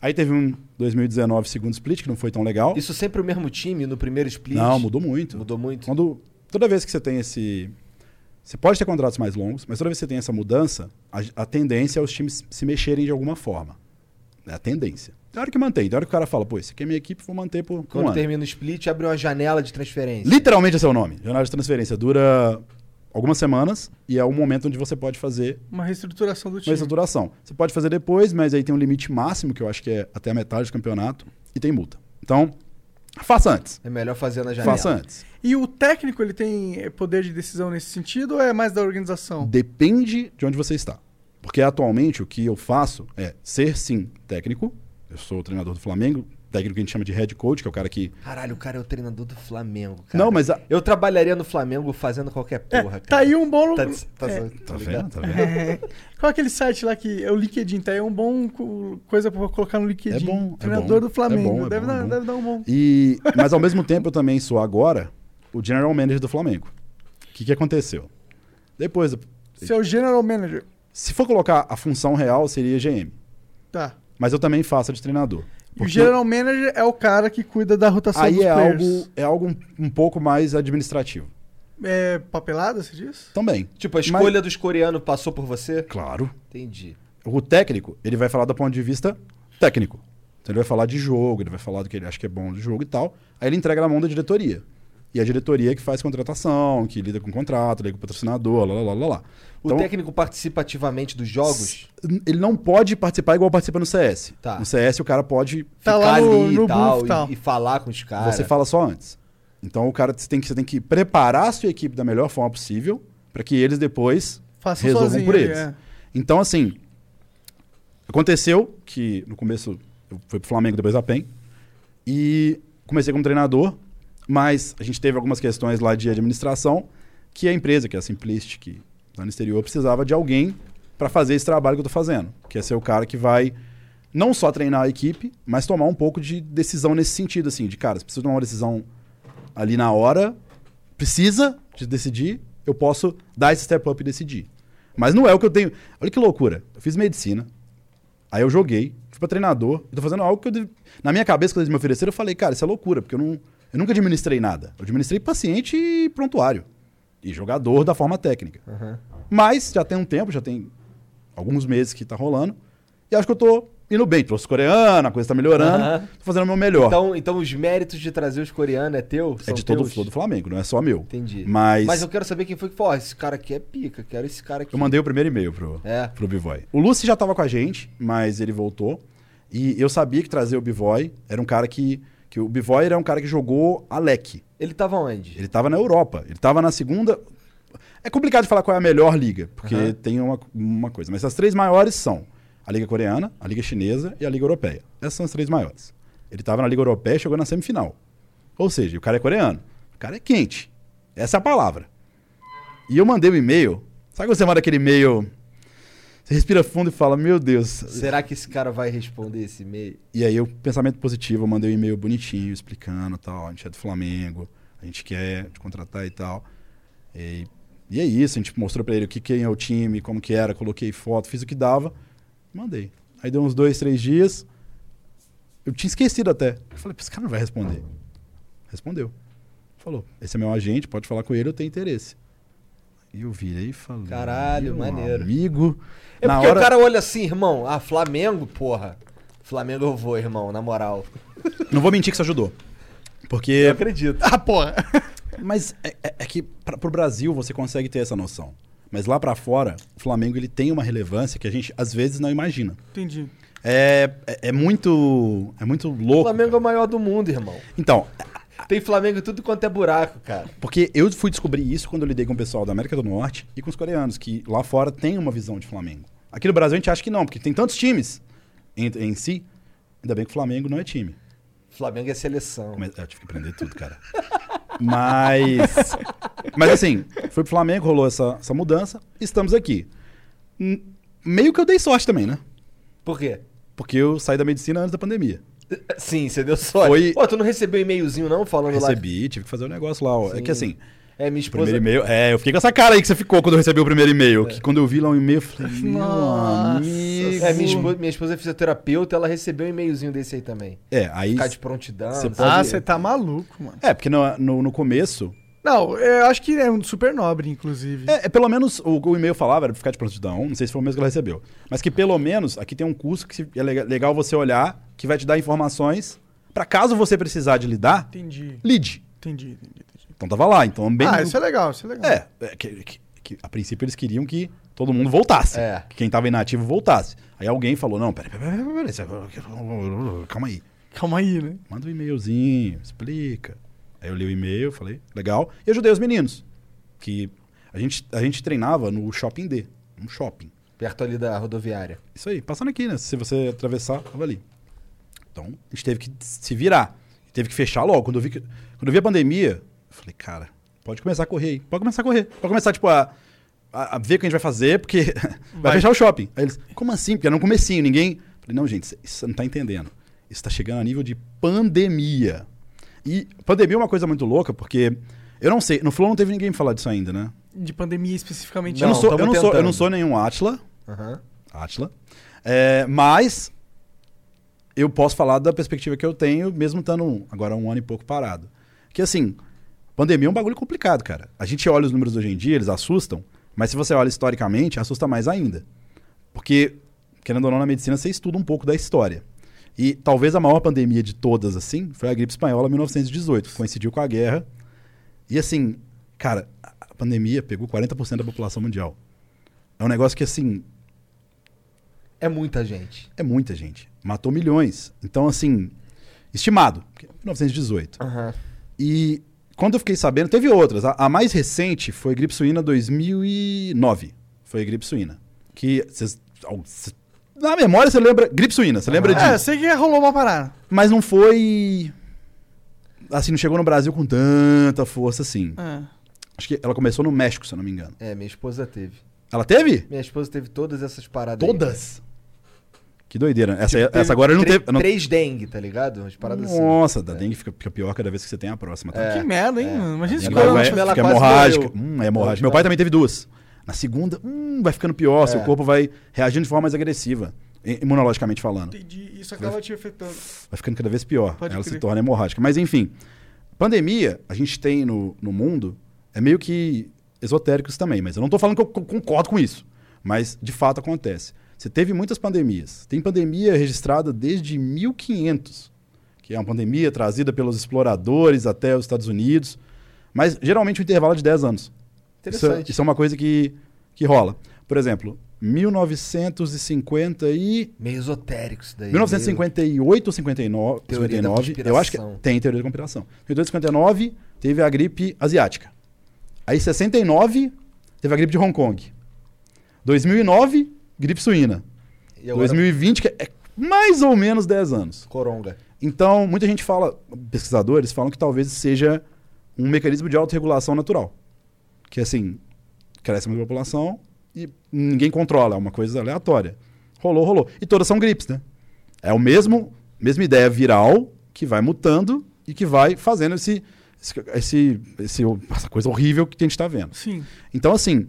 Aí teve um 2019 segundo split, que não foi tão legal. Isso sempre o mesmo time no primeiro split? Não, mudou muito. Mudou muito? Quando, toda vez que você tem esse. Você pode ter contratos mais longos, mas toda vez que você tem essa mudança, a, a tendência é os times se mexerem de alguma forma. É a tendência. Tem hora que mantém, tem hora que o cara fala, pô, esse aqui é minha equipe, vou manter por um Quando ano. termina o split, abre uma janela de transferência. Literalmente esse é o nome. Jornada de transferência. Dura algumas semanas e é o momento onde você pode fazer Uma reestruturação do uma time. estruturação. Você pode fazer depois, mas aí tem um limite máximo, que eu acho que é até a metade do campeonato, e tem multa. Então, faça antes. É melhor fazer na janela. Faça antes. E o técnico, ele tem eh, poder de decisão nesse sentido ou é mais da organização? Depende de onde você está. Porque atualmente o que eu faço é ser sim técnico. Eu sou o treinador do Flamengo, técnico que a gente chama de head coach, que é o cara que. Caralho, o cara é o treinador do Flamengo, cara. Não, mas. a- Eu trabalharia no Flamengo fazendo qualquer É, porra, cara. tá aí um bom. Tá, tá, é. tá Tá vendo? Tá vendo? É. Qual é aquele site lá que é o LinkedIn? Tá aí um bom co- coisa pra colocar no LinkedIn. É bom, é Treinador bom. do Flamengo. É bom, é deve, bom, dar, bom. deve dar um bom. E, mas ao mesmo tempo eu também sou agora o general manager do Flamengo. O que, que aconteceu? Depois, Seu general manager. se for colocar a função real, seria GM. Tá. Mas eu também faço de treinador. E o Porque general manager é o cara que cuida da rotação aí dos é players. algo, é algo um, um pouco mais administrativo. É papelada, você diz? Também. Tipo, a escolha dos coreanos passou por você? Claro. Entendi. O técnico, ele vai falar do ponto de vista técnico. Então ele vai falar de jogo, ele vai falar do que ele acha que é bom de jogo e tal. Aí ele entrega na mão da diretoria. E a diretoria que faz contratação, que lida com contrato, lida com patrocinador, lá, lá, lá, lá, lá. O Então, técnico participa ativamente dos jogos? ele não pode participar igual participa no CS. Tá. No CS o cara pode. Tá Ficar lá no- ali no e tal, e tal. E, e falar com os caras. Você fala só antes. Então o cara você tem que, você tem que preparar a sua equipe da melhor forma possível para que eles depois Faça resolvam sozinho. por eles. é. Então, assim, aconteceu que no começo eu fui pro Flamengo, depois a PEN, e comecei como treinador, mas a gente teve algumas questões lá de administração que a empresa, que é a Simplist, que lá no exterior, precisava de alguém para fazer esse trabalho que eu tô fazendo, que é ser o cara que vai não só treinar a equipe, mas tomar um pouco de decisão nesse sentido, assim, de cara, se precisa tomar uma decisão ali na hora, precisa de decidir, eu posso dar esse step up e decidir. Mas não é o que eu tenho. Olha que loucura. Eu fiz medicina, aí eu joguei, fui pra treinador, e tô fazendo algo que eu. Na minha cabeça, quando eles me ofereceram, eu falei, cara, isso é loucura, porque eu, não, eu nunca administrei nada. Eu administrei paciente e prontuário. E jogador da forma técnica. Aham. Mas já tem um tempo, já tem alguns meses que tá rolando. E acho que eu tô indo bem. Trouxe coreano, a coisa tá melhorando. Aham. Tô fazendo o meu melhor. Então, então os méritos de trazer os coreanos é teu? é de todo, todo o Flamengo, não é só meu. Entendi. Mas, Mas eu quero saber quem foi que falou, esse cara aqui é pica, quero esse cara aqui. eu mandei o primeiro e-mail pro, É. pro Bivoy. O Lucy já tava com a gente, mas ele voltou. E eu sabia que trazer o Bivoy era um cara que. Que o Bivoy era um cara que jogou a LEC. Ele tava onde? Ele tava na Europa. Ele tava na segunda. É complicado falar qual é a melhor liga, porque Aham. tem uma, uma coisa. Mas as três maiores são a Liga Coreana, a Liga Chinesa e a Liga Europeia. Essas são as três maiores. Ele tava na Liga Europeia e chegou na semifinal. Ou seja, o cara é coreano. O cara é quente. Essa é a palavra. E eu mandei um e-mail. Sabe quando você manda aquele e-mail? Você respira fundo e fala, meu Deus. Será que esse cara vai responder esse e-mail? E aí, o pensamento positivo, eu mandei um e-mail bonitinho, explicando tal. A gente é do Flamengo, a gente quer te contratar e tal. E, e é isso, a gente mostrou pra ele o que, quem é o time, como que era, coloquei foto, fiz o que dava, mandei. Aí deu uns dois, três dias. Eu tinha esquecido até. Eu falei, esse cara não vai responder. Respondeu. Falou, esse é meu agente, pode falar com ele, eu tenho interesse. E eu virei e falei. Caralho, maneiro. Amigo. É na porque hora... o cara olha assim, irmão, ah, Flamengo, porra. Flamengo eu vou, irmão, na moral. Não vou mentir que isso ajudou. Porque Eu acredito. Ah, porra. Mas é, é- é que pra, pro Brasil você consegue ter essa noção. Mas lá pra fora, o Flamengo ele tem uma relevância que a gente às vezes não imagina. Entendi. É, é, é muito é muito O louco. Flamengo é o maior do mundo, irmão. Então, Tem Flamengo em tudo quanto é buraco, cara. porque eu fui descobrir isso quando eu lidei com o pessoal da América do Norte e com os coreanos, que lá fora tem uma visão de Flamengo. Aqui no Brasil a gente acha que não, porque tem tantos times em, em si. Ainda bem que o Flamengo não é time. Flamengo é seleção. Mas, eu tive que aprender tudo, cara. Mas. Mas assim, foi pro Flamengo, rolou essa, essa mudança. Estamos aqui. Hum, Meio que eu dei sorte também, né? Por quê? Porque eu saí da medicina antes da pandemia. Sim, você deu sorte. Foi- Pô, tu não recebeu e-mailzinho não falando lá? Recebi, tive que fazer o negócio lá. ó. É Sim. que assim, É, minha o esposa... primeiro e-mail. É, eu fiquei com essa cara aí que você ficou quando eu recebi o primeiro e-mail. Que quando eu vi lá um e-mail, eu falei, meu Nossa. amigo. É, minha esposa, minha esposa é fisioterapeuta, ela recebeu um e-mailzinho desse aí também. É, aí. Ficar de prontidão. Você pode- Ah, você tá maluco, mano. É, porque no, no, no começo. Não, eu acho que é um super nobre, inclusive. É, é, pelo menos o, o e-mail falava, era pra ficar de prontidão, não sei se foi o mesmo que ela recebeu. Mas que pelo menos aqui tem um curso que é lega- legal você olhar, que vai te dar informações pra caso você precisar de lidar, Entendi, lide. entendi, entendi. entendi. Então tava lá, então bem. Ah, isso é legal, isso é legal. É, é que, que- que a princípio eles queriam que todo mundo voltasse. É. Que quem tava inativo voltasse. Aí alguém falou: não, peraí, peraí, peraí, peraí, peraí, calma aí. Calma aí, né? Manda um e-mailzinho, explica. Aí eu li o e-mail, falei, legal. E ajudei os meninos. Que a gente, a gente treinava no Shopping D, um shopping. Perto ali da rodoviária. Isso aí, passando aqui, né? Se você atravessar, tava ali. Então, a gente teve que se virar. Teve que fechar logo. Quando eu vi, que, quando eu vi a pandemia, eu falei, cara, pode começar a correr aí. Pode começar a correr. Pode começar, tipo, a, a, a ver o que a gente vai fazer, porque vai, Vai. fechar o shopping. Aí eles, como assim? Porque era no comecinho, ninguém... Falei, não, gente, isso- isso você não tá entendendo. Isso tá chegando a nível de pandemia. E pandemia é uma coisa muito louca, porque... Eu não sei, no Flow não teve ninguém me falar disso ainda, né? De pandemia especificamente. eu, não Não, sou, eu, não sou, eu não sou nenhum Atila, Aham. Atila. É, mas eu posso falar da perspectiva que eu tenho, mesmo estando um- agora um ano e pouco parado. Que assim, pandemia é um bagulho complicado, cara. A gente olha os números hoje em dia, eles assustam, mas se você olha historicamente, assusta mais ainda. Porque, querendo ou não, na medicina você estuda um pouco da história. E talvez a maior pandemia de todas, assim, foi a gripe espanhola 1918, que coincidiu com a guerra. E assim, cara, a pandemia pegou 40% da população mundial. É um negócio que, assim, É muita gente. é muita gente. Matou milhões. Então, assim, estimado. porque 1918. Aham. E quando eu fiquei sabendo, teve outras. A, a mais recente foi gripe suína 2009. Foi a gripe suína. Que vocês. Na memória você lembra. Gripe suína, você lembra É, disso? sei que rolou uma parada. Mas não foi. Assim, não chegou no Brasil com tanta força assim. É. Acho que ela começou no México, se eu não me engano. É, minha esposa teve. Ela teve? Minha esposa teve todas essas paradas. aí. Todas. Que doideira. Essa, Tipo, teve essa agora não teve. eu não- Três dengue, tá ligado? Umas paradas assim. Nossa, da É. dengue fica, fica pior cada vez que você tem a próxima. tá? É. que merda, hein? é. Imagina se vai, ela fica quase hemorrágica. Hum, é hemorrágica. Meu pai também teve duas. Na segunda, hum, vai ficando pior, seu É. corpo vai reagindo de forma mais agressiva, imunologicamente falando. Entendi. Isso acaba te afetando. Vai ficando cada vez pior. Pode ela crer. se torna hemorrágica. Mas enfim, pandemia, a gente tem no, no mundo, é meio que esotérico isso também, mas eu não tô falando que eu co- concordo com isso. Mas de fato acontece. Você teve muitas pandemias. Tem pandemia registrada desde 1500, que é uma pandemia trazida pelos exploradores até os Estados Unidos, mas geralmente um intervalo de 10 anos. Isso, é- Interessante. isso é uma coisa que, que rola. Por exemplo, 1950 e Meio esotérico isso daí. 1958 ou 59, Teoria da 59 eu acho que tem teoria da conspiração. Em 1959 teve a gripe asiática. Aí 69 teve a gripe de Hong Kong. 2009 gripe suína. E agora, 2020 que é mais ou menos 10 anos. Coronga. Então, muita gente fala, pesquisadores falam que talvez seja um mecanismo de autorregulação natural. Que assim, cresce muito a população e ninguém controla, é uma coisa aleatória. Rolou, rolou. E todas são gripes, né? É o mesmo, mesma ideia viral que vai mutando e que vai fazendo esse, esse, esse- esse- essa coisa horrível que a gente está vendo. Sim. Então, assim,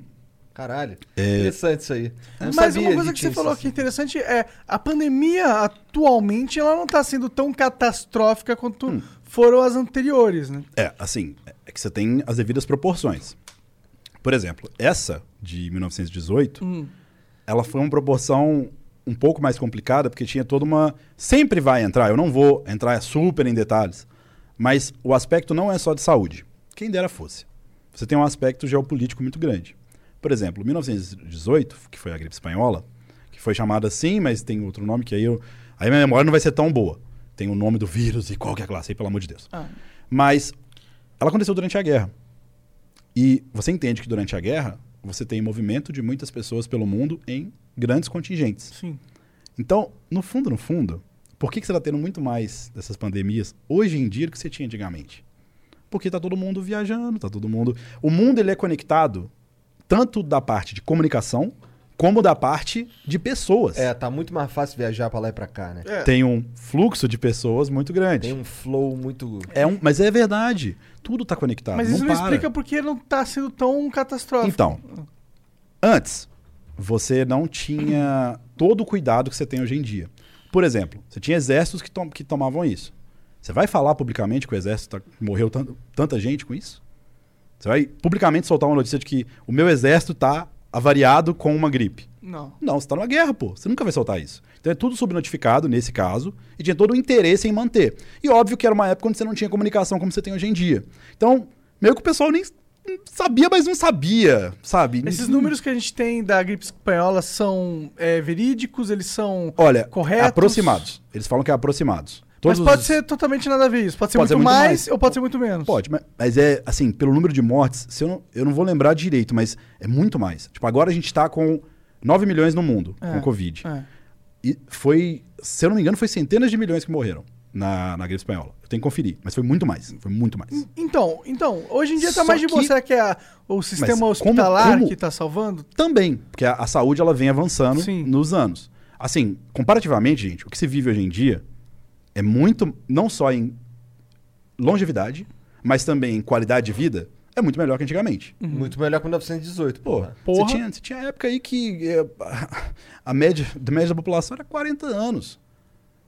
Caralho. É. Interessante isso aí. Mas sabia uma coisa que você falou isso que é interessante é a pandemia atualmente ela não tá sendo tão catastrófica quanto Hum. foram as anteriores, né? É, assim, é que você tem as devidas proporções. Por exemplo, essa de 1918, Hum. ela foi uma proporção um pouco mais complicada, porque tinha toda uma. Sempre vai entrar, eu não vou entrar super em detalhes, mas o aspecto não é só de saúde. Quem dera fosse. Você tem um aspecto geopolítico muito grande. Por exemplo, 1918, que foi a gripe espanhola, que foi chamada assim, mas tem outro nome que aí eu. Aí minha memória não vai ser tão boa. Tem o nome do vírus e qual que é a classe aí, pelo amor de Deus. Ah, Mas ela aconteceu durante a guerra. E você entende que durante a guerra você tem movimento de muitas pessoas pelo mundo em grandes contingentes. sim. Então, no fundo, no fundo, por que, que você está tendo muito mais dessas pandemias hoje em dia do que você tinha antigamente? Porque está todo mundo viajando, está todo mundo. O mundo ele é conectado tanto da parte de comunicação como da parte de pessoas. É, tá muito mais fácil viajar pra lá e pra cá, né? É. Tem um fluxo de pessoas muito grande. Tem um flow muito. É um, mas é verdade. Tudo está conectado. Mas não isso não para. explica porque não tá sendo tão catastrófico. Então, antes, você não tinha todo o cuidado que você tem hoje em dia. Por exemplo, você tinha exércitos que, tom- que tomavam isso. Você vai falar publicamente que o exército tá- morreu tan- tanta gente com isso? Você vai publicamente soltar uma notícia de que o meu exército está avariado com uma gripe? Não. Não, você está numa guerra, pô. Você nunca vai soltar isso. Então é tudo subnotificado nesse caso e tinha todo o interesse em manter. E óbvio que era uma época onde você não tinha comunicação como você tem hoje em dia. Então, meio que o pessoal nem sabia, mas não sabia, sabe? Esses números que a gente tem da gripe espanhola são é, verídicos, eles são Olha, corretos? aproximados. Eles falam que é aproximados. Mas Todos pode os- ser totalmente nada a ver isso. Pode ser, Pode ser muito, muito mais, mais. ou pode ser muito menos. Pode, mas, mas é assim, pelo número de mortes, se eu, não, eu não vou lembrar direito, mas é muito mais. Tipo, agora a gente tá com 9 milhões no mundo É, com Covid. É. E foi, se eu não me engano, foi centenas de milhões que morreram na, na gripe espanhola. Eu tenho que conferir, mas foi muito mais. Foi muito mais. Então, então, hoje em dia tá Só mais de boa. que- Será que é a- o sistema como- hospitalar como- que tá salvando? Também, porque a, a saúde ela vem avançando Sim. nos anos. Assim, comparativamente, gente, o que se vive hoje em dia é muito, não só em longevidade, mas também em qualidade de vida, é muito melhor que antigamente. Muito melhor que 1918, Pô, porra. você tinha, você tinha época aí que é, a média, a média da população era 40 anos.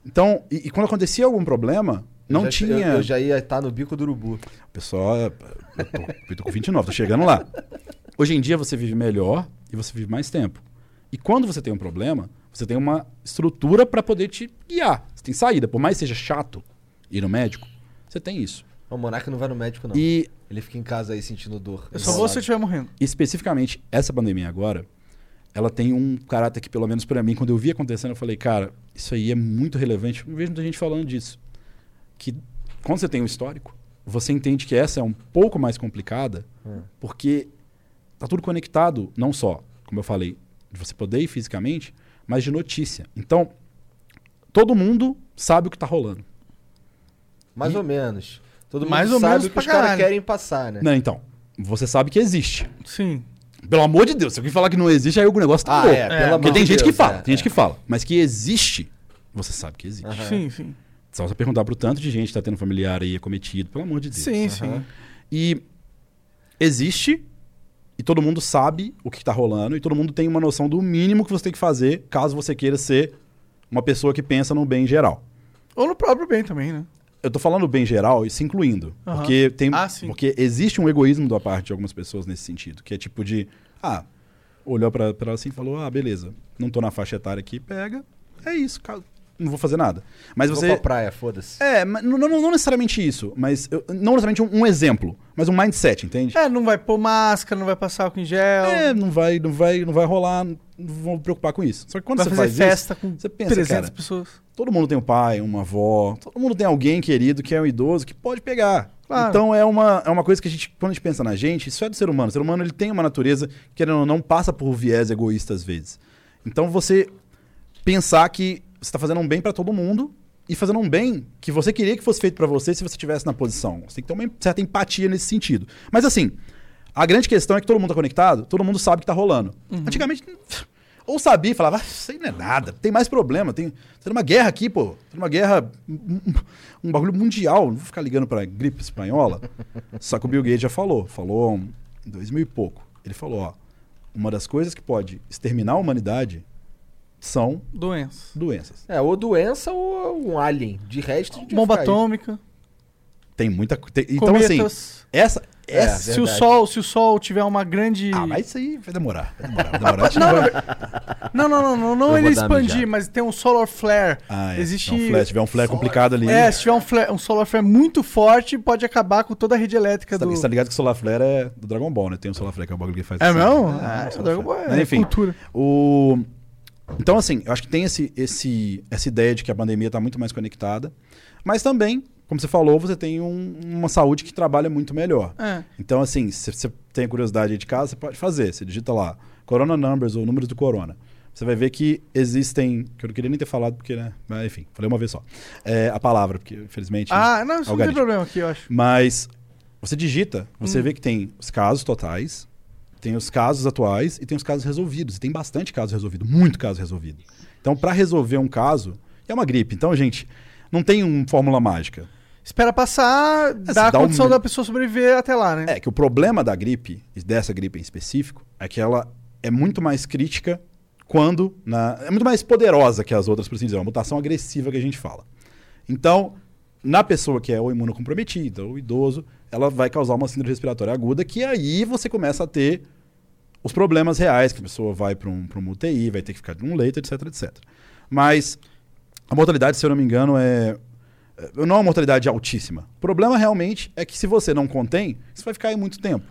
Então, e, e quando acontecia algum problema, não Eu já- tinha. Eu, eu já ia estar no bico do urubu. O pessoal, eu tô, eu tô com 29, tô chegando lá. Hoje em dia você vive melhor e você vive mais tempo. E quando você tem um problema, você tem uma estrutura para poder te guiar. Você tem saída. Por mais que seja chato ir no médico, você tem isso. O Monarca não vai no médico, não. E Ele fica em casa aí sentindo dor. Eu só vou se eu estiver morrendo. especificamente essa pandemia agora, ela tem um caráter que, pelo menos para mim, quando eu vi acontecendo, eu falei, cara, isso aí é muito relevante. Eu vejo muita gente falando disso. Que quando você tem um histórico, você entende que essa é um pouco mais complicada, Hum. porque tá tudo conectado, não só, como eu falei, de você poder ir fisicamente, mas de notícia. Então, todo mundo sabe o que tá rolando. Mais E- ou menos. Todo mundo Mais ou sabe menos o que os caras querem passar, né? Não, então, você sabe que existe. Sim. Pelo amor de Deus, se alguém falar que não existe, aí o negócio tá Ah, louco. é, pelo É, amor Porque de tem gente Deus, que fala, é, tem gente é. que fala. Mas que existe, você sabe que existe. Aham. Sim, sim. Só você perguntar pro tanto de gente que tá tendo familiar aí acometido, pelo amor de Deus. Sim, sim. Aham. E existe, e todo mundo sabe o que tá rolando, e todo mundo tem uma noção do mínimo que você tem que fazer caso você queira ser uma pessoa que pensa no bem geral. Ou no próprio bem também, né? Eu tô falando bem geral e se incluindo. Aham. Porque tem. Ah, sim. Porque existe um egoísmo da parte de algumas pessoas nesse sentido. Que é tipo de. Ah, olhou pra ela assim e falou: Ah, beleza, não tô na faixa etária aqui, pega. É isso, não vou fazer nada. Mas Vou você. pra praia, foda-se. É, mas não, não- não necessariamente isso, mas. eu- não necessariamente um, um exemplo, mas um mindset, entende? É, não vai pôr máscara, não vai passar álcool em gel. É, não vai, não vai, não vai rolar, não vou me preocupar com isso. Só que quando vai você fazer faz festa isso, com você pensa, 300 cara, pessoas. todo mundo tem um pai, uma avó, todo mundo tem alguém querido que é um idoso que pode pegar. Claro. Então é uma, é uma coisa que a gente, quando a gente pensa na gente, isso é do ser humano. O ser humano ele tem uma natureza que querendo ou não passa por viés egoísta às vezes. Então você pensar que você está fazendo um bem para todo mundo e fazendo um bem que você queria que fosse feito para você se você estivesse na posição. Você tem que ter uma certa empatia nesse sentido. Mas assim, a grande questão é que todo mundo tá conectado, todo mundo sabe o que tá rolando. Antigamente, ou sabia e falava, ah, isso aí não é nada, tem mais problema, tem, tem uma guerra aqui, pô, tem uma guerra, um, um bagulho mundial, não vou ficar ligando pra gripe espanhola. Só que o Bill Gates já falou, falou em 2000 e pouco. Ele falou, ó, uma das coisas que pode exterminar a humanidade são Doenças. doenças. É, ou doença ou um alien. De resto, de Bomba aí. atômica, Tem muita co- tem- Então assim, cometas. essa É, essa se, o sol, se o sol tiver uma grande. Ah, mas isso aí vai demorar, vai demorar, vai demorar. A gente não Não, não, não, não, ele expandir, mas tem um solar flare. Ah, é. Existe. Se tiver um flare, tiver um flare complicado ali. É, se tiver um, flare- um solar flare muito forte, pode acabar com toda a rede elétrica Você tá, do. você tá ligado que o Solar Flare é do Dragon Ball, né? Tem o Solar Flare que é o bagulho que faz É assim. mesmo? É, Ah, o o Solar Dragon. Ball Mas é enfim, cultura. o... Então, assim, eu acho que tem esse, esse, essa ideia de que a pandemia está muito mais conectada. Mas também, como você falou, você tem um- uma saúde que trabalha muito melhor. É. Então, assim, se você tem curiosidade aí de casa, você pode fazer. Você digita lá, Corona Numbers ou números do Corona. Você vai ver que existem. Que eu não queria nem ter falado, porque, né? Mas enfim, falei uma vez só. É, a palavra, porque infelizmente. Ah, não, isso não tem problema aqui, eu acho. Mas você digita, você Hum. vê que tem os casos totais, tem os casos atuais e tem os casos resolvidos. E tem bastante caso resolvido, muito caso resolvido. Então, para resolver um caso, é uma gripe. Então, gente, não tem uma fórmula mágica. Espera passar, dá você a dá um- condição da pessoa sobreviver até lá, né? É que o problema da gripe, dessa gripe em específico, é que ela é muito mais crítica quando. Na, é muito mais poderosa que as outras, por assim dizer, é uma mutação agressiva que a gente fala. Então, na pessoa que é ou imunocomprometida ou idoso, ela vai causar uma síndrome respiratória aguda, que aí você começa a ter os problemas reais, que a pessoa vai para um, pra uma UTI, vai ter que ficar num leito, etc, etc. Mas a mortalidade, se eu não me engano, é. é- Não é uma mortalidade altíssima. O problema realmente é que se você não contém, você vai ficar aí muito tempo.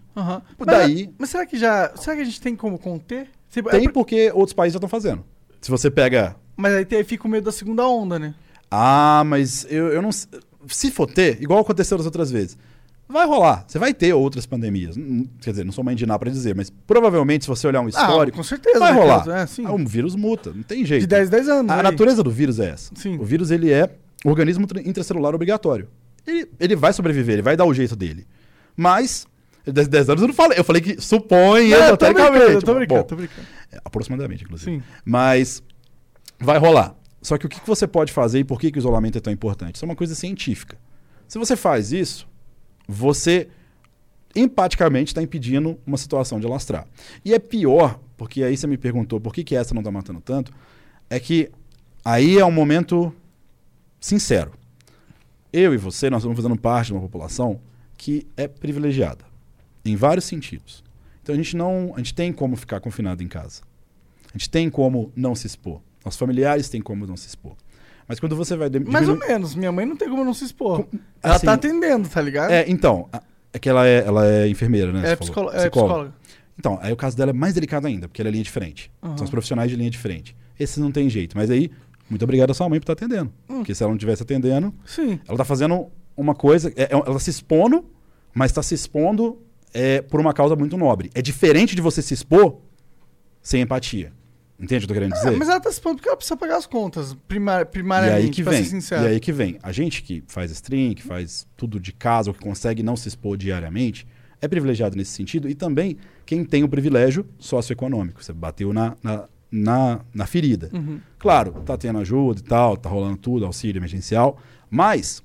Por Mas, daí- mas será que já. Será que a gente tem como conter? Tipo, é Tem por- porque outros países já estão fazendo. Se você pega. Mas aí tem- fica o medo da segunda onda, né? Ah, mas eu, eu não. Se for ter, igual aconteceu das outras vezes, Vai rolar. Você vai ter outras pandemias. Hum, Quer dizer, não sou mãe de nada pra dizer, mas provavelmente, se você olhar um histórico, Ah, com certeza. vai né, rolar. É, sim. Ah, um vírus muta, não tem jeito. De 10 10 anos. A aí. natureza do vírus é essa. Sim. O vírus ele é organismo tra- intracelular obrigatório. Ele, ele vai sobreviver, ele vai dar o jeito dele. Mas, 10, 10 anos eu não falei. Eu falei que supõe Não, eu tô brincando, tô brincando, Bom, tô brincando. é, aproximadamente, inclusive. Sim. Mas vai rolar. Só que o que que você pode fazer e por que, que o isolamento é tão importante? Isso é uma coisa científica. Se você faz isso, você empaticamente está impedindo uma situação de alastrar. E é pior, porque aí você me perguntou por que, que essa não está matando tanto, é que aí é um momento sincero. Eu e você, nós estamos fazendo parte de uma população que é privilegiada, em vários sentidos. Então a gente não, a gente tem como ficar confinado em casa. A gente tem como não se expor. Nossos familiares têm como não se expor. Mas quando você vai... dim- Mais ou diminu- menos. Minha mãe não tem como não se expor. Ela assim, tá atendendo, tá ligado? É, então, é que ela é, ela é enfermeira, né? É, é psicóloga. Então, aí o caso dela é mais delicado ainda, porque ela é linha diferente. Aham. São os profissionais de linha diferente. Esses não tem jeito. Mas aí, muito obrigado à sua mãe por estar atendendo. Hum. Porque se ela não estivesse atendendo, Sim. ela está fazendo uma coisa. é- é- ela se expondo, mas está se expondo é, por uma causa muito nobre. É diferente de você se expor sem empatia. Entende o que eu tô querendo Ah, dizer? mas ela tá se pondo porque ela precisa pagar as contas, primar, E primariamente, aí que vem. ser sincero. E aí que vem. A gente que faz stream, que faz tudo de casa, ou que consegue não se expor diariamente, é privilegiado nesse sentido. E também quem tem o privilégio socioeconômico. Você bateu na, na, na, na ferida. Uhum. Claro, tá tendo ajuda e tal, tá rolando tudo, auxílio emergencial. Mas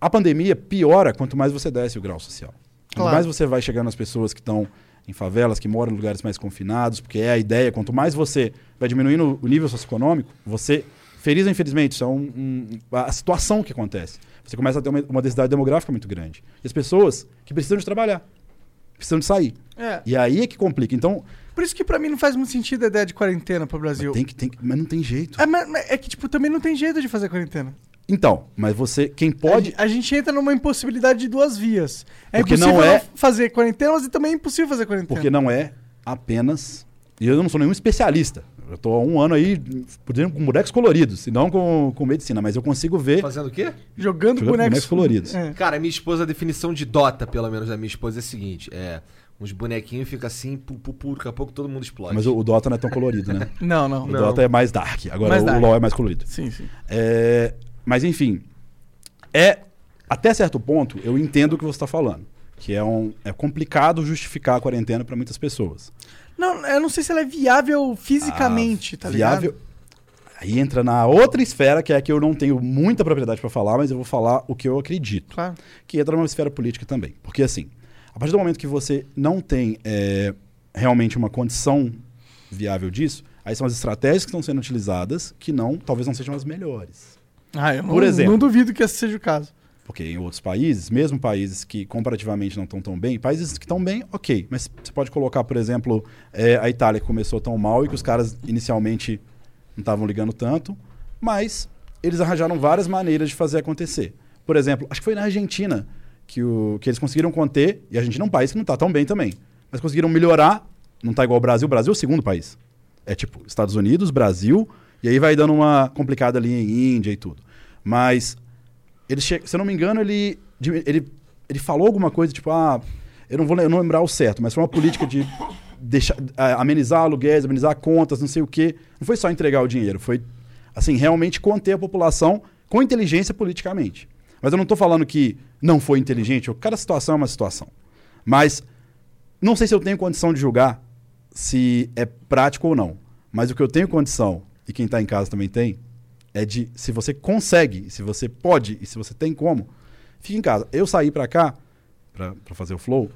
a pandemia piora quanto mais você desce o grau social. Quanto Claro. mais você vai chegando nas pessoas que estão em favelas, que moram em lugares mais confinados, porque é a ideia, quanto mais você vai diminuindo o nível socioeconômico, você, feliz ou infelizmente, isso é um- um- a situação que acontece. Você começa a ter uma, uma densidade demográfica muito grande. E as pessoas que precisam de trabalhar, precisam de sair. É. E aí é que complica. Então, Por isso que pra mim não faz muito sentido a ideia de quarentena pro Brasil. tem que, tem que- mas não tem jeito. É, mas- mas é que, tipo, também não tem jeito de fazer quarentena. Então, mas você, quem pode, A, a gente entra numa impossibilidade de duas vias. É Porque impossível não é- fazer quarentena, mas também é impossível fazer quarentena. Porque não é apenas. E eu não sou nenhum especialista. Eu tô há um ano aí, por exemplo, com bonecos coloridos, e não com, com medicina, mas eu consigo ver. Fazendo o quê? Jogando, Jogando bonecos, bonecos coloridos. É. Cara, minha esposa, a definição de Dota, pelo menos da minha esposa, é a seguinte: é. Uns bonequinhos fica assim, pu, pu, pu, daqui a pouco todo mundo explode. Mas o, o Dota não é tão colorido, né? Não, não. O Não. Dota é mais dark. Agora Mais o dark. LoL é mais colorido. Sim, sim. É, mas enfim, é até certo ponto eu entendo o que você está falando, que é um é complicado justificar a quarentena para muitas pessoas. Não, eu não sei se ela é viável fisicamente, tá Ah, viável. ligado? Aí entra na outra esfera que é a que eu não tenho muita propriedade para falar, mas eu vou falar o que eu acredito. Claro. que entra numa esfera política também. Porque, assim, a partir do momento que você não tem é, realmente uma condição viável disso, aí são as estratégias que estão sendo utilizadas que não, talvez não sejam as melhores. Ah, eu não, Por exemplo. não duvido que esse seja o caso. Porque em outros países, mesmo países que comparativamente não estão tão bem, países que estão bem, ok. Mas você pode colocar, por exemplo, é, a Itália que começou tão mal e que os caras inicialmente não estavam ligando tanto, mas eles arranjaram várias maneiras de fazer acontecer. Por exemplo, acho que foi na Argentina que, o, que eles conseguiram conter, e a Argentina é um país que não está tão bem também, mas conseguiram melhorar, não está igual ao Brasil, o Brasil é o segundo país. É tipo Estados Unidos, Brasil, e aí vai dando uma complicada ali em Índia e tudo. Mas ele che... se eu não me engano, ele, ele, ele falou alguma coisa, tipo, ah, eu não vou eu não lembrar o certo, mas foi uma política de deixar, amenizar aluguéis, amenizar contas, não sei o quê. Não foi só entregar o dinheiro, foi, assim, realmente conter a população com inteligência politicamente. Mas eu não estou falando que não foi inteligente, cada situação é uma situação. Mas não sei se eu tenho condição de julgar se é prático ou não. Mas o que eu tenho condição, e quem está em casa também tem, é de se você consegue, se você pode e se você tem como, fique em casa. Eu saí para cá, para fazer o flow,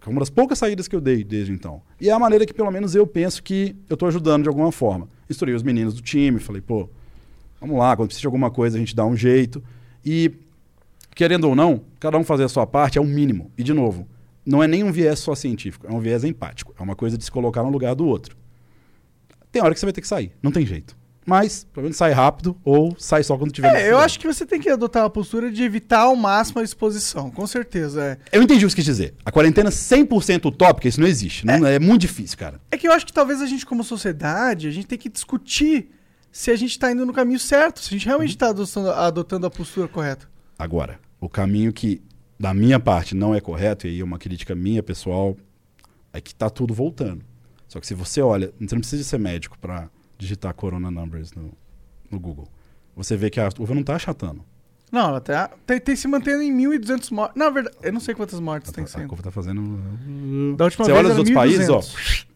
foi uma das poucas saídas que eu dei desde então. E é a maneira que pelo menos eu penso que eu estou ajudando de alguma forma. Estourei os meninos do time, falei, pô, vamos lá, quando precisa de alguma coisa a gente dá um jeito. E, querendo ou não, cada um fazer a sua parte é o mínimo. E, de novo, não é nem um viés só científico, é um viés empático. É uma coisa de se colocar no lugar do outro. Tem hora que você vai ter que sair, não tem jeito. Mas, pelo menos sai rápido ou sai só quando tiver É, eu acho que você tem que adotar uma postura de evitar ao máximo a exposição, com certeza. É, Eu entendi o que você quis dizer. A quarentena 100% utópica, isso não existe. Não, é. muito difícil, cara. é que eu acho que talvez a gente, como sociedade, a gente tem que discutir se a gente tá indo no caminho certo, se a gente realmente Uhum. tá adotando, adotando a postura correta. Agora, o caminho que da minha parte, não é correto, e aí é uma crítica minha, pessoal, é que tá tudo voltando. Só que se você olha, você não precisa ser médico para digitar Corona Numbers no, no Google. Você vê que a curva não tá achatando. Não, ela tá, tem, tem se mantendo em 1.200 mortes. Na verdade, eu não sei quantas mortes tem A, a sendo. curva tá fazendo. Da última Você vez olha os outros países, ó. 1.200.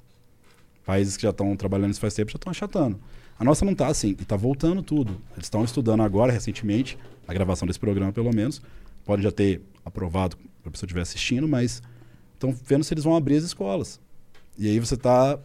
Países que já estão trabalhando isso faz tempo já estão achatando. A nossa não tá assim, e tá voltando tudo. Eles estão estudando agora, recentemente, a gravação desse programa, pelo menos. Pode já ter aprovado para a pessoa estiver assistindo, mas estão vendo se eles vão abrir as escolas. E aí você tá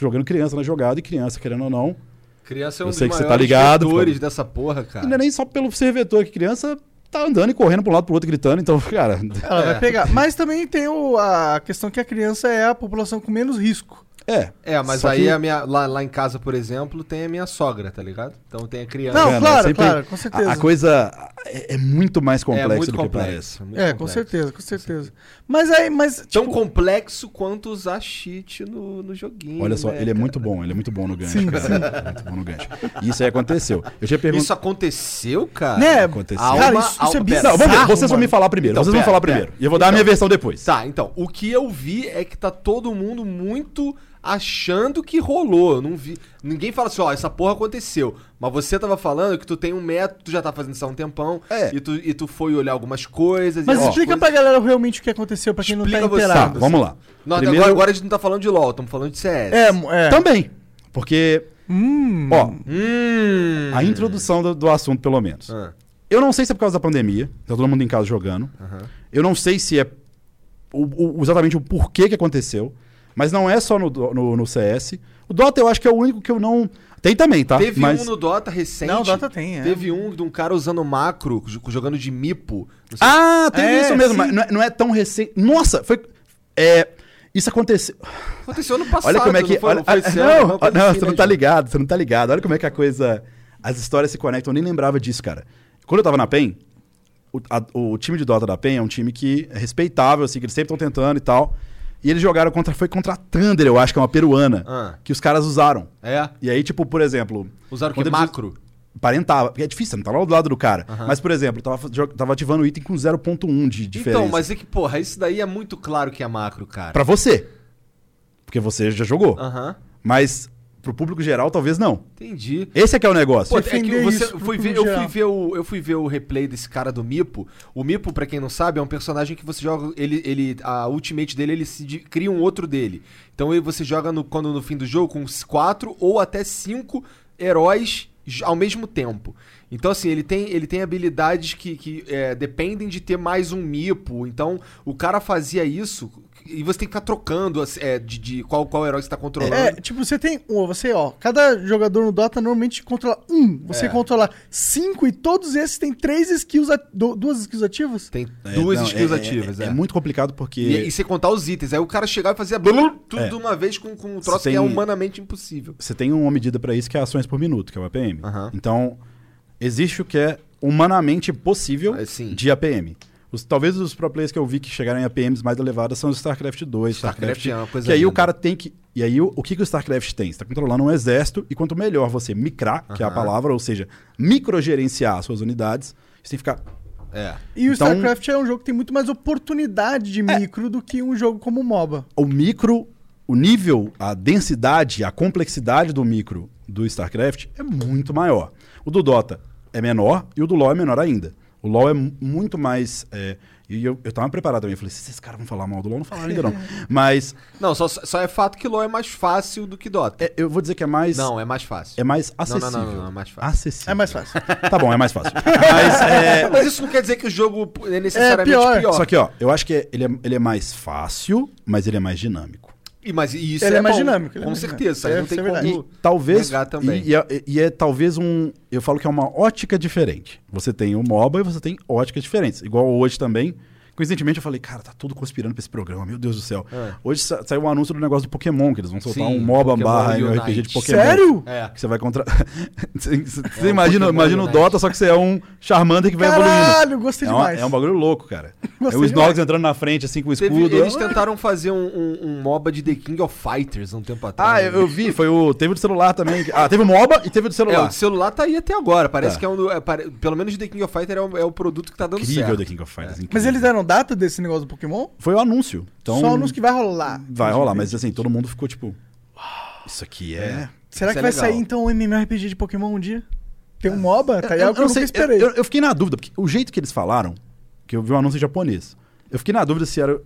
jogando criança na jogada e criança, querendo ou não. Criança é Eu um sei dos que você tá ligado, vetores dessa porra, cara. E não é nem só pelo ser vetor, que criança tá andando e correndo para um lado pro outro, gritando. Então, cara, Ela É. vai pegar. Mas também tem o- a questão que a criança é a população com menos risco. É. É, mas aí que- a minha, lá, lá em casa, por exemplo, tem a minha sogra, tá ligado? Então tem a criança. Não, Cara, claro, sempre- claro, com certeza. A, a coisa é, é muito mais é complexa muito do que complexo. parece. muito É, com complexo. certeza, com certeza. Mas aí, mas. Tão tipo, complexo quanto usar cheat no, no joguinho. Olha só, né, ele é cara? muito bom, ele é muito bom no gancho, Sim, cara. sim. É muito bom no gancho. E isso aí aconteceu. Eu tinha perguntado. Isso aconteceu, cara? Né? aconteceu. Cara, isso, isso é bizarro. Não, vamos ver, vocês vão me falar primeiro. Então, vocês vão falar pera. primeiro. E eu vou dar a minha Então, versão depois. Tá, então, o que eu vi é que tá todo mundo muito achando que rolou. Eu não vi. Ninguém fala assim, ó, essa porra aconteceu. Mas você tava falando que tu tem um método, tu já tá fazendo isso há um tempão. É. E tu, e tu foi olhar algumas coisas. Mas e explica coisas... pra galera realmente o que aconteceu, pra quem não Explica tá você. Tá, inteirado. vamos lá. Não, Primeiro- agora, agora a gente não tá falando de LOL, estamos falando de CS. É, é. Também. Porque, Hum. ó, Hum. a introdução do, do assunto, pelo menos. Ah, Eu não sei se é por causa da pandemia, tá todo mundo em casa jogando. Eu não sei se é o- o- exatamente o porquê que aconteceu. Mas não é só no, no, no CS. O Dota eu acho que é o único que eu não. Tem também, tá? Teve mas... um no Dota recente. Não, o Dota tem, é. Teve um de um cara usando macro, jo- jogando de mipo. Não sei Ah, teve É, isso mesmo, sim. mas não é, não é tão recente. Nossa, foi. É, isso aconteceu. Aconteceu ano passado. Olha como é que. Não, foi, olha, não foi não, coisa não, assim, você não né, tá ligado, você não tá ligado. Olha como é que a coisa. As histórias se conectam. Eu nem lembrava disso, cara. Quando eu tava na PEN, o, a- o time de Dota da PEN é um time que é respeitável, assim, que eles sempre estão tentando e tal. E eles jogaram contra. Foi contra a Thunder, eu acho, que é uma peruana. Ah. Que os caras usaram. É? E aí, tipo, por exemplo. Usaram o que? Macro? Parentava. Porque é difícil, você não tá lá do lado do cara. Mas, por exemplo, tava, tava ativando o item com 0.1 de diferença. Então, mas é que, porra, isso daí é muito claro que é macro, cara. Pra você. Porque você já jogou. Aham. Mas pro público geral, talvez não. Entendi. Esse é que é o negócio. Pô, é que você foi ver, eu, fui ver o, eu fui ver o replay desse cara do Mipo. O Mipo, pra quem não sabe, é um personagem que você joga. Ele, ele, a ultimate dele, ele se cria um outro dele. Então ele- você joga no, quando no fim do jogo com quatro ou até cinco heróis ao mesmo tempo. Então, assim, ele tem, ele tem habilidades que, que é, dependem de ter mais um Mipo. Então, o cara fazia isso e você tem que ficar trocando é, de, de qual, qual herói você tá controlando. É, tipo, você tem um, você, ó, cada jogador no Dota normalmente controla um. Você É. controla cinco e todos esses têm três skills, a- duas skills ativas? Tem É, duas não, skills é- ativas. É, É, é muito complicado porque. E, e sem contar os itens. Aí o cara chegava e fazia blum, tudo É. de uma vez com, com um troço Tem- que é humanamente impossível. Você tem uma medida pra isso que é ações por minuto, que é o APM. Aham. Então, existe o que é humanamente possível É, sim. de APM. Os, talvez os pro players que eu vi que chegaram em APMs mais elevadas são os StarCraft 2, StarCraft é uma coisa Que aí o linda. cara tem que. E aí o, o que, que o StarCraft tem? Você tá controlando um exército e quanto melhor você micrar, que é a palavra, ou seja, microgerenciar as suas unidades, você tem que ficar. É. E o Então- StarCraft é um jogo que tem muito mais oportunidade de micro do que um jogo como o MOBA. O micro, o nível, a densidade, a complexidade do micro do StarCraft é muito maior. O do Dota é menor e o do LoL é menor ainda. O LoL é mu- muito mais. é, e eu, eu tava preparado também. Eu falei, se esses caras vão falar mal do LoL, não falaram ainda não. Mas Não, só, só é fato que LoL é mais fácil do que Dota. é, eu vou dizer que é mais. Não, é mais fácil. É mais Não, acessível. não, não, não, é mais fácil. Acessível. É mais fácil. Tá bom, é mais fácil. Mas é. Mas isso não quer dizer que o jogo é necessariamente É pior. pior. Só que, ó, eu acho que é- ele, é, ele é mais fácil, mas ele é mais dinâmico. E, mas isso Ele é mais bom, dinâmico, ele é Com mais certeza. dinâmico. Aí É, não tem é como. E talvez. negar também. E, e é, e é talvez um. Eu falo que é uma ótica diferente. Você tem o MOBA e você tem óticas diferentes. Igual hoje também, Coincidentemente eu falei, cara, tá tudo conspirando pra esse programa, meu Deus do céu. É. Hoje sa- saiu um anúncio do negócio do Pokémon, que eles vão soltar Sim, um MOBA Pokémon barra Unite. RPG de Pokémon. Sério? É. Que você vai contra. você É, o imagina, Pokémon imagina o. Dota, só que você é um Charmander que vai evoluindo. Caralho, gostei É, uma- demais. é um bagulho louco, cara. é Gostei o Snorlax entrando na frente, assim, com o Teve- escudo. eles Ah, tentaram fazer um, um, um MOBA de The King of Fighters um tempo Ah, atrás. eu, eu vi, foi o. Teve o do celular também. Ah, teve o MOBA e teve o do É, celular. o de celular tá aí até agora. Parece Tá. que é um. do- é, pare- pelo menos o The King of Fighters é o, é o produto que tá dando incrível certo. The King of Fighters. Mas incrível. eles deram data desse negócio do Pokémon? Foi o anúncio. Então, Só nos que vai rolar. Vai rolar, mas assim, todo mundo ficou tipo. Isso aqui é. Será Isso que é vai legal. sair então um MMORPG de Pokémon um dia? Tem um MOBA? Tá aí que eu, nunca sei, esperei. Eu, eu fiquei na dúvida, porque o jeito que eles falaram, que eu vi um anúncio em japonês, eu fiquei na dúvida se era.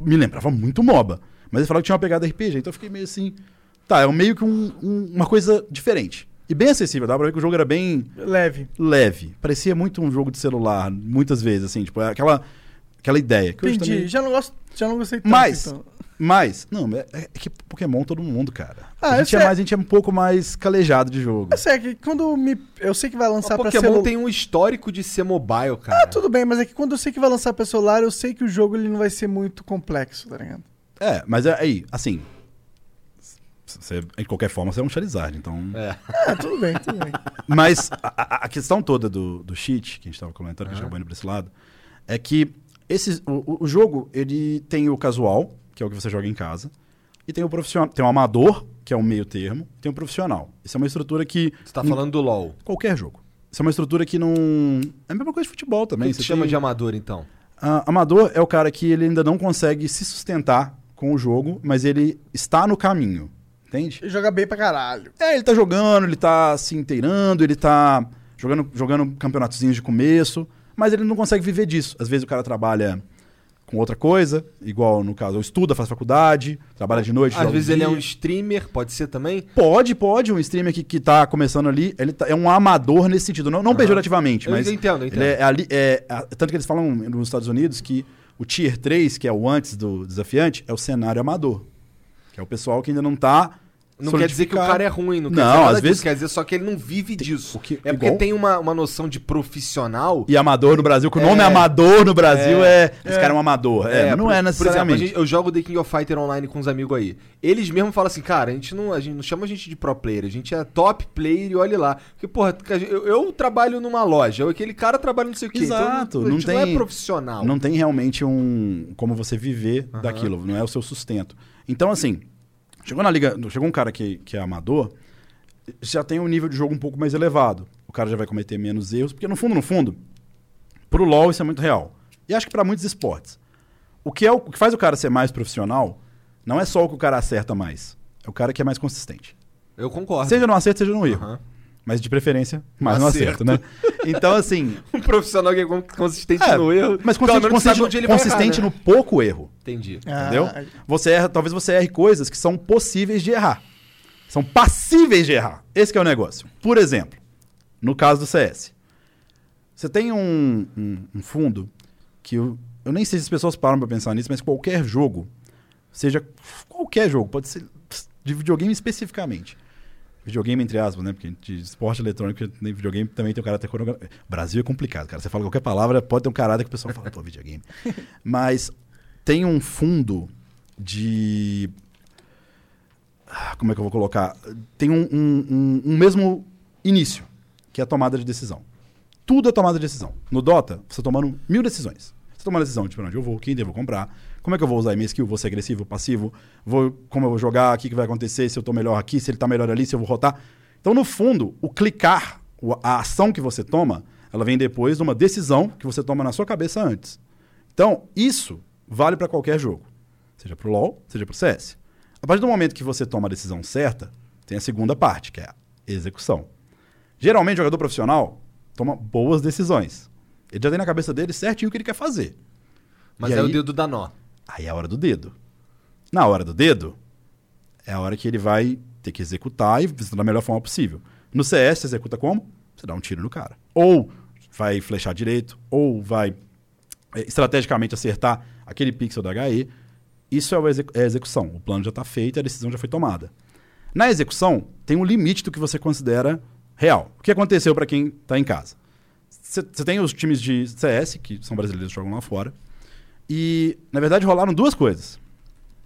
Me lembrava muito MOBA. Mas eles falaram que tinha uma pegada RPG, então eu fiquei meio assim. Tá, é meio que um- um- uma coisa diferente. E bem acessível, dá pra ver que o jogo era bem Leve. leve. Parecia muito um jogo de celular, muitas vezes, assim, tipo, é aquela, aquela ideia. Que Entendi. também- Já, não gosto, já não gostei tanto. Mas, então. mas, não, é, é que Pokémon todo mundo, cara. Ah, a, gente é sei. mais, a gente é um pouco mais calejado de jogo. Eu sei que quando me. Eu sei que vai lançar O pra Pokémon celular. tem um histórico de ser mobile, cara. Ah, tudo bem, mas é que quando eu sei que vai lançar pra celular, eu sei que o jogo ele não vai ser muito complexo, tá ligado? É, mas é- aí, assim. Você, de qualquer forma, você é um Charizard, então. É. Ah, tudo bem, tudo bem. Mas a, a- a questão toda do, do cheat, que a gente estava comentando, que a gente acabou indo pra esse lado, é que esse, o, o- jogo, ele tem o casual, que é o que você joga em casa, e tem o profissional, tem o amador, que é o meio termo, tem o profissional. Isso é uma estrutura que... Você tá falando do LoL. Qualquer jogo. Isso é uma estrutura que não... É a mesma coisa de futebol O também. que Você chama tem- de amador, então? Ah, amador é o cara que ele ainda não consegue se sustentar com o jogo, mas ele está no caminho. Entende? Joga bem pra caralho. É, ele tá jogando, ele tá se inteirando, ele tá jogando, jogando campeonatozinhos de começo, mas ele não consegue viver disso. Às vezes o cara trabalha com outra coisa, igual no caso, estuda, faz faculdade, trabalha de noite. Às vezes de ele é dia. um streamer, pode ser também? Pode, pode, um streamer que, que tá começando ali, ele tá- é um amador nesse sentido, não, não Aham. pejorativamente, Eu mas entendo, eu entendo. é ali, é, a- tanto que eles falam nos Estados Unidos que o Tier 3, que é o antes do desafiante, é o cenário amador. Que é o pessoal que ainda não tá Não quer dizer que o cara é ruim, não, quer Não, dizer nada às disso, vezes- quer dizer só que ele não vive disso. que- é porque igual- tem uma, uma noção de profissional. E amador no Brasil, que o nome É. amador no Brasil é. É. Esse cara é um amador. É, mas não por- é Por necessariamente. exemplo, a gente- eu jogo The King of Fighter online com uns amigos aí. Eles mesmo falam assim, cara, a gente não, a gente não chama a gente de pro player, a gente é top player e olha lá. Porque, porra, eu, eu trabalho numa loja, aquele cara trabalha não sei o quê. Exato, então, não gente não é tem- profissional. Não tem realmente um. como você viver daquilo, não é o seu sustento. Então, assim, chegou na liga. Chegou um cara que, que é amador, já tem um nível de jogo um pouco mais elevado. O cara já vai cometer menos erros, porque no fundo, no fundo, pro LoL isso é muito real. E acho que para muitos esportes. O que, é o, o que faz o cara ser mais profissional não é só o que o cara acerta mais. É o cara que é mais consistente. Eu concordo. Seja no acerto, seja no erro. Aham. Mas de preferência, mais no Acerto. acerto, né? Então, assim. Um profissional que é con- consistente É, no erro. Mas consistente, consistente, onde ele vai consistente errar, né? no pouco erro. Entendi. Entendeu? Ah, Você erra, talvez você erre coisas que são possíveis de errar. São passíveis de errar. Esse que é o negócio. Por exemplo, no caso do CS. Você tem um, um- um fundo que eu, eu nem sei se as pessoas param pra pensar nisso, mas qualquer jogo, seja qualquer jogo, pode ser de videogame especificamente. Videogame, entre aspas, né? Porque de esporte eletrônico, videogame também tem um caráter coreográfico. Brasil é complicado, cara. Você fala qualquer palavra, pode ter um caráter que o pessoal fala, pô, videogame. Mas tem um fundo de. Como é que eu vou colocar? Tem um, um- um- um mesmo início, que é a tomada de decisão. Tudo é tomada de decisão. No Dota, você tá tomando mil decisões. Você toma a decisão de pra onde eu vou, quem devo comprar, como é que eu vou usar minha skill, vou ser agressivo, passivo, vou, como eu vou jogar, o que, que vai acontecer, se eu tô melhor aqui, se ele tá melhor ali, se eu vou rotar. Então, no fundo, o clicar, o- a ação que você toma, ela vem depois de uma decisão que você toma na sua cabeça antes. Então, isso vale para qualquer jogo. Seja pro LoL, seja pro CS. A partir do momento que você toma a decisão certa, tem a segunda parte, que é a execução. Geralmente, o jogador profissional toma boas decisões. Ele já tem na cabeça dele certinho o que ele quer fazer. Mas E aí, aí? o dedo dá nó. Aí é a hora do dedo. Na hora do dedo, é a hora que ele vai ter que executar e da melhor forma possível. No CS, você executa como? Você dá um tiro no cara. Ou vai flechar direito, ou vai é, estrategicamente acertar aquele pixel da HE. Isso é, é a execução. O plano já está feito e a decisão já foi tomada. Na execução, tem um limite do que você considera real. O que aconteceu para quem está em casa? Você tem os times de CS, que são brasileiros que jogam lá fora, E, na verdade, rolaram duas coisas.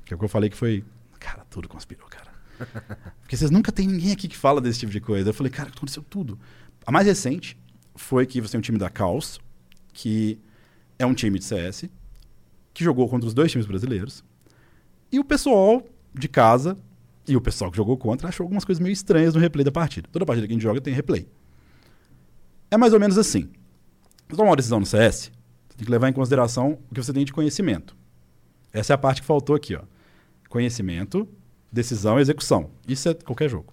Que é o que eu falei que foi. Cara, tudo conspirou, cara. Porque vocês nunca tem ninguém aqui que fala desse tipo de coisa. Eu falei, cara, aconteceu tudo. A mais recente foi que você tem um time da Caos, que é um time de CS, que jogou contra os dois times brasileiros. E o pessoal de casa e o pessoal que jogou contra achou algumas coisas meio estranhas no replay da partida. Toda partida que a gente joga tem replay. É mais ou menos assim. Você toma uma decisão no CS, tem que levar em consideração o que você tem de conhecimento. Essa é a parte que faltou aqui, ó. Conhecimento, decisão e execução. Isso é qualquer jogo.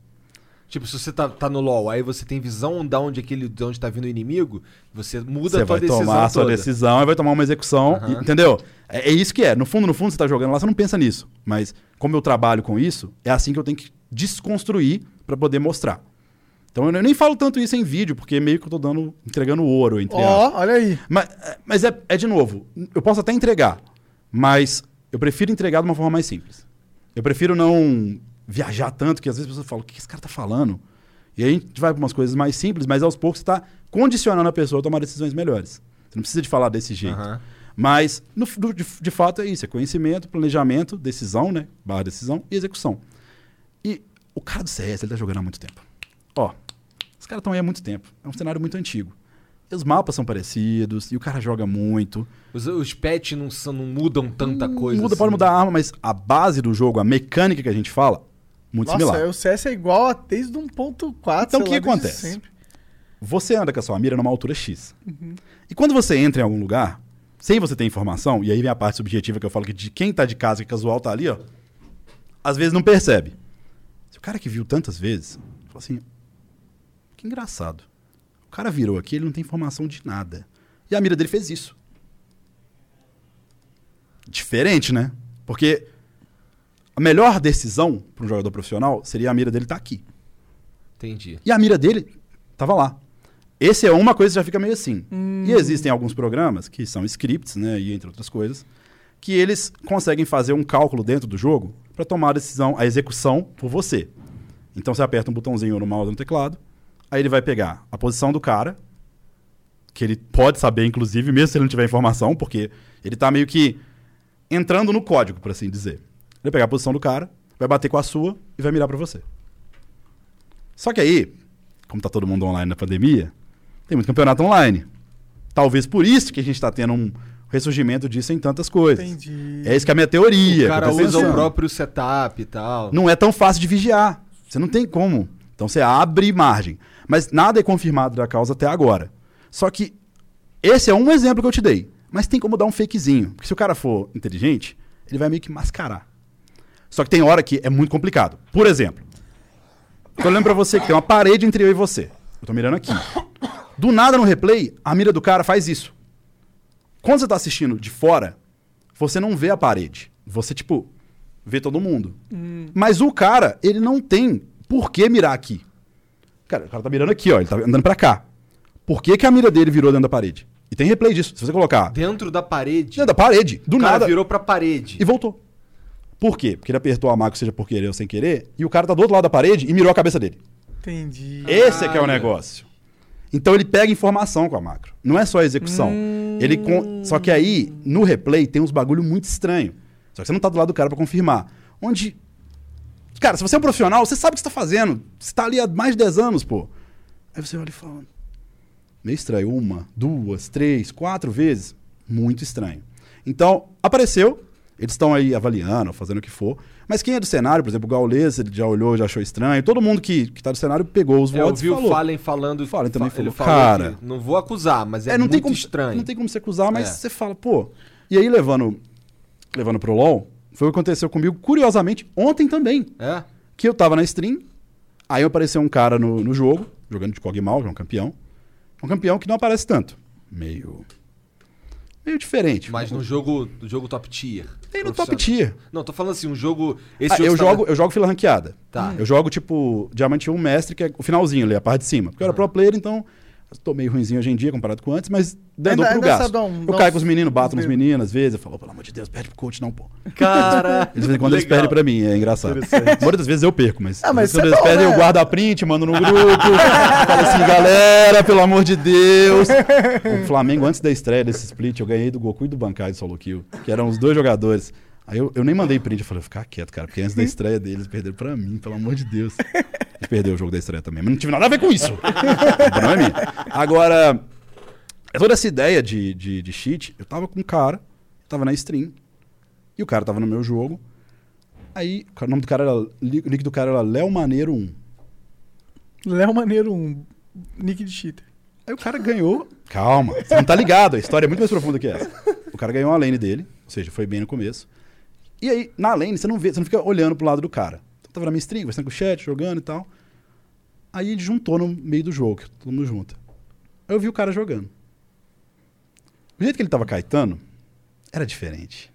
Tipo, se você tá, tá no LoL, aí você tem visão de onde, aquele, de onde tá vindo o inimigo, você muda Você a vai decisão tomar a sua toda. decisão e vai tomar uma execução, e- entendeu? É, é isso que é. No fundo, no fundo, você tá jogando lá, você não pensa nisso. Mas como eu trabalho com isso, é assim que eu tenho que desconstruir para poder mostrar. Então eu nem falo tanto isso em vídeo, porque meio que eu tô dando, entregando ouro, entre aspas. Ó, olha aí. Mas, mas é, é de novo, eu posso até entregar, mas eu prefiro entregar de uma forma mais simples. Eu prefiro não viajar tanto, que às vezes as pessoas falam, o que esse cara tá falando? E aí a gente vai para umas coisas mais simples, mas aos poucos você está condicionando a pessoa a tomar decisões melhores. Você não precisa de falar desse jeito. Aham. Mas, no, de, de fato, é isso: é conhecimento, planejamento, decisão, né? Barra decisão e execução. E o cara do CS, ele tá jogando há muito tempo. Ó, os caras estão aí há muito tempo. É um cenário muito antigo. E os mapas são parecidos, e o cara joga muito. Os, os patches não, são- não mudam tanta coisa. Muda, assim. pode mudar a arma, mas a base do jogo, a mecânica que a gente fala, muito Nossa, similar. o CS é igual a desde 1.4. Então, o que lá, acontece? sempre. Você anda com a sua mira numa altura X. E quando você entra em algum lugar, sem você ter informação, e aí vem a parte subjetiva que eu falo que de quem tá de casa, que casual tá ali, ó, às vezes não percebe. Se o cara que viu tantas vezes, fala assim, que engraçado. O cara virou aqui, ele não tem informação de nada. E a mira dele fez isso. Diferente, né? Porque a melhor decisão para um jogador profissional seria a mira dele estar aqui. Entendi. E a mira dele tava lá. Esse é uma coisa que já fica meio assim. E existem alguns programas, que são scripts, né, e entre outras coisas, que eles conseguem fazer um cálculo dentro do jogo para tomar a decisão, a execução por você. Então você aperta um botãozinho no mouse ou no teclado, aí ele vai pegar a posição do cara, que ele pode saber, inclusive, mesmo se ele não tiver informação, porque ele tá meio que entrando no código, por assim dizer. Ele vai pegar a posição do cara, vai bater com a sua e vai mirar para você. Só que aí, como tá todo mundo online na pandemia, tem muito campeonato online. Talvez por isso que a gente tá tendo um ressurgimento disso em tantas coisas. Entendi. É isso que é a minha teoria. o cara usa o próprio setup e tal. Não é tão fácil de vigiar. Você não tem como. Então você abre margem. Mas nada é confirmado da causa até agora. Só que esse é um exemplo que eu te dei. Mas tem como dar um fakezinho. Porque se o cara for inteligente, ele vai meio que mascarar. Só que tem hora que é muito complicado. Por exemplo, tô olhando pra você que tem uma parede entre eu e você. Eu tô mirando aqui. Do nada no replay, a mira do cara faz isso. Quando você tá assistindo de fora, você não vê a parede. Você, tipo, vê todo mundo. Mas o cara, ele não tem por que mirar aqui. Cara, o cara tá mirando aqui, ó. Ele tá andando pra cá. Por que, que a mira dele virou dentro da parede? E tem replay disso. Se você colocar Dentro da parede. dentro da parede, do o cara nada. virou pra parede. E voltou. Por quê? Porque ele apertou a macro, seja por querer ou sem querer, e o cara tá do outro lado da parede e mirou a cabeça dele. Entendi. Esse é que é o negócio. Então ele pega informação com a macro. Não é só a execução. Ele con- Só que aí, no replay, tem uns bagulho muito estranho. Só que você não tá do lado do cara pra confirmar. Onde. Cara, se você é um profissional, você sabe o que você tá fazendo. Você tá ali há mais de 10 anos, pô. Aí você olha e fala. Meio estranho. Uma, duas, três, quatro vezes. Muito estranho. Então, apareceu. Eles estão aí avaliando, fazendo o que for. Mas quem é do cenário, por exemplo, o Gaules, ele já olhou, já achou estranho. Todo mundo que, que tá do cenário pegou os É, eu votos vi e o falou. Fallen falando. Fallen também fa- falou, cara- não vou acusar, mas é, É, não muito tem como, estranho. Não tem como você acusar, mas É. você fala, pô. E aí, levando, levando pro LoL, foi o que aconteceu comigo, curiosamente, ontem também. É? Que eu tava na stream, aí apareceu um cara no, no jogo, jogando de Kog'Maw, que é um campeão. Um campeão que não aparece tanto. Meio. Meio diferente. Mas no jogo, no jogo top tier. Tem no top tier. Não, tô falando assim, um jogo. Esse Ah, jogo eu, tá- jogo, eu jogo fila ranqueada. Tá. Eu jogo, tipo, Diamante 1 Mestre, que é o finalzinho ali, a parte de cima. Porque eu era pro player, então Tô meio ruimzinho hoje em dia comparado com antes, mas dando pro ainda gasto. um- eu caio com os meninos, bato nos meninos às vezes. Eu falo, pelo amor de Deus, perde pro coach, não, pô. Cara. De vez em quando eles Legal. perdem pra mim, é engraçado. A maioria das vezes eu perco, mas, Ah, mas quando é eles bom, perdem, né? eu guardo a print, mando no grupo. falo assim, galera, pelo amor de Deus. O Flamengo, antes da estreia desse split, eu ganhei do Goku e do Bankai do Solo Kill, que eram os dois jogadores. Aí eu, eu nem mandei print, eu falei, ficar quieto, cara, porque antes da estreia deles, perderam pra mim, pelo amor de Deus. Eles perderam o jogo da estreia também, mas não tive nada a ver com isso. O problema é minha. Agora, toda essa ideia de, de, de cheat, eu tava com um cara, tava na stream, e o cara tava no meu jogo. Aí, o nome do cara era. O nick do cara era Léo Maneiro 1. Léo Maneiro, um nick de cheater. Aí o cara ganhou. Calma, você não tá ligado, a história é muito mais profunda que essa. O cara ganhou a lane dele, ou seja, foi bem no começo. E aí, na lane, você não vê, você não fica olhando pro lado do cara. Então, tava na minha stream, conversando com o chat, jogando e tal. Aí ele juntou no meio do jogo, que todo mundo junta. Aí eu vi o cara jogando. O jeito que ele tava caetando era diferente.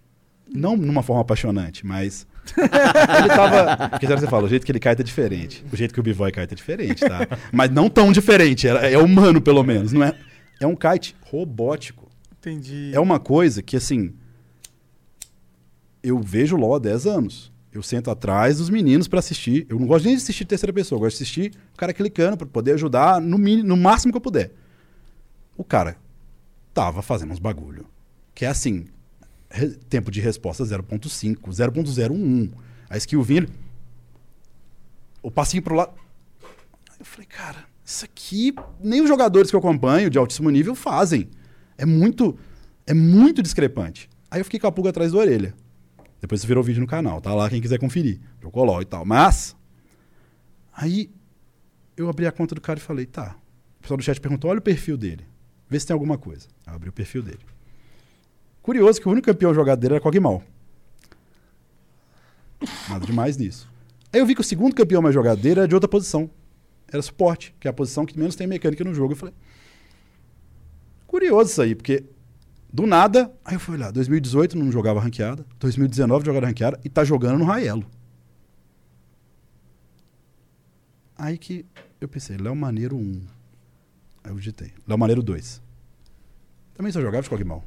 Não numa forma apaixonante, mas. ele tava. Porque você fala, o jeito que ele caeta é diferente. O jeito que o B-Boy caeta é diferente, tá? Mas não tão diferente. É, é humano, pelo menos. Não é, é um kite robótico. Entendi. É uma coisa que, assim. Eu vejo LOL há 10 anos. Eu sento atrás dos meninos pra assistir. Eu não gosto nem de assistir terceira pessoa. Eu gosto de assistir o cara clicando pra poder ajudar no, mini- no máximo que eu puder. O cara tava fazendo uns bagulho. Que é assim: tempo de resposta 0.5, 0.01. A skill ele- O passinho pro lado. Eu falei, cara, isso aqui nem os jogadores que eu acompanho de altíssimo nível fazem. É muito, é muito discrepante. Aí eu fiquei com a pulga atrás da orelha. Depois virou vídeo no canal, tá lá quem quiser conferir. Jogou LOL e tal. Mas, aí eu abri a conta do cara e falei, tá. O pessoal do chat perguntou, olha o perfil dele. Vê se tem alguma coisa. Eu abri o perfil dele. Curioso que o único campeão jogado dele era Kog'Maw. Nada demais nisso. Aí eu vi que o segundo campeão mais jogado dele era de outra posição. Era suporte, que é a posição que menos tem mecânica no jogo. Eu falei, curioso isso aí, porque do nada, aí eu fui olhar, 2018 não jogava ranqueada, 2019 jogava ranqueada e tá jogando no Raelo. Aí que eu pensei, Léo Maneiro 1. Aí eu digitei, Léo Maneiro 2. Também só jogava de Kog'Maw.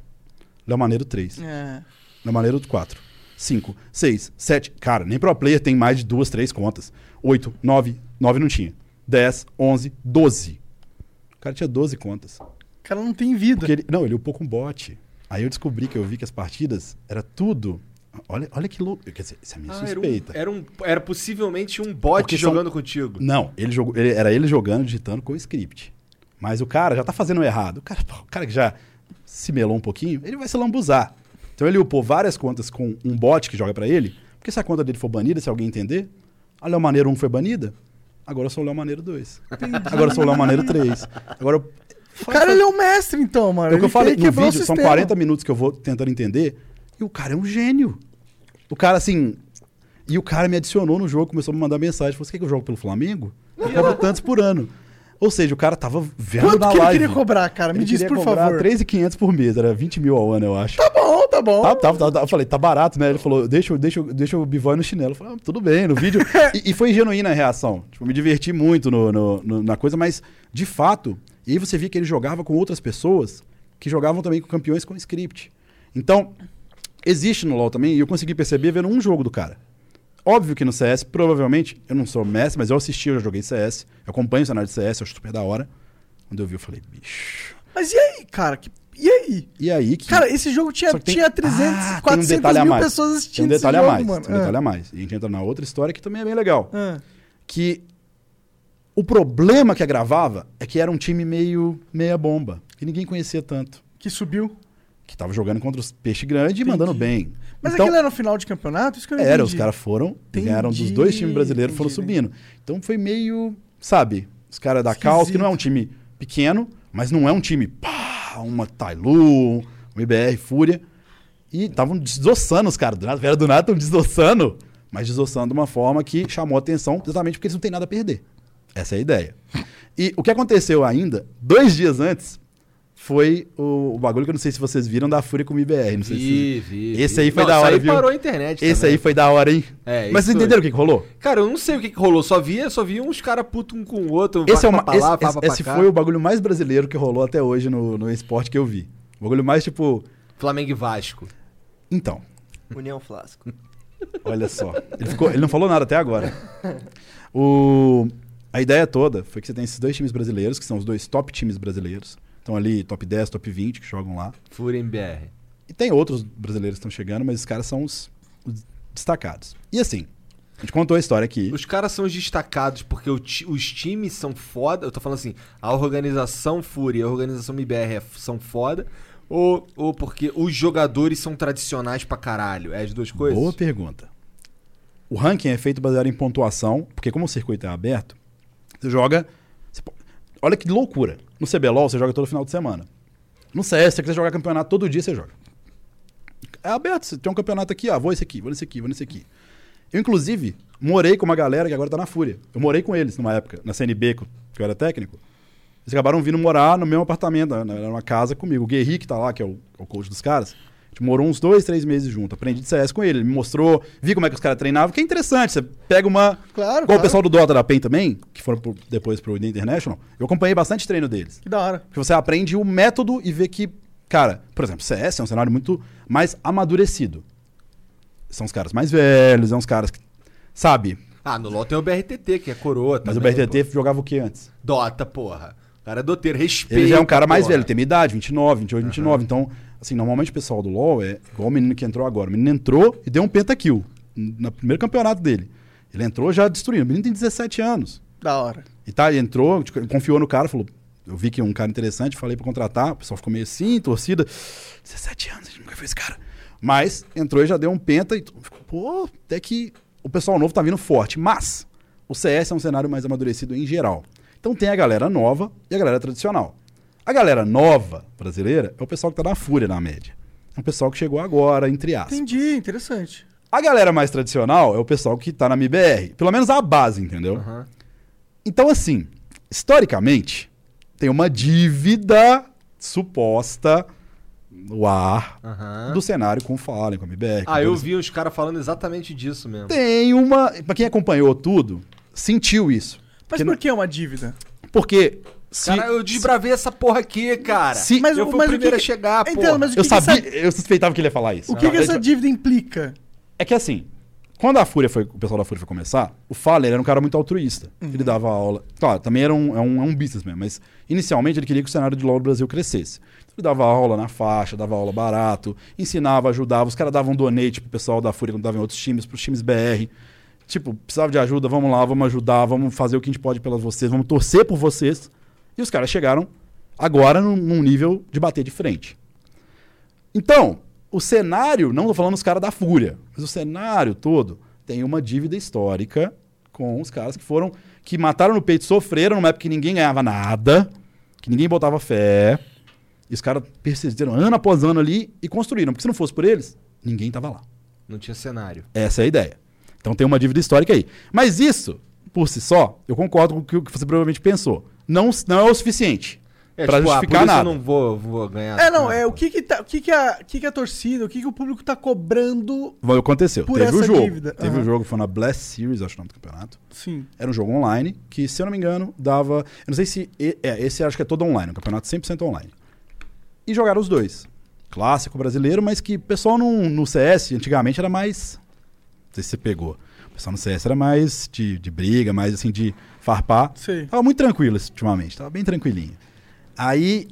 Léo Maneiro 3. É. Na maneira do 4. 5, 6, 7. Cara, nem pro player tem mais de duas, três contas. 8, 9, 9 não tinha. 10, 11, 12. O cara tinha 12 contas. O cara não tem vida. Ele, não, ele upou com bot. Aí eu descobri que eu vi que as partidas era tudo. Olha, olha que louco. Quer dizer, isso é minha Ah, era, um, suspeita. era, um, era possivelmente um bot Porque são- jogando contigo. Não, ele jogou, ele- era ele jogando, digitando com o script. Mas o cara já tá fazendo errado. O cara, o cara que já se melou um pouquinho, ele vai se lambuzar. Então ele upou várias contas com um bot que joga pra ele, porque se a conta dele for banida, se alguém entender, a Léo Maneiro 1 foi banida, agora eu sou o Léo Maneiro 2. Agora eu sou o Léo Maneiro 3. Agora eu- O cara ele é um mestre, então, mano. é o que eu Ele falei no vídeo, são sistema. 40 minutos que eu vou tentando entender, e o cara é um gênio. O cara, assim. E o cara me adicionou no jogo, começou a me mandar mensagem. Falou: Você quer que eu jogo pelo Flamengo? Eu cobro tantos por ano. Ou seja, o cara tava vendo Quanto na que ele live. queria cobrar, cara? Me Ele diz, por cobrar favor. 3.500 por mês, era 20 mil ao ano, eu acho. Tá bom, tá bom. Tá, tá, tá, tá. Eu falei, tá barato, né? Ele falou, deixa, deixa, deixa o bivoy no chinelo. Eu falei, ah, tudo bem, no vídeo. e, e foi genuína a reação. Tipo, me diverti muito no, no- no- na coisa, mas de fato, e aí você via que ele jogava com outras pessoas que jogavam também com campeões com script. Então, existe no LoL também, e eu consegui perceber vendo um jogo do cara. Óbvio que no CS, provavelmente, eu não sou mestre, mas eu assisti, eu já joguei CS, eu acompanho o cenário de CS, eu acho super da hora. Quando eu vi, eu falei, bicho. Mas e aí, cara? Que- E aí? E aí que. Cara, esse jogo tinha, tem- tinha 300, Ah, tem um 400 detalhe a mil pessoas Tem assistindo um detalhe esse a jogo, mais. mano. Tem um detalhe a mais. E a gente entra na outra história que também é bem legal. Ah. Que o problema que agravava é que era um time meio meia bomba. Que ninguém conhecia tanto. Que subiu. Que tava jogando contra os peixes grandes e mandando bem. Mas então, aquilo era no final de campeonato? Isso que eu não era, os entendi. caras foram, Entendi, ganharam dos dois times brasileiros, foram entendi, subindo. Então foi meio, sabe, os caras da Caos, que não é um time pequeno, mas não é um time, pá, uma Tailu, um IBR Fúria. E estavam desossando os caras, do nada, vieram do nada, estão desossando, mas desossando de uma forma que chamou a atenção, exatamente porque eles não têm nada a perder. Essa é a ideia. E o que aconteceu ainda, dois dias antes, foi o, o bagulho que eu não sei se vocês viram da Fúria com o IBR. Não sei Vi, vi. Esse vi. aí foi Não, da hora, aí viu? parou a internet se... Esse também. aí foi da hora, hein? É, Mas vocês entenderam o que, que rolou? Cara, eu não sei o que, que rolou. Só vi, só vi uns caras putos um com o outro. Esse, é uma, pra lá, esse, esse, esse foi o bagulho mais brasileiro que rolou até hoje no, no esporte que eu vi. O bagulho mais tipo. Flamengo e Vasco. Então, União Flasco. olha só. Ele, ficou- ele não falou nada até agora. O, a ideia toda foi que você tem esses dois times brasileiros, que são os dois top times brasileiros. Estão ali top 10, top 20 que jogam lá. Fúria MBR. E tem outros brasileiros que estão chegando, mas os caras são os, os destacados. E assim, a gente contou a história aqui. Os caras são os destacados porque ti- os times são foda. Eu tô falando assim, a organização Fúria e a organização MBR é- são foda. Ou, ou porque os jogadores são tradicionais pra caralho? É as duas coisas? Boa pergunta. O ranking é feito baseado em pontuação, porque como o circuito é aberto, você joga. você olha que loucura. No CBLOL você joga todo final de semana. No CS, você quiser jogar campeonato todo dia, você joga. É aberto, você tem um campeonato aqui, ah, vou esse aqui, vou nesse aqui, vou nesse aqui. Eu, inclusive, morei com uma galera que agora tá na Fúria. Eu morei com eles numa época, na CNB, que eu era técnico. Eles acabaram vindo morar no mesmo apartamento, né, numa casa comigo. O Guerri, que tá lá, que é o, é o coach dos caras, gente morou uns dois, três meses junto. Aprendi de CS com ele. Ele me mostrou, vi como é que os caras treinavam, que é interessante. Você pega uma. Claro, Igual claro. o pessoal do Dota da PEN também, que foram pro- depois pro The International, eu acompanhei bastante treino deles. Que da hora. Porque você aprende o método e vê que, cara, por exemplo, CS é um cenário muito mais amadurecido. São os caras mais velhos, são os caras que. Sabe? Ah, no LoL tem o BRTT, que é coroa Mas também, o BRTT jogava o que antes? pô. Dota, porra. O cara é doteiro, respeita. Ele já é um cara mais porra. velho, tem minha idade, 29, 28, 29. Então, assim, normalmente o pessoal do LoL é igual o menino que entrou agora. O menino entrou e deu um pentakill no primeiro campeonato dele. Ele entrou já destruindo. O menino tem 17 anos. Da hora. E tá, ele entrou, tipo, confiou no cara, falou. Eu vi que é um cara interessante, falei pra contratar. O pessoal ficou meio assim, torcida. 17 anos, a gente nunca fez esse cara. Mas entrou e já deu um penta e ficou, pô, até que o pessoal novo tá vindo forte. Mas o CS é um cenário mais amadurecido em geral. Então tem a galera nova e a galera tradicional. A galera nova brasileira é o pessoal que tá na fúria na média. É um pessoal que chegou agora, entre aspas. Entendi, interessante. A galera mais tradicional é o pessoal que tá na MBR. Pelo menos a base, entendeu? Aham. Então, assim, historicamente, tem uma dívida suposta no ar Aham. do cenário com o Fallen, com a MBR. Ah, eu vi os caras falando exatamente disso mesmo. Tem uma. Pra quem acompanhou tudo, sentiu isso. Mas por não- que é uma dívida? Porque. Se, Cara, eu desbravei essa porra aqui, cara. se- Mas eu fui mas o primeiro que- a chegar, Então, porra. mas o eu que que sabia, essa- eu suspeitava que ele ia falar isso. O que, que essa dívida implica? É que assim, quando a Fúria foi, o pessoal da Fúria foi começar, o Faller era um cara muito altruísta. Ele dava aula. Claro, também era um, é um, é um business mesmo, mas inicialmente ele queria que o cenário de LoL do Brasil crescesse. Ele dava aula na faixa, dava aula barato, ensinava, ajudava. Os caras davam donate pro pessoal da Fúria quando dava em outros times, pros times BR. Tipo, precisava de ajuda, vamos lá, vamos ajudar, vamos fazer o que a gente pode pelas vocês, vamos torcer por vocês. E os caras chegaram agora num, num nível de bater de frente. Então, o cenário, não tô falando os caras da Fúria, mas o cenário todo tem uma dívida histórica com os caras que foram, que mataram no peito, sofreram numa época que ninguém ganhava nada, que ninguém botava fé. E os caras persistiram ano após ano ali e construíram, porque se não fosse por eles, ninguém tava lá. Não tinha cenário. Essa é a ideia. Então tem uma dívida histórica aí. Mas isso, por si só, eu concordo com o que você provavelmente pensou. Não, não é o suficiente É, pra tipo, ah, justificar isso nada. eu não vou, vou ganhar. É, não, nada, é o que que, tá, o que, que, a, o que que a torcida, o que, que o público tá cobrando. Que Aconteceu. Por Teve o jogo. dívida. Teve o jogo, foi na Blast Series, acho o nome do campeonato. Sim. Era um jogo online que, se eu não me engano, dava. Eu não sei se. É, esse acho que é todo online, um campeonato 100% online. E jogaram os dois. Clássico brasileiro, mas que o pessoal no, no CS antigamente era mais. Não sei se você pegou. O pessoal no CS era mais de, de briga, mais assim, de farpar. Sei. Tava muito tranquilo ultimamente, tava bem tranquilinho. Aí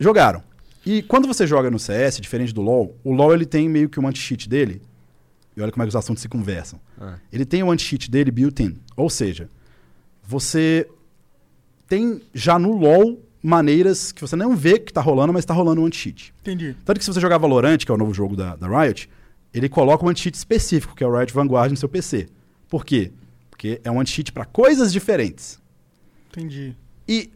jogaram. E quando você joga no CS, diferente do LoL, o LoL ele tem meio que um anti-cheat dele. E olha como é que os assuntos se conversam. Ah. Ele tem o anti-cheat dele built-in. Ou seja, você tem já no LoL maneiras que você não vê que tá rolando, mas tá rolando um anti-cheat. Entendi. Tanto que se você jogar Valorant, que é o novo jogo da, da Riot, ele coloca um anti-cheat específico, que é o Riot Vanguard no seu PC. Por quê? Porque é um anti-cheat para coisas diferentes. Entendi. E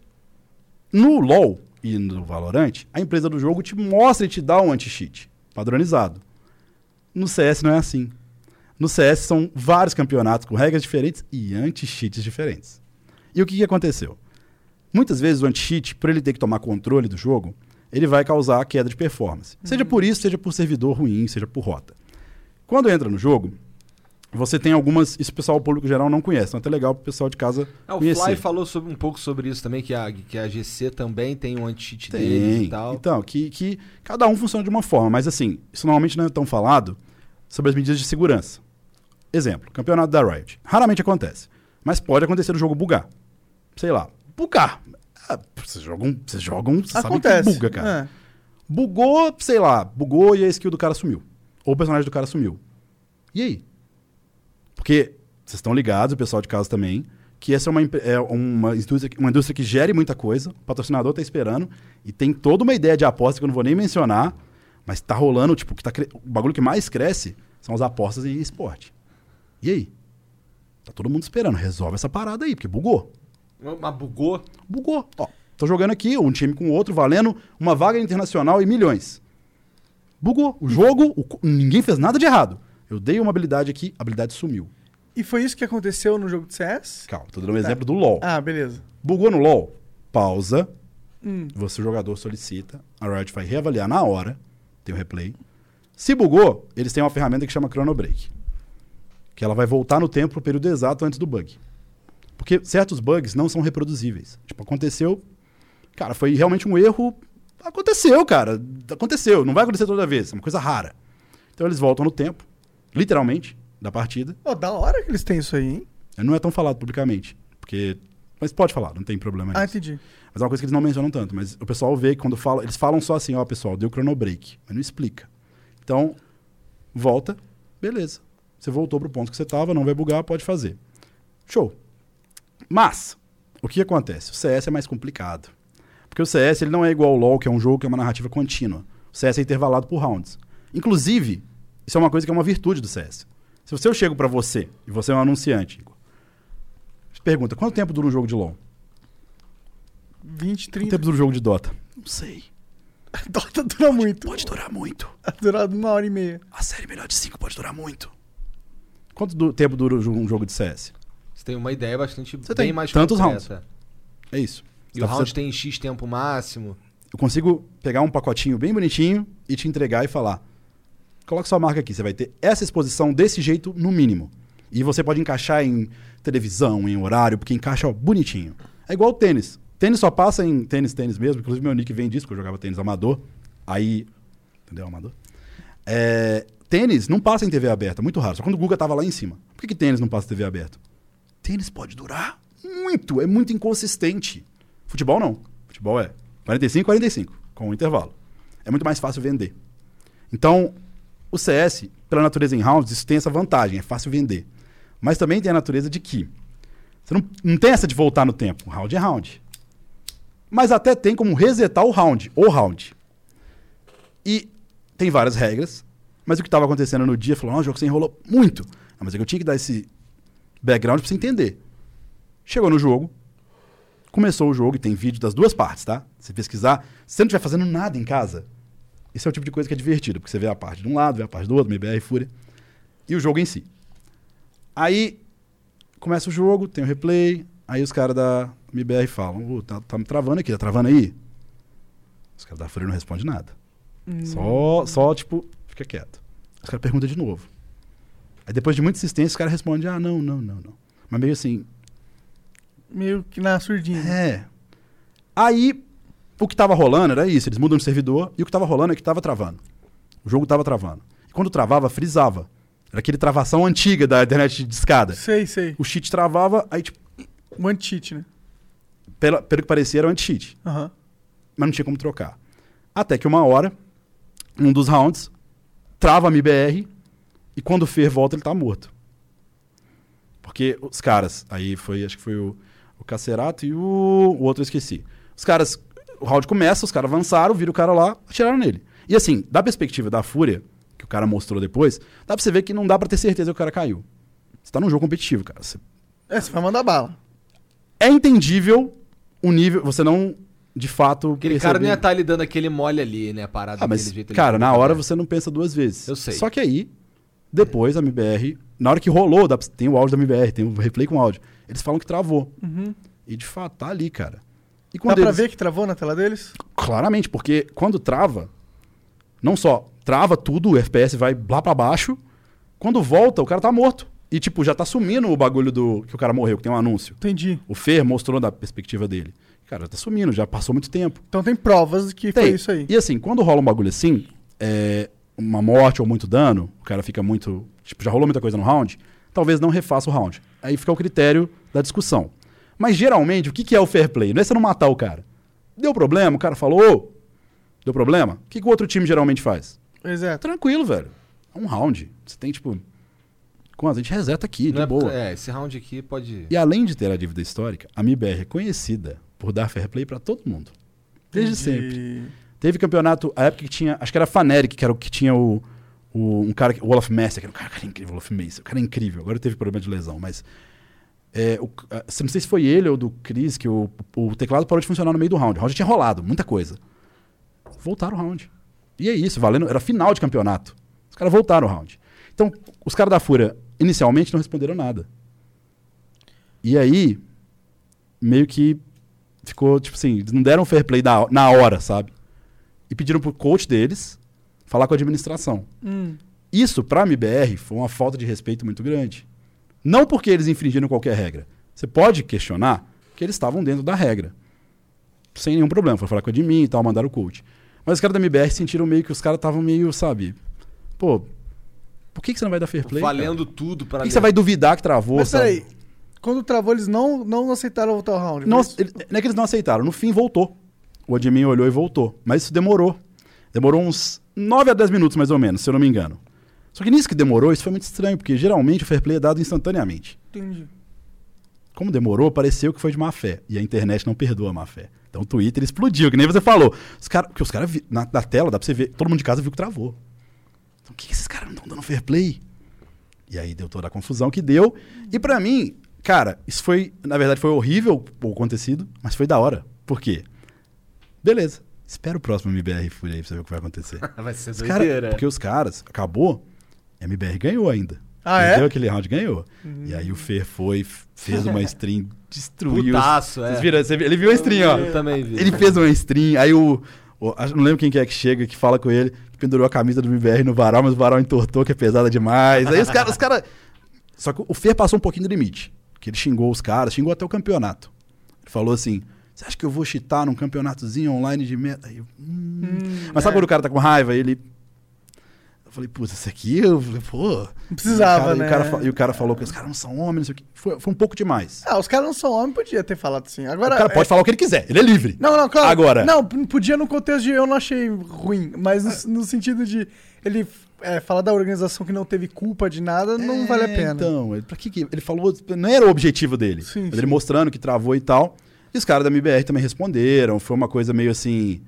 no LoL e no Valorant, a empresa do jogo te mostra e te dá um anti-cheat padronizado. No CS não é assim. No CS são vários campeonatos com regras diferentes e anti-cheats diferentes. E o que, que aconteceu? Muitas vezes o anti-cheat, por ele ter que tomar controle do jogo, ele vai causar queda de performance. Seja por isso, seja por servidor ruim, seja por rota. Quando entra no jogo, você tem algumas. Isso o pessoal, o público geral não conhece, então é até legal pro pessoal de casa Ah, o conhecer. Fly falou sobre- um pouco sobre isso também, que a, que a GC também tem um anti-cheat Tem. deles e tal. Então, que, que cada um funciona de uma forma, mas assim, isso normalmente não é tão falado sobre as medidas de segurança. Exemplo, campeonato da Riot. Raramente acontece, mas pode acontecer o jogo bugar. Sei lá, bugar. Ah, Vocês jogam, vocês jogam, vocês sabem que Acontece. buga, cara. É. Bugou, sei lá, bugou e a skill do cara sumiu. Ou o personagem do cara sumiu. E aí? Porque vocês estão ligados, o pessoal de casa também, que essa é uma, é uma, indústria, uma indústria que gere muita coisa, o patrocinador tá esperando, e tem toda uma ideia de aposta que eu não vou nem mencionar, mas tá rolando, tipo, que tá o bagulho que mais cresce são as apostas em esporte. E aí? Tá todo mundo esperando, resolve essa parada aí, porque bugou. Mas bugou. Bugou. Ó, tô jogando aqui um time com o outro valendo uma vaga internacional e milhões. Bugou. O jogo, o ninguém fez nada de errado. Eu dei uma habilidade aqui, a habilidade sumiu. E foi isso que aconteceu no jogo de CS? Calma, tô dando um exemplo do LoL. Ah, beleza. Bugou no LoL, pausa. Hum. Você, o jogador, solicita. A Riot vai reavaliar na hora. Tem o replay. Se bugou, eles têm uma ferramenta que chama Chrono Break. Que ela vai voltar no tempo pro período exato antes do bug. Porque certos bugs não são reproduzíveis. Tipo, aconteceu. Cara, foi realmente um erro. Aconteceu, cara. Aconteceu. Não vai acontecer toda vez. É uma coisa rara. Então eles voltam no tempo, literalmente, da partida. Pô, da hora que eles têm isso aí, hein? Não é tão falado publicamente. Porque. Mas pode falar, não tem problema Ah, nisso. entendi. Mas é uma coisa que eles não mencionam tanto. Mas o pessoal vê que quando fala. Eles falam só assim, ó, pessoal, deu chrono break. Mas não explica. Então, volta, beleza. Você voltou pro ponto que você tava, não vai bugar, pode fazer. Show. Mas, o que acontece? O CS é mais complicado. Porque o CS ele não é igual ao LoL, que é um jogo que é uma narrativa contínua. O CS é intervalado por rounds. Inclusive, isso é uma coisa que é uma virtude do CS. Se você eu chego pra você, e você é um anunciante, Igor, pergunta, quanto tempo dura um jogo de LoL? 20, Quanto 30. tempo dura um jogo de Dota? Não sei. Dota dura muito. Pode durar muito. Dura uma hora e meia. A série melhor de 5 pode durar muito. Quanto du- tempo dura um jogo de CS? Você tem uma ideia bastante Você bem tem mais tantos concreta. É isso. E Dá o round você- tem X tempo máximo. Eu consigo pegar um pacotinho bem bonitinho e te entregar e falar: coloca sua marca aqui, você vai ter essa exposição desse jeito no mínimo. E você pode encaixar em televisão, em horário, porque encaixa ó, bonitinho. É igual o tênis. Tênis só passa em tênis, tênis mesmo. Inclusive, meu nick vem disso, porque eu jogava tênis amador. Aí. Entendeu? Amador. É, tênis não passa em TV aberta, muito raro. Só quando o Guga tava lá em cima. Por que, que tênis não passa em TV aberta? Tênis pode durar muito, é muito inconsistente. Futebol não. Futebol é 45, 45, com um intervalo. É muito mais fácil vender. Então, o CS, pela natureza em rounds, isso tem essa vantagem, é fácil vender. Mas também tem a natureza de que você não, não tem essa de voltar no tempo. Round é round. Mas até tem como resetar o round, ou round. E tem várias regras, mas o que estava acontecendo no dia falou: não, o jogo você enrolou muito. Não, mas é que eu tinha que dar esse background pra você entender. Chegou no jogo, começou o jogo e tem vídeo das duas partes, tá? Se pesquisar, se você não estiver fazendo nada em casa, esse é o tipo de coisa que é divertido, porque você vê a parte de um lado, vê a parte do outro, MBR, Fúria, e o jogo em si. Aí começa o jogo, tem o replay, aí os caras da MBR falam: "Ô, tá, tá me travando aqui, tá travando aí? Os caras da Fúria não respondem nada. Só, só, tipo, fica quieto. Os caras perguntam de novo. Aí depois de muita insistência, os caras respondem: ah, não, não, não, não. Mas meio assim, Meio que na surdinha. é. Aí, o que tava rolando era isso, eles mudam de servidor, e o que tava rolando é que tava travando. O jogo tava travando. E quando travava, frisava. Era aquele travação antiga da internet de escada. Sei, sei. O cheat travava, aí, tipo, One cheat, né? pela- pelo que parecia, era um anti-cheat. Aham. Mas não tinha como trocar. Até que uma hora, um dos rounds, trava a MBR, e quando o Fer volta, ele tá morto. Porque os caras, aí foi, acho que foi o, o Cacerato e o, o outro eu esqueci. Os caras, o round começa, os caras avançaram, viram o cara lá, atiraram nele. E assim, da perspectiva da Fúria, que o cara mostrou depois, dá pra você ver que não dá pra ter certeza que o cara caiu. Você tá num jogo competitivo, cara. Você- É, você vai mandar bala. É entendível o nível, você não, de fato, Aquele cara não ia perceber- estar lhe dando aquele mole ali, né? Parado ah, mas, jeito ali. cara, na hora você não pensa duas vezes. Eu sei. Só que aí, depois a MBR, na hora que rolou, dá pra- tem o áudio da MBR, tem o replay com áudio. Eles falam que travou. Uhum. E de fato, tá ali, cara. E Dá quando pra eles... ver que travou na tela deles? Claramente, porque quando trava, não só trava tudo, o FPS vai lá pra baixo, quando volta, o cara tá morto. E, tipo, já tá sumindo o bagulho do que o cara morreu, que tem um anúncio. Entendi. O Fer mostrou da perspectiva dele. Cara, tá sumindo, já passou muito tempo. Então tem provas que foi Tem. isso aí. E assim, quando rola um bagulho assim, é, uma morte ou muito dano, o cara fica muito. Tipo, já rolou muita coisa no round, talvez não refaça o round. Aí fica o critério da discussão. Mas geralmente, o que, que é o fair play? Não é você não matar o cara. Deu problema, o cara falou, "Ô, deu problema? O que, que o outro time geralmente faz? Exato. Tranquilo, velho. É um round. Você tem, tipo. Quanto? A gente reseta aqui, de Não é, boa. é, esse round aqui pode. E além de ter a dívida histórica, a MIBR é conhecida por dar fair play pra todo mundo. Desde sempre. Teve campeonato, a época que tinha, acho que era a Faneric, que era o que tinha o, o um cara, que- o Olaf Messer, que era um cara, cara incrível, o Olaf Messer, o cara é incrível. Agora teve problema de lesão, mas é, o, não sei se foi ele ou do Chris que o, o teclado parou de funcionar no meio do round. O round tinha rolado, muita coisa. Voltaram o round. E é isso, valendo, era final de campeonato. Os caras voltaram o round. Então, os caras da Fúria inicialmente não responderam nada. E aí, meio que ficou, tipo assim, eles não deram fair play na, na hora, sabe? E pediram pro coach deles falar com a administração. Hum. Isso, pra MBR, foi uma falta de respeito muito grande. Não porque eles infringiram qualquer regra. Você pode questionar que eles estavam dentro da regra. Sem nenhum problema. Foi falar com a de mim e tal, mandaram o coach. Mas os caras da MBR sentiram meio que os caras estavam meio, sabe? Pô, por que, que você não vai dar fair play? cara? valendo tudo pra Por que, que você vai duvidar que travou? Mas sabe? peraí, quando travou, eles não, não aceitaram voltar ao round. Não, mas- ele- não é que eles não aceitaram. No fim, voltou. O admin olhou e voltou. Mas isso demorou. Demorou uns 9 a 10 minutos, mais ou menos, se eu não me engano. Só que nisso que demorou, isso foi muito estranho, porque geralmente o fair play é dado instantaneamente. Entendi. Como demorou, pareceu que foi de má fé. E a internet não perdoa a má fé. Então o Twitter explodiu, que nem você falou. Os cara, porque os caras, na, na tela, dá pra você ver, todo mundo de casa viu que travou. Então o que, que esses caras não estão dando fair play? E aí deu toda a confusão que deu. E pra mim, cara, isso foi, na verdade, foi horrível o acontecido, mas foi da hora. Por quê? Beleza. Espera o próximo MBR Fúria aí pra você ver o que vai acontecer. Vai ser Os cara- doideira. porque os caras, acabou, MBR ganhou ainda. Ah, Perdeu é? aquele round, ganhou. E aí o Fer foi, fez uma stream, destruiu. os- Putaço, é. Vocês viram? Ele viu a stream, ó. Eu também vi. Ele fez uma stream, aí o, o- Não lembro quem que é que chega, que fala com ele, que pendurou a camisa do MBR no varal, mas o varal entortou, que é pesada demais. Aí os caras. Os cara... Só que o Fer passou um pouquinho do limite. Que ele xingou os caras, xingou até o campeonato. Ele falou assim. Você acha que eu vou cheatar num campeonatozinho online de meta? Aí eu, hum. Mas sabe é. quando o cara tá com raiva? Ele. Eu falei, putz, esse aqui, eu falei, pô. Não precisava, e cara, né? E o cara, fa- e o cara falou que os caras não são homens, não sei o quê. Foi, foi um pouco demais. Ah, os caras não são homens, podia ter falado assim. Agora, o cara pode é- falar o que ele quiser, ele é livre. Não, não, claro. Agora. Não, podia no contexto de eu não achei ruim, mas no, no sentido de ele é, falar da organização que não teve culpa de nada, não É, vale a pena. Então, ele, pra que que- ele falou, não era o objetivo dele. Sim, mas sim. ele mostrando que travou e tal. E os caras da MBR também responderam. Foi uma coisa meio assim,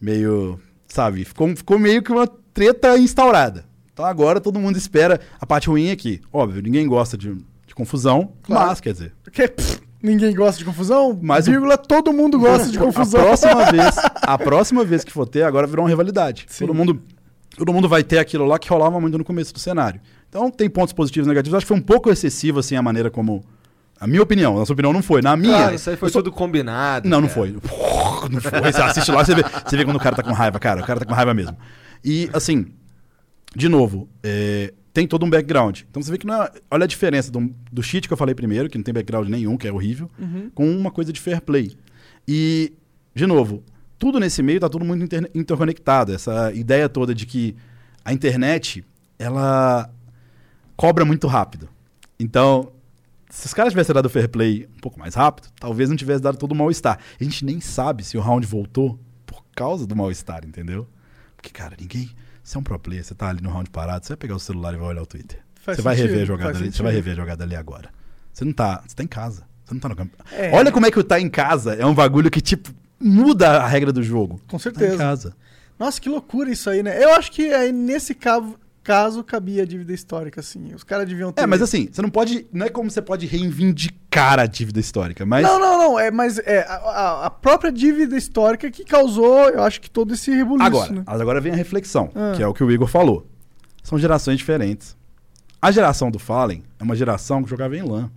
meio, sabe? Ficou, ficou meio que uma treta instaurada. Então agora todo mundo espera. A parte ruim é que, óbvio, ninguém gosta de, de confusão, Claro. mas, quer dizer, Porque pff, ninguém gosta de confusão, Mas o- vírgula, todo mundo gosta de confusão. A próxima vez, a próxima vez que for ter, agora virou uma rivalidade. Sim. Todo mundo, todo mundo vai ter aquilo lá que rolava muito no começo do cenário. Então tem pontos positivos e negativos. Acho que foi um pouco excessivo assim a maneira como a minha opinião, a sua opinião não foi. Na minha, Claro, isso aí foi sou- tudo combinado. não, não cara. foi. Não foi. Você assiste lá, você vê, você vê quando o cara tá com raiva, cara. O cara tá com raiva mesmo. E, assim, de novo, é, tem todo um background. Então você vê que não é. Olha a diferença do, do cheat que eu falei primeiro, que não tem background nenhum, que é horrível, com uma coisa de fair play. E, de novo, tudo nesse meio tá tudo muito inter- interconectado. Essa ideia toda de que a internet, ela cobra muito rápido. Então, se os caras tivessem dado o fair play um pouco mais rápido, talvez não tivesse dado todo o mal-estar. A gente nem sabe se o round voltou por causa do mal-estar, entendeu? Porque, cara, ninguém. Você é um pro player, você tá ali no round parado, você vai pegar o celular e vai olhar o Twitter. Faz você vai sentido, rever a jogada ali, você sentido. vai rever a jogada ali agora. Você não tá. Você tá em casa. Você não tá no campo. É. Olha como é que o tá em casa é um bagulho que, tipo, muda a regra do jogo. Com Tá certeza. em casa. Nossa, que loucura isso aí, né? Eu acho que aí nesse caso, caso cabia a dívida histórica, assim. Os caras deviam ter. É, mas assim, você não pode. Não é como você pode reivindicar a dívida histórica, mas. Não, não, não. É, mas é a, a- própria dívida histórica que causou, eu acho que todo esse rebuliço, Agora, né? agora vem a reflexão, Ah. que é o que o Igor falou. São gerações diferentes. A geração do Fallen é uma geração que jogava em LAN.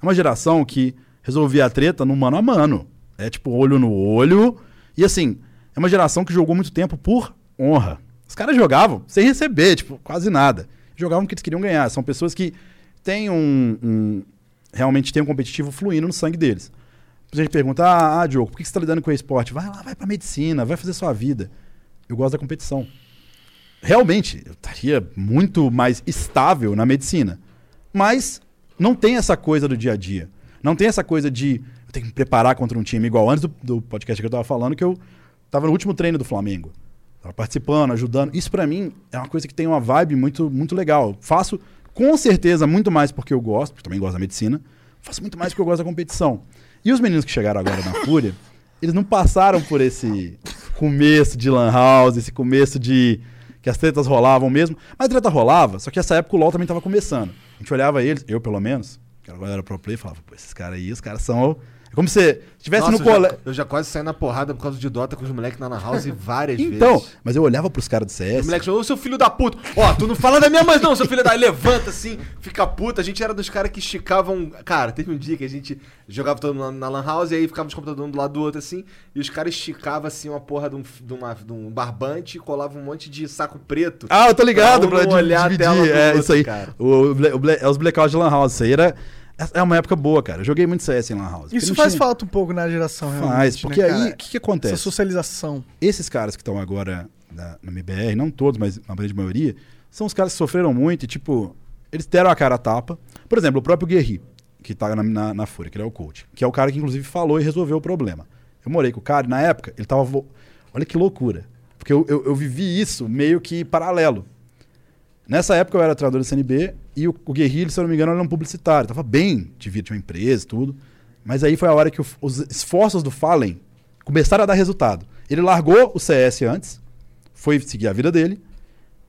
É uma geração que resolvia a treta no mano a mano. É tipo olho no olho. E assim, é uma geração que jogou muito tempo por honra. Os caras jogavam sem receber, tipo, quase nada. Jogavam porque eles queriam ganhar. São pessoas que têm um. um- realmente tem um competitivo fluindo no sangue deles. A gente pergunta, ah, ah Diogo, por que você está lidando com o esporte? Vai lá, vai pra medicina, vai fazer sua vida. Eu gosto da competição. Realmente, eu estaria muito mais estável na medicina. Mas não tem essa coisa do dia a dia. Não tem essa coisa de eu tenho que me preparar contra um time igual antes do, do podcast que eu tava falando, que eu tava no último treino do Flamengo. Tava participando, ajudando. Isso pra mim é uma coisa que tem uma vibe muito, muito legal. Eu faço com certeza muito mais porque eu gosto, porque também gosto da medicina. Faço muito mais porque eu gosto da competição. E os meninos que chegaram agora na Fúria, eles não passaram por esse começo de Lan House, esse começo de que as tretas rolavam mesmo. Mas a treta rolava, só que essa época o LoL também tava começando. A gente olhava eles, eu pelo menos, que agora era pro play, falava, pô, esses caras aí, os caras são. É como se estivesse no Nossa, eu, já, colégio. eu já quase saí na porrada por causa de Dota com os moleques na Lan House várias Então, vezes. mas eu olhava pros caras do Os CS. moleques falaram, ô seu filho da puta, ó, tu não fala da minha mãe não, seu filho da... Aí levanta assim, fica puta. A gente era dos caras que esticavam... Cara, teve um dia que a gente jogava todo mundo na Lan House e aí ficava os computadores um do lado do outro assim, e os caras esticavam assim uma porra de um, de uma- de um barbante e colavam um monte de saco preto. Ah, eu tô ligado Pra um pra, olhar dividir. É outro, isso aí. cara. O, o, o é os blackouts de Lan House. Isso aí era. É uma época boa, cara. Eu joguei muito CS em Lan House. Isso faz tinha- falta um pouco na geração, realmente. Faz, né, porque cara? aí, o que, que acontece? Essa socialização. esses caras que estão agora na, na MBR, não todos, mas a grande maioria, são os caras que sofreram muito e, tipo, eles deram a cara a tapa. Por exemplo, o próprio Guerri, que tá na, na, na Fúria, que ele é o coach, que é o cara que, inclusive, falou e resolveu o problema. Eu morei com o cara e, na época, ele tava. vo- Olha que loucura. Porque eu, eu, eu vivi isso meio que paralelo. Nessa época eu era treinador do CNB e o, o Guerri, se eu não me engano, era um publicitário. Tava bem de vida, tinha uma empresa tudo. Mas aí foi a hora que o- os esforços do Fallen começaram a dar resultado. Ele largou o CS antes, foi seguir a vida dele.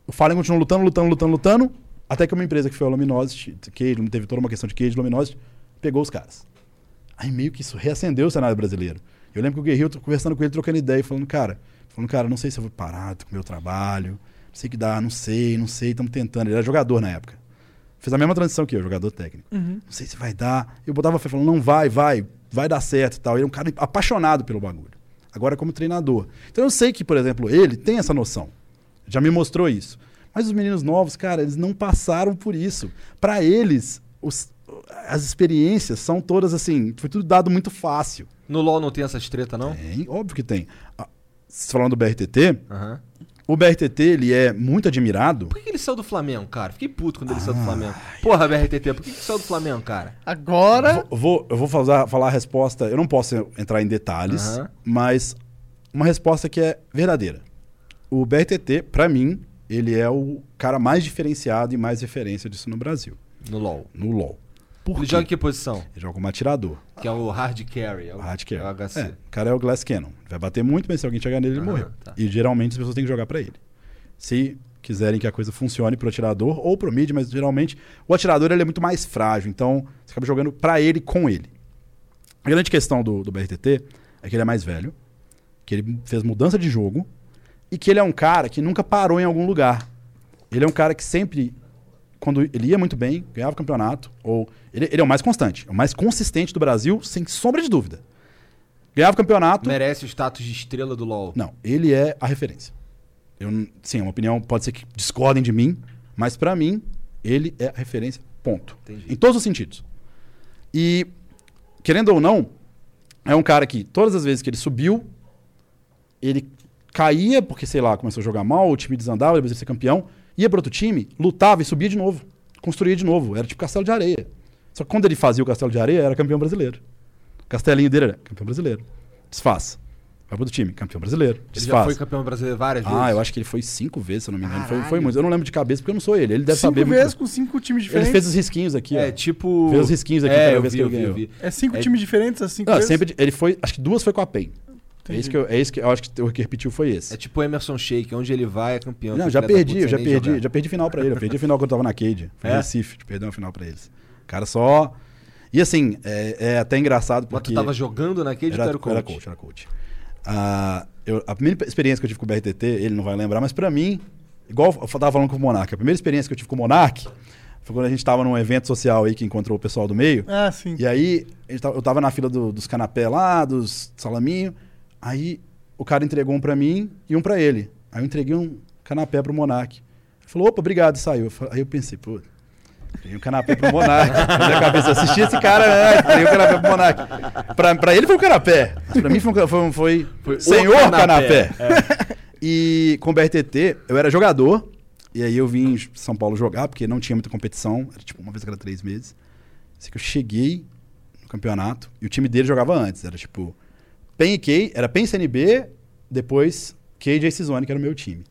O Fallen continuou lutando, lutando, lutando, lutando, até que uma empresa que foi a Luminosity, que teve toda uma questão de cage Luminosity, pegou os caras. Aí meio que isso reacendeu o cenário brasileiro. Eu lembro que o Guerrero, tô conversando com ele, trocando ideia, e falando, cara, falando, cara, não sei se eu vou parar com o meu trabalho, sei que dá, não sei, não sei, estamos tentando. Ele era jogador na época. Fez a mesma transição que eu, jogador técnico. Não sei se vai dar. Eu botava fé falando, não vai, vai, vai dar certo e tal. Ele é um cara apaixonado pelo bagulho. Agora como treinador. Então eu sei que, por exemplo, ele tem essa noção. Já me mostrou isso. Mas os meninos novos, cara, eles não passaram por isso. Pra eles, os- as experiências são todas assim, foi tudo dado muito fácil. No LoL não tem essas treta, não? Tem, óbvio que tem. Ah, falando do BRTT, Aham. O BRTT ele é muito admirado. Por que ele saiu do Flamengo, cara? Fiquei puto quando ele saiu do Flamengo. Porra, BRTT, por que que saiu do Flamengo, cara? Agora, Eu vou, eu vou falar, falar a resposta, eu não posso entrar em detalhes, mas uma resposta que é verdadeira. O BRTT, pra mim, ele é o cara mais diferenciado e mais referência disso no Brasil, No LoL. no LoL. Por Ele quê? joga em que posição? Ele joga como atirador. Que é o hard carry. É o, Hard carry. É o HC. É, o cara é o Glass Cannon. Vai bater muito, mas se alguém chegar nele, ele Aham, morreu. tá. E geralmente as pessoas têm que jogar pra ele. Se quiserem que a coisa funcione pro atirador ou pro mid, mas geralmente o atirador ele é muito mais frágil, então você acaba jogando pra ele com ele. A grande questão do, do BRTT é que ele é mais velho, que ele fez mudança de jogo e que ele é um cara que nunca parou em algum lugar. Ele é um cara que sempre, quando ele ia muito bem, ganhava o campeonato, ou ele, ele é o mais constante, é o mais consistente do Brasil, sem sombra de dúvida. Ganhava o campeonato. Merece o status de estrela do LoL. Não, ele é a referência. Eu, sim, é uma opinião, pode ser que discordem de mim, mas pra mim, ele é a referência, ponto. Entendi. Em todos os sentidos. E, querendo ou não, é um cara que, todas as vezes que ele subiu, ele caía, porque, sei lá, começou a jogar mal, o time desandava, depois ele ser campeão, ia para outro time, lutava e subia de novo. Construía de novo. Era tipo castelo de areia. Só que quando ele fazia o castelo de areia, era campeão brasileiro. O castelinho dele era campeão brasileiro. Desfaz. Vai pro outro time, campeão brasileiro. Ele Desfaz. já foi campeão brasileiro várias vezes. Ah, eu acho que ele foi cinco vezes, se eu não me engano. Foi, foi muito. Eu não lembro de cabeça porque eu não sou ele. Ele deve cinco saber vezes muito. com cinco times Ele diferentes. fez os risquinhos aqui, É, ó. tipo... Fez os risquinhos aqui é, eu ver vi, se ele eu vi, ganhou. eu vi. É cinco É- times diferentes, as cinco Não, vezes? sempre ele foi, acho que duas foi com a PEN. É Entendi. isso que eu, é isso que eu acho que o que repetiu foi esse. É tipo o Emerson Sheik, onde ele vai é campeão. não, já perdi, eu já perdi, jogar. já perdi final pra ele. Eu perdi a final quando eu tava na Cade. Foi É? em Recife, perdeu uma final pra eles. O cara só. E assim, é, é até engraçado Mas porque. tu tava jogando naquele era, era, era coach. era coach, era coach. Ah, eu- a primeira experiência que eu tive com o BRTT, ele não vai lembrar, mas pra mim, igual eu tava falando com o Monark, a primeira experiência que eu tive com o Monark Foi quando a gente tava num evento social aí que encontrou o pessoal do meio. Ah, sim. E aí, eu tava na fila do- dos canapé lá, dos salaminho. Aí o cara entregou um pra mim e um pra ele. Aí eu entreguei um canapé pro Monark. Ele falou, opa, obrigado, saiu. Aí eu pensei, pô, entreguei um canapé pro Monark. Na minha cabeça, assisti esse cara antes, entreguei um canapé pro Monark. Pra, pra ele foi um canapé. Mas pra mim foi um, foi foi Foi senhor canapé. canapé. E com o BRTT, eu era jogador. E aí eu vim em São Paulo jogar, porque não tinha muita competição. Era tipo uma vez a cada três meses. Sei que eu cheguei no campeonato e o time dele jogava antes. Era tipo PEN e Key, era PEN CNB, depois Key e JC Zone, que era o meu time.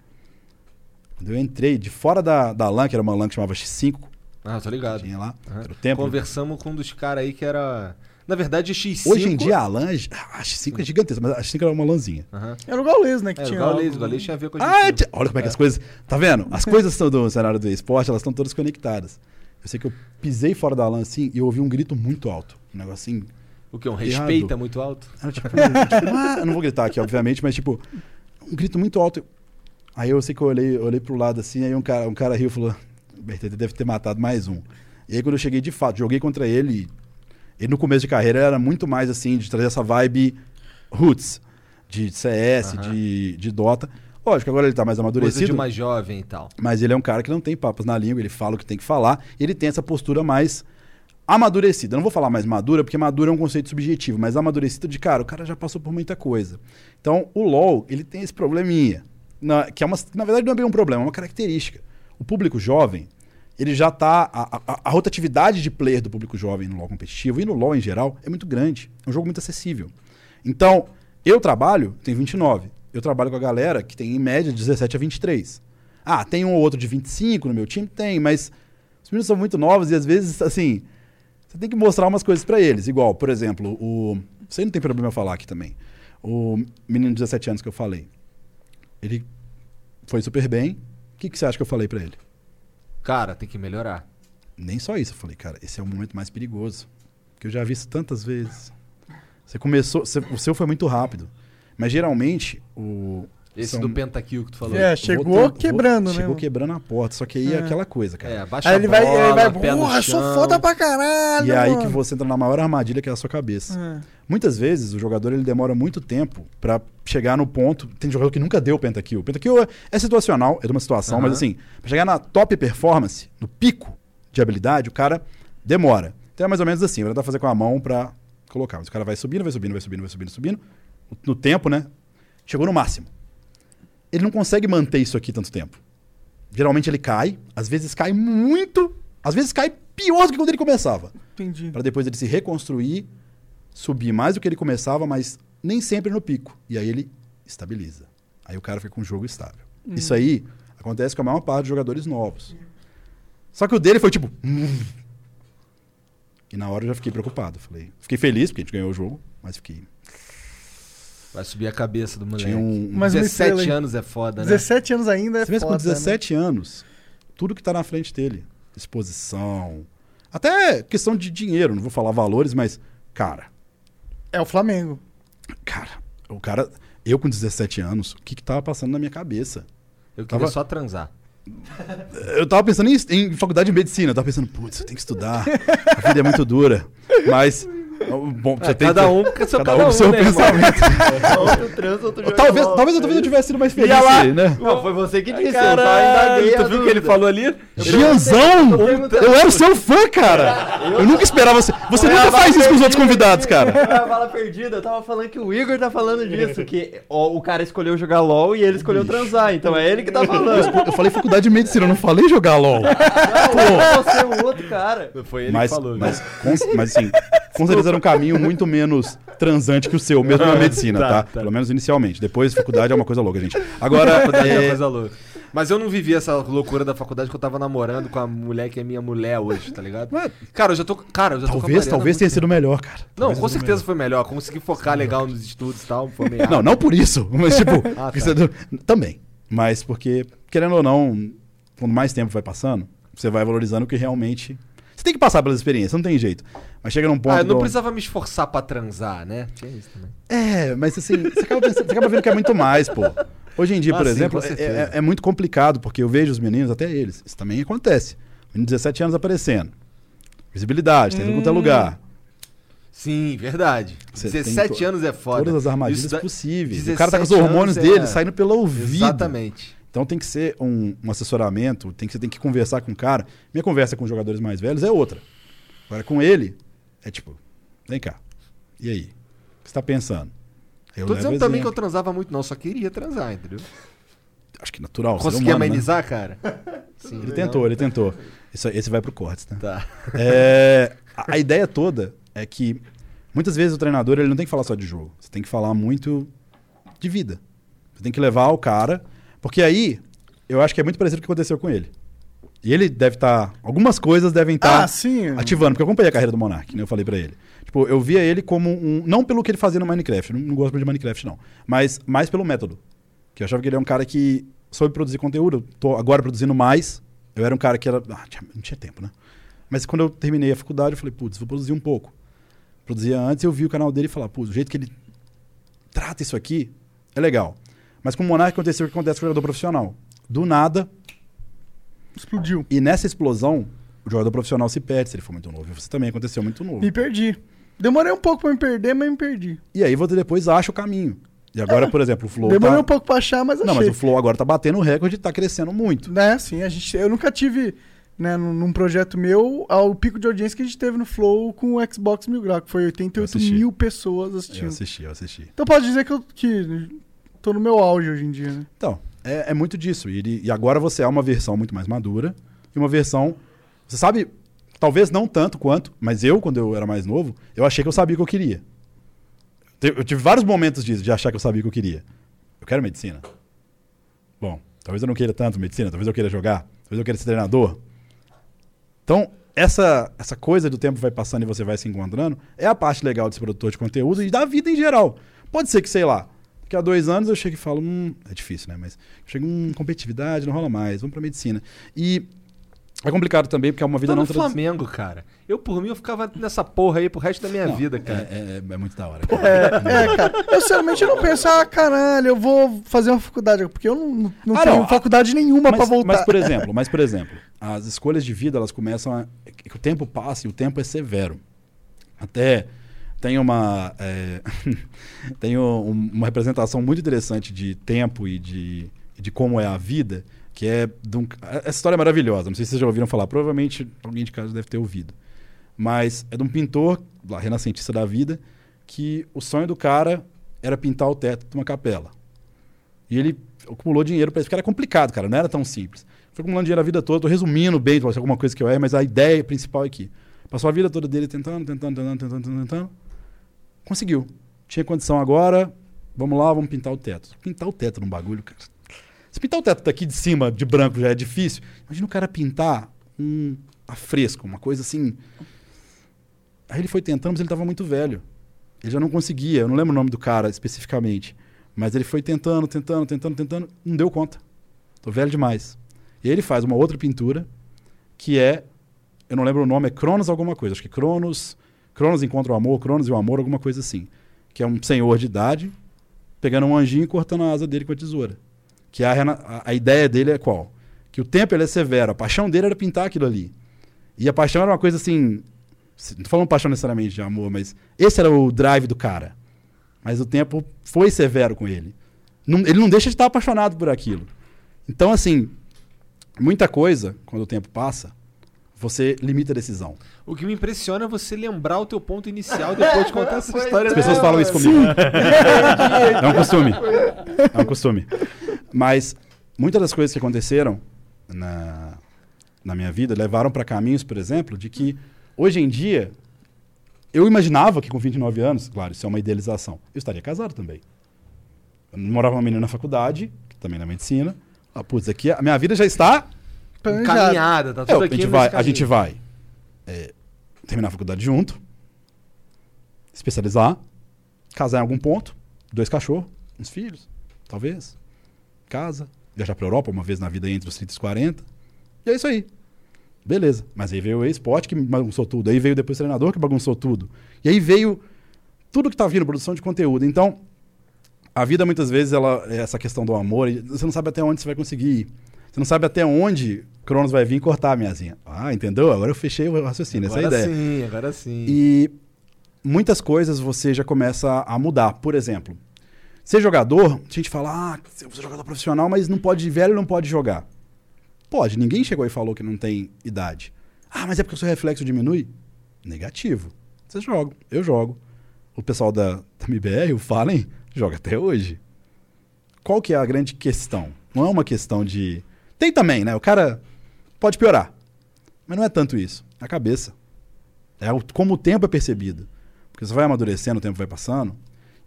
Quando eu entrei de fora da, da LAN, que era uma LAN que chamava X5, Ah, tô ligado. tinha lá, Aham. era o tempo. Conversamos com um dos caras aí que era. Na verdade, X5. Hoje em dia a LAN, a X5 é gigantesca, mas a X5 era uma LANzinha. Aham. Era o Gaules, né? Que Era o tinha Gaules, o Gaules tinha a ver com a Ah, X5. tia- olha como é que as coisas. Tá vendo? As coisas são do cenário do esporte, elas estão todas conectadas. Eu sei que eu pisei fora da LAN assim e eu ouvi um grito muito alto. Um negócio assim. O que? Um Errado. respeito é muito alto? Era tipo, tipo, ah, eu não vou gritar aqui, obviamente, mas tipo, um grito muito alto. Aí eu sei que eu olhei, eu olhei pro lado assim, aí um cara, um cara riu e falou: o BRTT deve ter matado mais um. E aí quando eu cheguei de fato, joguei contra ele. Ele no começo de carreira era muito mais assim, de trazer essa vibe roots, de CS, Aham. de, de Dota. Lógico, agora ele tá mais Coisa de amadurecido. mais jovem e tal. Mas ele é um cara que não tem papas na língua, ele fala o que tem que falar, e ele tem essa postura mais amadurecida. Não vou falar mais madura, porque madura é um conceito subjetivo, mas amadurecida de, cara, o cara já passou por muita coisa. Então, o LoL, ele tem esse probleminha, na- que é uma, na verdade não é bem um problema, é uma característica. O público jovem, ele já tá. A, a- a rotatividade de player do público jovem no LoL competitivo e no LoL em geral é muito grande. É um jogo muito acessível. Então, eu trabalho, tenho 29. Eu trabalho com a galera que tem em média de 17 a 23. Ah, tem um ou outro de 25 no meu time? Tem, mas os meninos são muito novos e às vezes, assim, você tem que mostrar umas coisas pra eles. Igual, por exemplo, o. Aí não tem problema eu falar aqui também. O menino de 17 anos que eu falei. Ele foi super bem. O que, que você acha que eu falei pra ele? Cara, tem que melhorar. Nem só isso. Eu falei, cara, esse é o momento mais perigoso. Que eu já vi isso tantas vezes. Você começou. você- o seu foi muito rápido. Mas geralmente, o. Esse são- do Pentakill que tu falou. É, chegou vou- quebrando, né? Chegou quebrando a porta. Só que aí é, É. aquela coisa, cara. É, abaixa Aí a ele vai, bola, ele vai, pé no porra, sou foda pra caralho, E é aí que mano." você entra na maior armadilha que é a sua cabeça. É. Muitas vezes o jogador ele demora muito tempo pra chegar no ponto. Tem jogador que nunca deu pentakill. Pentakill é, é situacional, é de uma situação, Aham. mas assim, pra chegar na top performance, no pico de habilidade, o cara demora. Então é mais ou menos assim, vai tentar fazer com a mão pra colocar. Mas o cara vai subindo, vai subindo, vai subindo, vai subindo, subindo. No tempo, né? Chegou no máximo. Ele não consegue manter isso aqui tanto tempo. Geralmente ele cai, às vezes cai muito, às vezes cai pior do que quando ele começava. Entendi. Pra depois ele se reconstruir, subir mais do que ele começava, mas nem sempre no pico. E aí ele estabiliza. Aí o cara fica com um jogo estável. Isso aí acontece com a maior parte dos jogadores novos. Só que o dele foi tipo. "Hum". E na hora eu já fiquei preocupado. Falei, fiquei feliz porque a gente ganhou o jogo, mas fiquei. Vai subir a cabeça do moleque. Tinha um. Mas uma 17 estrela, anos é foda, né? 17 anos ainda é Você pensa com foda, né? 17 anos, tudo que tá na frente dele, exposição, até questão de dinheiro, não vou falar valores, mas, cara, É o Flamengo. Cara, o cara. Eu com 17 anos, o que que tava passando na minha cabeça? Eu queria Tava- só transar. Eu tava pensando em, em faculdade de medicina, eu tava pensando, putz, eu tenho que estudar, a vida é muito dura. Mas, bom, você É, tem cada que- um com seu cada cada um com seu né, pensamento. outro trans, outro joga talvez, LOL. talvez, talvez eu tivesse sido mais feliz, lá. né? Não, foi você que disse, Caralho, eu tu viu o que ele falou ali? Gianzão! Eu era o seu fã, cara! Eu nunca esperava você. Você nunca faz isso com os outros convidados, cara. A bala perdida, eu tava falando que o Igor tá falando disso, que ó, o cara escolheu jogar LOL e ele escolheu transar, então é ele que tá falando. Eu falei faculdade de medicina, eu não falei jogar LOL. Não, é você, o outro cara. Foi ele Mas, que falou. mas assim, com certeza era um caminho muito menos transante que o seu, mesmo na medicina, Tá, tá? tá. Pelo menos inicialmente. Depois, faculdade é uma coisa louca, gente. Agora, Faculdade é uma é, coisa louca. Mas eu não vivi essa loucura da faculdade que eu tava namorando com a mulher que é minha mulher hoje, tá ligado? Ué, Cara, eu já tô. Cara, eu já talvez, talvez tenha tempo. sido melhor, cara. Não, Talvez com certeza foi melhor. Consegui focar legal nos estudos e tal. Foi meio melhor. Não, não por isso, mas tipo, Ah, tá. você- também. Mas porque, querendo ou não, quando mais tempo vai passando, você vai valorizando o que realmente. Tem que passar pelas experiências, não tem jeito. Mas chega num ponto. Ah, eu não do- precisava me esforçar pra transar, né? Tinha isso também. É, mas assim, você acaba, pensando- você acaba vendo que é muito mais, pô. Hoje em dia, Ah, por sim, exemplo, é, é- é muito complicado, porque eu vejo os meninos, até eles, isso também acontece. Menino de 17 anos aparecendo. Visibilidade, tem em qualquer Hum. lugar. Sim, verdade. Você 17 tem to- anos é foda. Todas as armadilhas da- possíveis. O cara tá com os 17 hormônios anos é- dele saindo pelo ouvido. Exatamente. Então tem que ser um, um assessoramento, tem que, você tem que conversar com o cara. Minha conversa com os jogadores mais velhos é outra. Agora com ele, é tipo, vem cá. E aí? O que você tá pensando? Eu Tô dizendo também que eu transava muito, não, só queria transar, entendeu? Acho que natural. Consegui humano, né? amenizar, cara? Sim, Ele tentou, ele tentou. Isso, esse vai pro cortes, né? Tá. É, a, a ideia toda é que muitas vezes o treinador ele não tem que falar só de jogo. Você tem que falar muito de vida. Você tem que levar o cara. Porque aí, eu acho que é muito parecido com o que aconteceu com ele. E ele deve estar. algumas coisas devem estar Ah, sim. ativando, porque eu acompanhei a carreira do Monark, né? Eu falei pra ele. Tipo, eu via ele como um. Não pelo que ele fazia no Minecraft, não, não gosto muito de Minecraft, não. Mas mais pelo método. Que eu achava que ele é um cara que soube produzir conteúdo. Eu tô agora produzindo mais. Eu era um cara que era. Ah, não tinha tempo, né? Mas quando eu terminei a faculdade, eu falei, putz, vou produzir um pouco. Produzia antes, eu vi o canal dele e falava, putz, o jeito que ele trata isso aqui é legal. Mas com o Monark aconteceu o que acontece com o jogador profissional. Do nada, Explodiu. e nessa explosão, o jogador profissional se perde se ele for muito novo. Você também aconteceu muito novo. Me perdi. Demorei um pouco pra me perder, mas me perdi. E aí você depois acha o caminho. E agora, por exemplo, o Flow. Demorei tá... um pouco pra achar, mas achei. Não, mas o Flow agora tá batendo o recorde e tá crescendo muito. Né, sim, a gente, eu nunca tive, né, num, projeto meu, ao pico de audiência que a gente teve no Flow com o Xbox Mil Grau, que foi 88 Eu assisti. mil pessoas Eu assistindo. assisti, eu assisti. Então pode dizer que eu que tô no meu auge hoje em dia, né? Então, é, é muito disso. E, ele- e agora você é uma versão muito mais madura e uma versão. Você sabe, talvez não tanto quanto, mas eu, quando eu era mais novo, eu achei que eu sabia o que eu queria. Eu tive vários momentos disso, de achar que eu sabia o que eu queria. Eu quero medicina. Bom, talvez eu não queira tanto medicina, talvez eu queira jogar, talvez eu queira ser treinador. Então, essa, essa coisa do tempo vai passando e você vai se encontrando é a parte legal de ser produtor de conteúdo e da vida em geral. Pode ser que, sei lá, daqui a dois anos eu chego e falo, hum, é difícil, né? Mas chego, hum, competitividade, não rola mais, vamos pra medicina. E é complicado também, porque é uma vida Tô não no tradi- Flamengo, cara. Eu, por mim, eu ficava nessa porra aí pro resto da minha Não, vida, é, cara. é, é muito da hora. É, é, cara. Eu sinceramente não penso, ah, caralho, eu vou fazer uma faculdade, porque eu não, não Ah, tenho não, faculdade nenhuma mas, pra voltar. mas, por exemplo, mas, por exemplo, as escolhas de vida, elas começam a... que O tempo passa e o tempo é severo. Até tem uma... é, tem um- uma representação muito interessante de tempo e de, de como é a vida, que é... um- essa história é maravilhosa, não sei se vocês já ouviram falar, provavelmente alguém de casa deve ter ouvido. Mas é de um pintor, renascentista da vida, que o sonho do cara era pintar o teto de uma capela. E ele acumulou dinheiro para isso, porque era complicado, cara, não era tão simples. Foi acumulando dinheiro a vida toda, tô resumindo bem, alguma coisa que eu erre, mas a ideia principal é aqui. Passou a vida toda dele tentando, tentando, tentando, tentando, tentando. Conseguiu. Tinha condição agora, vamos lá, vamos pintar o teto. Pintar o teto num bagulho, cara. Se pintar o teto daqui de cima, de branco, já é difícil. Imagina o cara pintar um afresco, uma coisa assim. Aí ele foi tentando, mas ele estava muito velho. Ele já não conseguia, eu não lembro o nome do cara especificamente. Mas ele foi tentando, tentando, tentando, tentando, não deu conta. Tô velho demais. E ele faz uma outra pintura, que é, eu não lembro o nome, é Cronos alguma coisa. Acho que Cronos, Cronos encontra o amor, Cronos e o amor, alguma coisa assim. Que é um senhor de idade, pegando um anjinho e cortando a asa dele com a tesoura. Que a, a, a ideia dele é qual? Que o tempo ele é severo, a paixão dele era pintar aquilo ali. E a paixão era uma coisa assim, não falando paixão necessariamente de amor, mas esse era o drive do cara. Mas o tempo foi severo com ele. Não- ele não deixa de estar apaixonado por aquilo. Então, assim, muita coisa, quando o tempo passa, você limita a decisão. O que me impressiona é você lembrar o teu ponto inicial depois de contar essa história. As pessoas falam isso comigo. É um costume. É um costume. Mas muitas das coisas que aconteceram na, na minha vida levaram para caminhos, por exemplo, de que hoje em dia eu imaginava que com 29 anos, claro, isso é uma idealização, eu estaria casado também. Eu morava uma menina na faculdade, também na medicina. Ah, putz, aqui a minha vida já está Planejado. Caminhada, tá é, tudo a aqui gente nesse vai, a gente vai é, terminar a faculdade junto, especializar, casar em algum ponto, dois cachorros, uns filhos, talvez, casa, viajar pra Europa uma vez na vida entre os 30 e os 40. E é isso aí. Beleza. Mas aí veio o esporte que bagunçou tudo. Aí veio depois o treinador que bagunçou tudo. E aí veio tudo que tá vindo, produção de conteúdo. Então, a vida muitas vezes, ela é essa questão do amor, você não sabe até onde você vai conseguir ir. Você não sabe até onde Cronos vai vir cortar a minhazinha. Ah, entendeu? Agora eu fechei o raciocínio, essa é a agora ideia. sim, agora sim. E muitas coisas você já começa a mudar. Por exemplo, ser jogador, a gente fala, ah, você é jogador profissional, mas não pode, velho não pode jogar. Pode, ninguém chegou e falou que não tem idade. Ah, mas é porque o seu reflexo diminui? Negativo. Vocês jogam, eu jogo. O pessoal da, da MBR, o Fallen, joga até hoje. Qual que é a grande questão? Não é uma questão de... Tem também, né? O cara pode piorar. Mas não é tanto isso. É a cabeça. É como o tempo é percebido. Porque você vai amadurecendo, o tempo vai passando,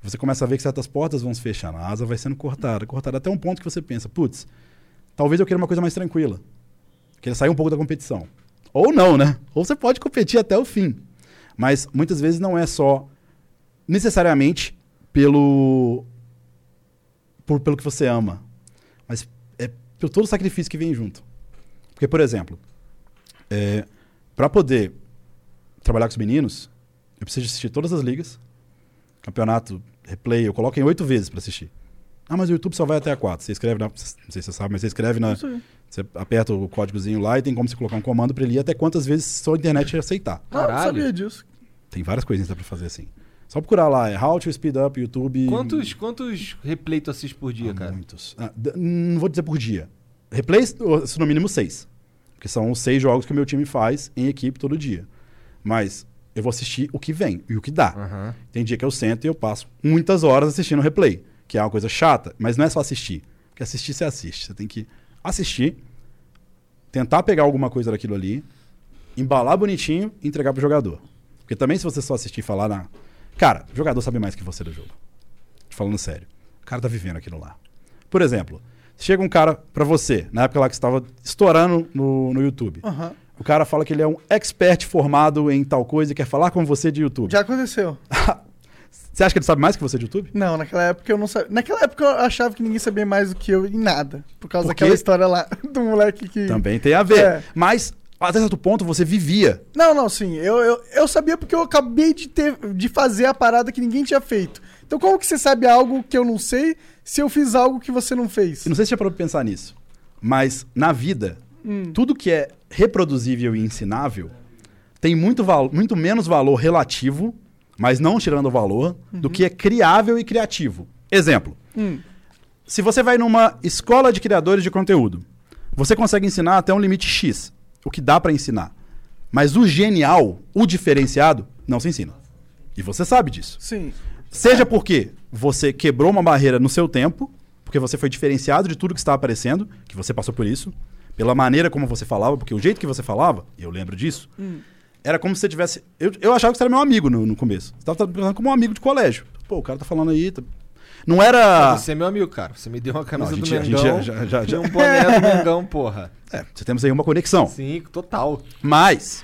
você começa a ver que certas portas vão se fechando, a asa vai sendo cortada, cortada até um ponto que você pensa, putz, talvez eu queira uma coisa mais tranquila. Queira sair um pouco da competição. Ou não, né? Ou você pode competir até o fim. Mas muitas vezes não é só necessariamente pelo por, pelo que você ama, mas é por todo o sacrifício que vem junto. Porque, por exemplo, é, para poder trabalhar com os meninos, eu preciso assistir todas as ligas, campeonato, replay, eu coloco em oito vezes para assistir. Ah, mas o YouTube só vai até a quatro. Você escreve na. Não sei se você sabe, mas você escreve na. Você aperta o códigozinho lá e tem como você colocar um comando para ele ir até quantas vezes sua internet aceitar. Ah, eu não Caralho. sabia disso. Tem várias coisinhas pra fazer assim. Só procurar lá, é How to Speed Up YouTube. Quantos, quantos replay tu assiste por dia, Ah, cara? Muitos. Ah, não vou dizer por dia. Replays, eu- no mínimo seis. Porque são os seis jogos que o meu time faz em equipe todo dia. Mas eu vou assistir o que vem e o que dá. Aham. Tem dia que eu sento e eu passo muitas horas assistindo replay, que é uma coisa chata, mas não é só assistir. Porque assistir você assiste. Você tem que assistir, tentar pegar alguma coisa daquilo ali, embalar bonitinho e entregar pro jogador. Porque também se você só assistir e falar na. Cara, o jogador sabe mais que você do jogo. Te falando sério. O cara tá vivendo aquilo lá. Por exemplo, chega um cara pra você, na época lá que você estava estourando no, no YouTube. Aham. O cara fala que ele é um expert formado em tal coisa e quer falar com você de YouTube. Já aconteceu. Você acha que ele sabe mais que você de YouTube? Não, naquela época eu não sabia. Naquela época eu achava que ninguém sabia mais do que eu em nada. Por causa daquela história lá do moleque que. Também tem a ver. É. Mas, até certo ponto, você vivia. Não, não, sim. Eu, eu, eu sabia porque eu acabei de, ter, de fazer a parada que ninguém tinha feito. Então, como que você sabe algo que eu não sei se eu fiz algo que você não fez? E não sei se você já parou pra pensar nisso. Mas, na vida, Hum. tudo que é reproduzível e ensinável tem muito, val- muito menos valor relativo, mas não tirando o valor, do que é criável e criativo. Exemplo. Hum. Se você vai numa escola de criadores de conteúdo, você consegue ensinar até um limite X, o que dá pra ensinar. Mas o genial, o diferenciado, não se ensina. E você sabe disso. Sim. Seja porque você quebrou uma barreira no seu tempo, porque você foi diferenciado de tudo que está aparecendo, que você passou por isso, pela maneira como você falava, porque o jeito que você falava, e eu lembro disso, era como se você tivesse. Eu, eu achava que você era meu amigo no, no começo. Você estava pensando como um amigo de colégio. Pô, o cara tá falando aí. tá- Não era. Você é meu amigo, cara. Você me deu uma camisa Não, a do gente- a gente Mengão já- já- já- um boné do Mengão, porra. É, você temos aí uma conexão. Sim, total. Mas,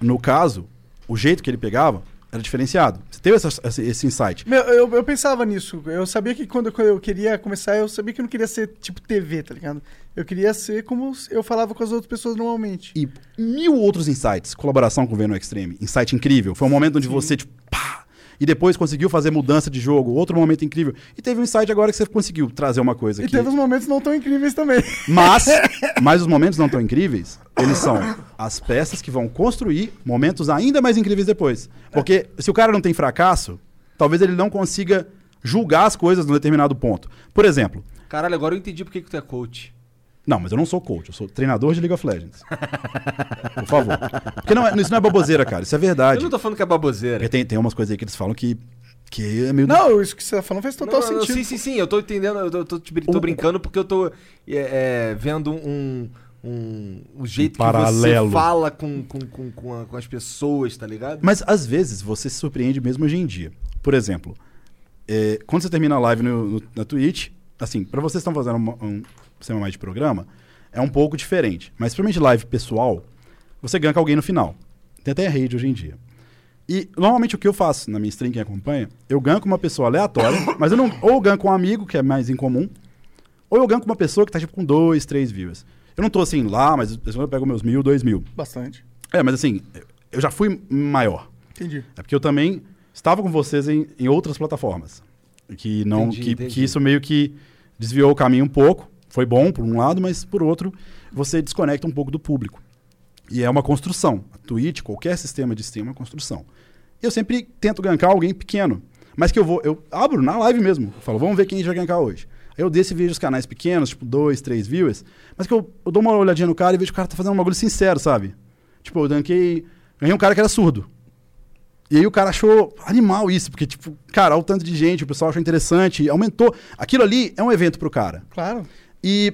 no caso, o jeito que ele pegava era diferenciado. Você teve essa- esse, esse insight. Meu, eu, eu pensava nisso. Eu sabia que quando, quando eu queria começar, eu sabia que eu não queria ser tipo TV, tá ligado? Eu queria ser como eu falava com as outras pessoas normalmente. E mil outros insights. Colaboração com o Venom Extreme. Insight incrível. Foi um momento onde você, tipo, pá! E depois conseguiu fazer mudança de jogo. Outro momento incrível. E teve um insight agora que você conseguiu trazer uma coisa E aqui. teve uns momentos não tão incríveis também. Mas, mas os momentos não tão incríveis, eles são as peças que vão construir momentos ainda mais incríveis depois. Porque se o cara não tem fracasso, talvez ele não consiga julgar as coisas num determinado ponto. Por exemplo, Caralho, agora eu entendi por que que tu é coach. Não, mas eu não sou coach, eu sou treinador de League of Legends. Por favor. Porque não é- isso não é baboseira, cara, isso é Eu verdade. não tô falando que é baboseira. Porque tem, tem umas coisas aí que eles falam que, que é meio... Não, isso que você tá falando faz total Não, não, sentido. Sim, sim, sim. Eu tô entendendo. Eu tô, tô tô brincando porque eu tô é, é, vendo um. Um, o jeito que paralelo. você fala com, com, com, com, a- com as pessoas, tá ligado? Mas às vezes você se surpreende mesmo hoje em dia. Por exemplo, é, quando você termina a live no, no- na Twitch, assim, pra vocês que estão fazendo uma- um sistema mais de programa, é um pouco diferente. Mas principalmente live pessoal, você ganha com alguém no final. Tem até rede hoje em dia. E normalmente o que eu faço na minha stream, quem acompanha, eu ganho com uma pessoa aleatória, mas eu não. Ou eu ganho com um amigo, que é mais incomum, ou eu ganho com uma pessoa que tá tipo com dois, três views. Eu não tô assim lá, mas eu pego meus mil, dois mil. Bastante. É, mas assim, eu já fui maior. Entendi. É porque eu também estava com vocês em, em outras plataformas. Que não. Entendi, que, entendi. que isso meio que desviou o caminho um pouco. Foi bom por um lado, mas por outro, você desconecta um pouco do público. E é uma construção. A Twitch, qualquer sistema de stream é uma construção. Eu sempre tento gankar alguém pequeno. Mas que eu vou, eu abro na live mesmo. Eu falo, vamos ver quem vai gankar hoje. Aí eu desço e vejo os canais pequenos, tipo, dois, três viewers. Mas que eu, eu dou uma olhadinha no cara e vejo que o cara tá fazendo um bagulho sincero, sabe? Tipo, eu gankei. Ganhei um cara que era surdo. E aí o cara achou animal isso, porque, tipo, cara, olha o tanto de gente, o pessoal achou interessante, aumentou. Aquilo ali é um evento pro cara. Claro. E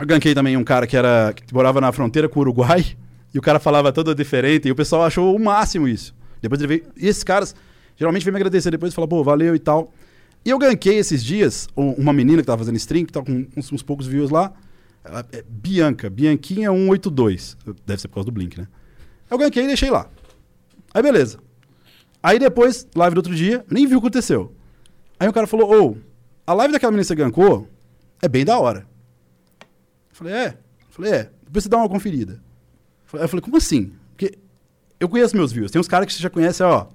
eu ganquei também um cara que era que morava na fronteira com o Uruguai, e o cara falava todo diferente, e o pessoal achou o máximo isso. Depois ele veio. E esses caras geralmente vêm me agradecer depois e falam, pô, valeu e tal. E eu ganquei esses dias um- uma menina que tava fazendo stream, que tá com uns, uns poucos views lá. É Bianca, Bianquinha 182. Deve ser por causa do Blink, né? Eu ganquei e deixei lá. Aí beleza. Aí depois, live do outro dia, nem vi o que aconteceu. Aí o cara falou, ô, a live daquela menina que você gankou é bem da hora. Eu falei, é? Eu falei, é. Depois você dá uma conferida. Aí eu falei, como assim? Porque eu conheço meus views. Tem uns caras que você já conhece, ó.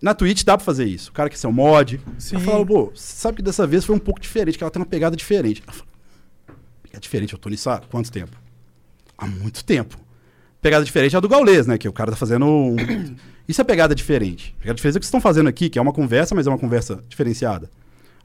Na Twitch dá pra fazer isso. O cara que é seu mod. Sim. Eu falo, pô, sabe que dessa vez foi um pouco diferente, que ela tem uma pegada diferente. Eu falo, pegada diferente, eu tô nisso há quanto tempo? Há muito tempo. Pegada diferente é a do Gaulês, né? Que o cara tá fazendo. um- Isso é pegada diferente. Pegada diferente é o que vocês estão fazendo aqui, que é uma conversa, mas é uma conversa diferenciada.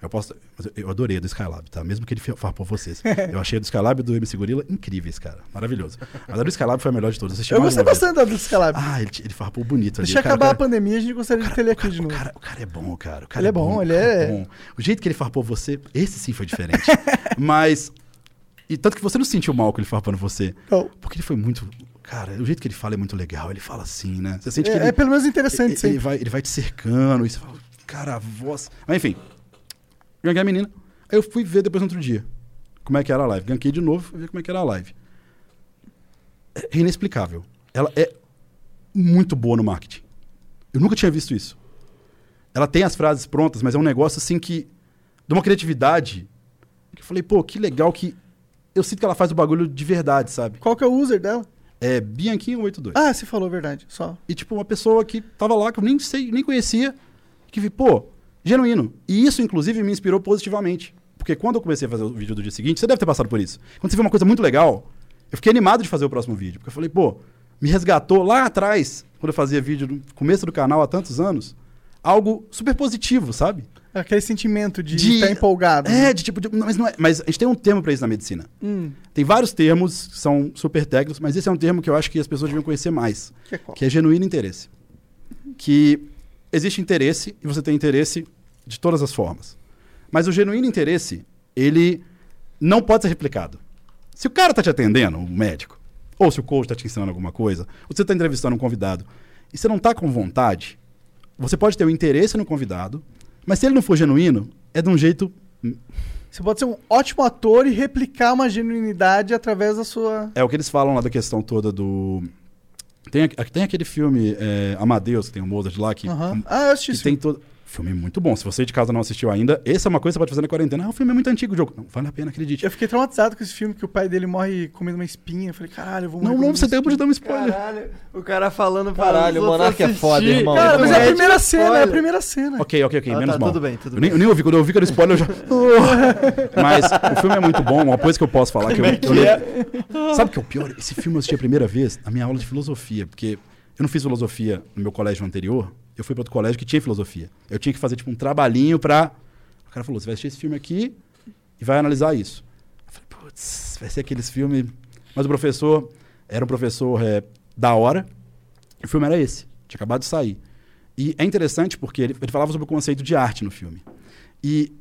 Eu posso. eu- adorei a do Skylab, tá? Mesmo que ele farpou vocês. Eu achei a do Skylab e do MC Gorilla incríveis, cara. Maravilhoso. Mas a do Skylab foi a melhor de todas. Eu gostei bastante da do Scalab. Ah, ele, ele farpou bonito ali. Deixa O cara- acabar o a cara- pandemia, a gente gostaria de ter ele aqui cara- de o novo. cara, o cara é bom, cara. O cara Ele é bom, o ele cara é- bom. O jeito que ele farpou você, esse sim foi diferente. Mas. E tanto que você não se sentiu mal com ele farpando você. Não. Porque ele foi muito. Cara, o jeito que ele fala é muito legal. Ele fala assim, né? Você sente É, que ele, é pelo menos interessante, ele, sim. ele vai, ele vai te cercando. E você fala, cara, a voz. Mas enfim. Ganhei a menina. Aí eu fui ver depois no outro dia. Como é que era a live. Ganhei de novo, fui ver como é que era a live. É inexplicável. Ela é muito boa no marketing. Eu nunca tinha visto isso. Ela tem as frases prontas, mas é um negócio assim que. de uma criatividade. Que eu falei, pô, que legal que. Eu sinto que ela faz o bagulho de verdade, sabe? Qual que é o user dela? É Bianquinho82. Ah, você falou a verdade, só. E, tipo, uma pessoa que tava lá, que eu nem sei, nem conhecia, que vi, pô, genuíno. E isso, inclusive, me inspirou positivamente. Porque quando eu comecei a fazer o vídeo do dia seguinte, você deve ter passado por isso. Quando você vê uma coisa muito legal, eu fiquei animado de fazer o próximo vídeo. Porque eu falei, pô, me resgatou lá atrás, quando eu fazia vídeo no começo do canal há tantos anos, algo super positivo, sabe? Aquele sentimento de De- estar empolgado. É, de tipo. de- mas, não é, mas a gente tem um termo pra isso na medicina. Hum, Tem vários termos que são super técnicos, mas esse é um termo que eu acho que as pessoas deviam conhecer mais que é qual? que é genuíno interesse. Que existe interesse e você tem interesse de todas as formas. Mas o genuíno interesse, ele não pode ser replicado. Se o cara tá te atendendo, o médico, ou se o coach tá te ensinando alguma coisa, ou você tá entrevistando um convidado, e você não tá com vontade, você pode ter o interesse no convidado, mas se ele não for genuíno, é de um jeito Você pode ser um ótimo ator e replicar uma genuinidade através da sua. É o que eles falam lá da questão toda do. Tem, tem aquele filme é, Amadeus, que tem o Mozart lá, que. Ah, que tem todo. Filme muito bom. Se você de casa não assistiu ainda, essa é uma coisa que você pode fazer na quarentena. Ah, o filme é muito antigo, o jogo. Não, vale a pena, acredite. Eu fiquei traumatizado com esse filme, que o pai dele morre comendo uma espinha. Eu falei, caralho, eu vou Não, morrer não, comendo você tem de dar um spoiler. Caralho, o cara falando pra Caralho, o Monark é foda, irmão. Cara, mas é a primeira cena, é a primeira cena. Ok, ok, ok, Ah, menos tá, mal. tudo bem, tudo eu nem, bem. eu nem ouvi, quando eu ouvi que era spoiler, eu já. Mas o filme é muito bom, uma coisa que eu posso falar que eu, eu lembro- Sabe o que é o pior? Esse filme eu assisti a primeira vez na minha aula de filosofia, porque eu não fiz filosofia no meu colégio anterior, eu fui para outro colégio que tinha filosofia. Eu tinha que fazer tipo um trabalhinho pra. O cara falou: você vai assistir esse filme aqui e vai analisar isso. Eu falei, putz, vai ser aqueles filmes. Mas o professor era um professor é, da hora, e o filme era esse, tinha acabado de sair. E é interessante porque ele, ele falava sobre o conceito de arte no filme. E,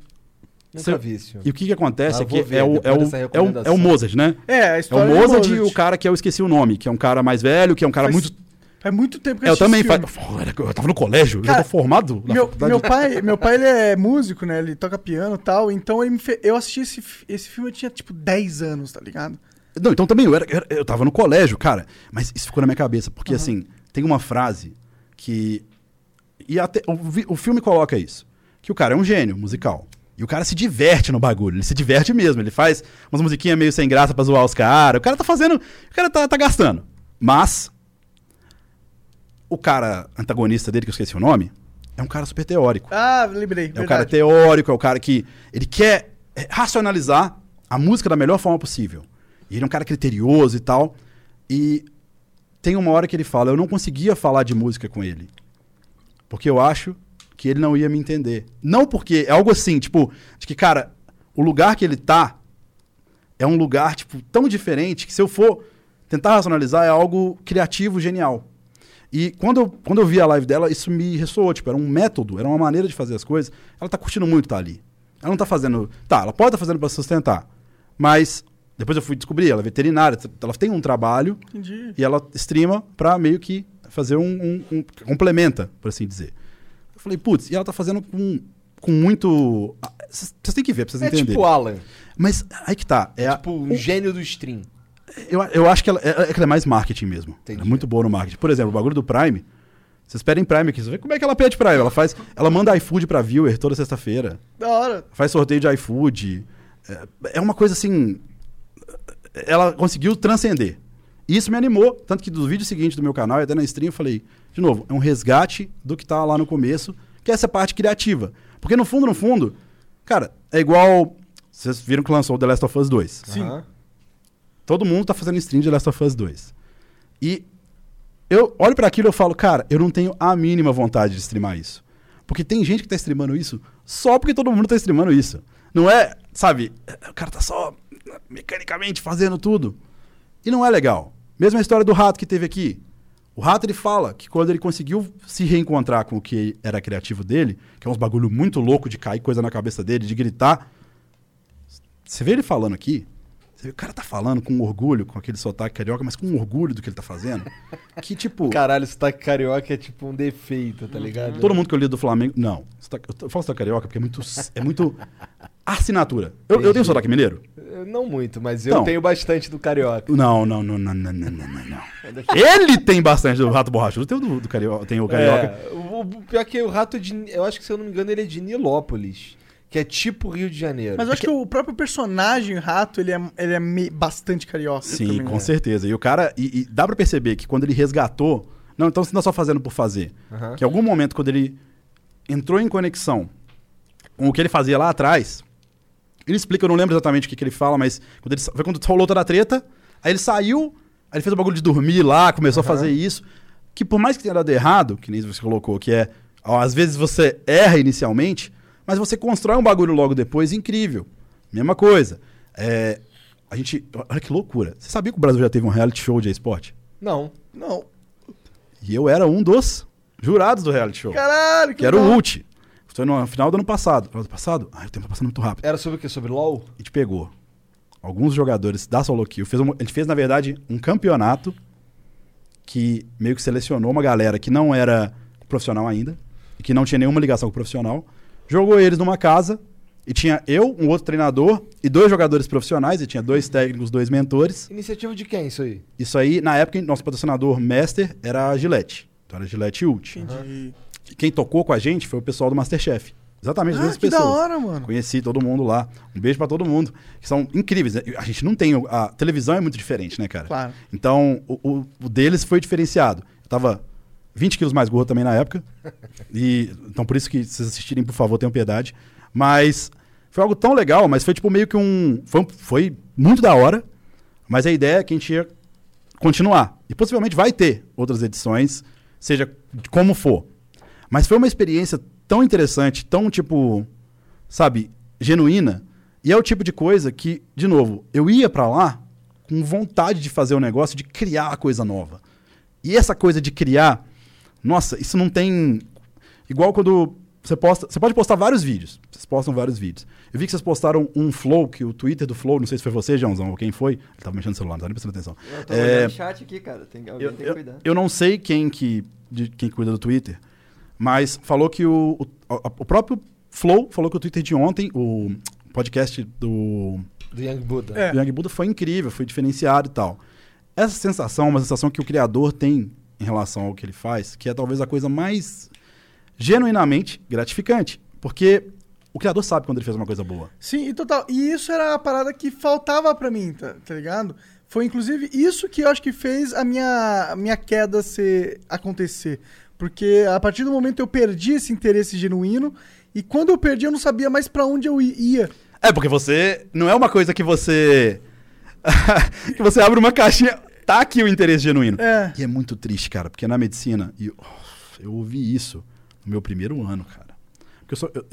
Nunca vi e o que, que acontece Ah, é que ver, é o, depois é, o, é, o, é o É, Mozart, né? a É o história Mozart do e o cara que eu esqueci o nome, que é um cara mais velho, que é um cara muito. Faz muito tempo que É, eu assisti também esse fa... filme. Pô, Eu tava no colégio, Cara, já tô formado na Meu, faculdade. meu pai, meu pai ele é músico, né? Ele toca piano e tal. Então ele fe... eu assisti esse, esse filme, eu tinha tipo 10 anos, tá ligado? Não, então também eu, era, eu- eu tava no colégio, cara. Mas isso ficou na minha cabeça, porque assim, tem uma frase que. E até, o, o filme coloca isso: que o cara é um gênio musical. E o cara se diverte no bagulho, ele se diverte mesmo. Ele faz umas musiquinhas meio sem graça pra zoar os caras. O cara tá fazendo. O cara tá, tá gastando. Mas. O cara antagonista dele, que eu esqueci o nome, é um cara super teórico. Ah, lembrei. É um cara verdade. teórico, é o cara que ele quer é, racionalizar a música da melhor forma possível. E ele é um cara criterioso e tal. E tem uma hora que ele fala: Eu não conseguia falar de música com ele. Porque eu acho que ele não ia me entender. Não porque. É algo assim, tipo, de que, cara, o lugar que ele tá é um lugar, tipo, tão diferente que se eu for tentar racionalizar é algo criativo, genial. E quando eu, quando eu vi a live dela, isso me ressoou. Tipo, era um método, era uma maneira de fazer as coisas. Ela tá curtindo muito estar ali. Ela não tá fazendo. Tá, ela pode estar fazendo para sustentar. Mas depois eu fui descobrir, ela é veterinária, ela tem um trabalho Entendi. e ela streama pra meio que fazer um, um- um- complementa, por assim dizer. Eu falei, putz, e ela tá fazendo com, com muito. ah, Vocês vocês têm que ver pra vocês É entenderem. tipo Alan. Mas aí que tá. É a- Tipo um gênio do stream. Eu, eu acho que ela é, é que ela é mais marketing mesmo. Entendi. Ela é muito boa no marketing. Por exemplo, o bagulho do Prime. Vocês pedem Prime aqui. Você vê como é que ela pede Prime. Ela faz. Ela manda iFood pra viewer toda sexta-feira. Da hora. Faz sorteio de iFood. É, é uma coisa assim. Ela conseguiu transcender. E isso me animou. Tanto que dos vídeos seguintes do meu canal, e até na stream, eu falei, de novo, é um resgate do que tá lá no começo, que é essa parte criativa. Porque no fundo, no fundo, cara, é igual. Vocês viram que lançou o The Last of Us 2. Sim. Aham. Todo mundo tá fazendo stream de Last of Us 2. E eu olho pra aquilo e eu falo, cara, eu não tenho a mínima vontade de streamar isso. Porque tem gente que tá streamando isso só porque todo mundo tá streamando isso. Não é, sabe, o cara tá só mecanicamente fazendo tudo. E não é legal. Mesma história do rato que teve aqui. O rato ele fala que quando ele conseguiu se reencontrar com o que era criativo dele, que é uns bagulho muito louco de cair coisa na cabeça dele, de gritar. Você vê ele falando aqui, o cara tá falando com orgulho, com aquele sotaque carioca, mas com orgulho do que ele tá fazendo. Que tipo. Caralho, sotaque carioca é tipo um defeito, tá ligado? Todo mundo que eu lido do Flamengo. Não. Sotaque, eu falo sotaque carioca porque é muito. É muito assinatura. Eu, eu tenho sotaque mineiro? Não muito, mas eu então. tenho bastante do carioca. Não, não, não, não, não, não, não, não. É ele tem bastante do rato borrachudo. eu o do, do carioca. Tem o é, carioca. o, pior é que o rato de. Eu acho que, se eu não me engano, ele é de Nilópolis. Que é tipo Rio de Janeiro. Mas eu acho que o próprio personagem, rato, ele é, ele é me- bastante carioca. Sim, também, com né? certeza. E o cara. E, e dá pra perceber que quando ele resgatou. Não, então você não é só fazendo por fazer. Aham. Que em algum momento, quando ele entrou em conexão com o que ele fazia lá atrás, ele explica, eu não lembro exatamente o que, que ele fala, mas quando ele, foi quando rolou toda a treta, aí ele saiu, aí ele fez o bagulho de dormir lá, começou a fazer isso. Que por mais que tenha dado errado, que nem você colocou, que é. ó, às vezes você erra inicialmente, mas você constrói um bagulho logo depois incrível. Mesma coisa. É, a gente. Olha que loucura. Você sabia que o Brasil já teve um reality show de esporte? Não. Não. E eu era um dos jurados do reality show. Caralho, Que era o legal. Ult. Foi no final do ano passado. Ano passado? Ai, o tempo tá passando muito rápido. Era sobre o quê? Sobre LOL? A gente pegou alguns jogadores da Solo Kill. Fez um- a gente fez, na verdade, um campeonato que meio que selecionou uma galera que não era profissional ainda e que não tinha nenhuma ligação com o profissional. Jogou eles numa casa e tinha eu, um outro treinador e dois jogadores profissionais. E tinha dois técnicos, dois mentores. Iniciativa de quem isso aí? Isso aí, na época, nosso patrocinador master era a Gillette. Então era a Gillette Ult. Entendi. E Quem tocou com a gente foi o pessoal do Masterchef. Exatamente as Ah, mesmas que da pessoas. hora, mano. Conheci todo mundo lá. Um beijo pra todo mundo. Que são incríveis. né? A gente não tem. A televisão é muito diferente, né, cara? Claro. Então, o, o- o deles foi diferenciado. Eu tava 20 quilos mais gordo também na época. E, então, por isso que se vocês assistirem, por favor, tenham piedade. Mas foi algo tão legal, mas foi tipo meio que um. Foi, um- foi muito da hora. Mas a ideia é que a gente ia continuar. E possivelmente vai ter outras edições, seja como for. Mas foi uma experiência tão interessante, tão tipo, sabe, genuína. E é o tipo de coisa que, de novo, eu ia pra lá com vontade de fazer o negócio, de criar a coisa nova. E essa coisa de criar, nossa, isso não tem. Igual quando você posta. Você pode postar vários vídeos. Vocês postam vários vídeos. Eu vi que vocês postaram um Flow, que o Twitter do Flow, não sei se foi você, Joãozão, ou quem foi. Ele tava mexendo no celular, não tava nem prestando atenção. Eu tô É, olhando o chat aqui, cara. Tem, alguém eu, tem que eu- cuidar. eu não sei quem que, de, quem cuida do Twitter, mas falou que o, o, a- o próprio Flow falou que o Twitter de ontem, o podcast do, Do Young Buddha. É. do Young Buddha foi incrível, foi diferenciado e tal. Essa sensação é uma sensação que o criador tem em relação ao que ele faz, que é talvez a coisa mais genuinamente gratificante. Porque o criador sabe quando ele fez uma coisa boa. Sim, e total. E isso era a parada que faltava pra mim, tá, tá ligado? Foi inclusive isso que eu acho que fez a minha, a minha queda ser, acontecer. Porque a partir do momento eu perdi esse interesse genuíno. E quando eu perdi, eu não sabia mais pra onde eu ia. É, porque você. Não é uma coisa que você. que você abre uma caixinha. Tá aqui o interesse genuíno. É. E é muito triste, cara, porque na medicina. E eu, eu ouvi isso no meu primeiro ano, cara. Porque eu, sou, eu,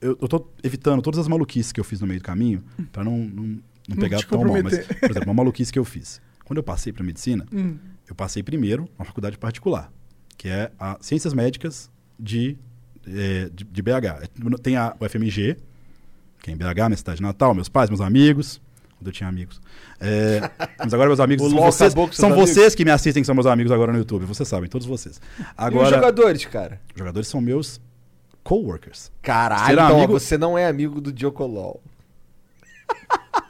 eu, eu tô evitando todas as maluquices que eu fiz no meio do caminho pra não, não, não pegar te tão mal. Mas, por exemplo, uma maluquice que eu fiz. Quando eu passei pra medicina, Hum. eu passei primeiro uma faculdade particular, que é a Ciências Médicas de, eh, de, de BH. Tem a UFMG, que é em BH, minha cidade natal, meus pais, meus amigos. Quando eu tinha amigos. É, mas agora meus amigos são vocês, são amigos? vocês que me assistem, que são meus amigos agora no YouTube. Vocês sabem, todos vocês. E os Agora, jogadores, cara? os jogadores são meus coworkers. Caralho, então, amigo- você não é amigo do Diocolol.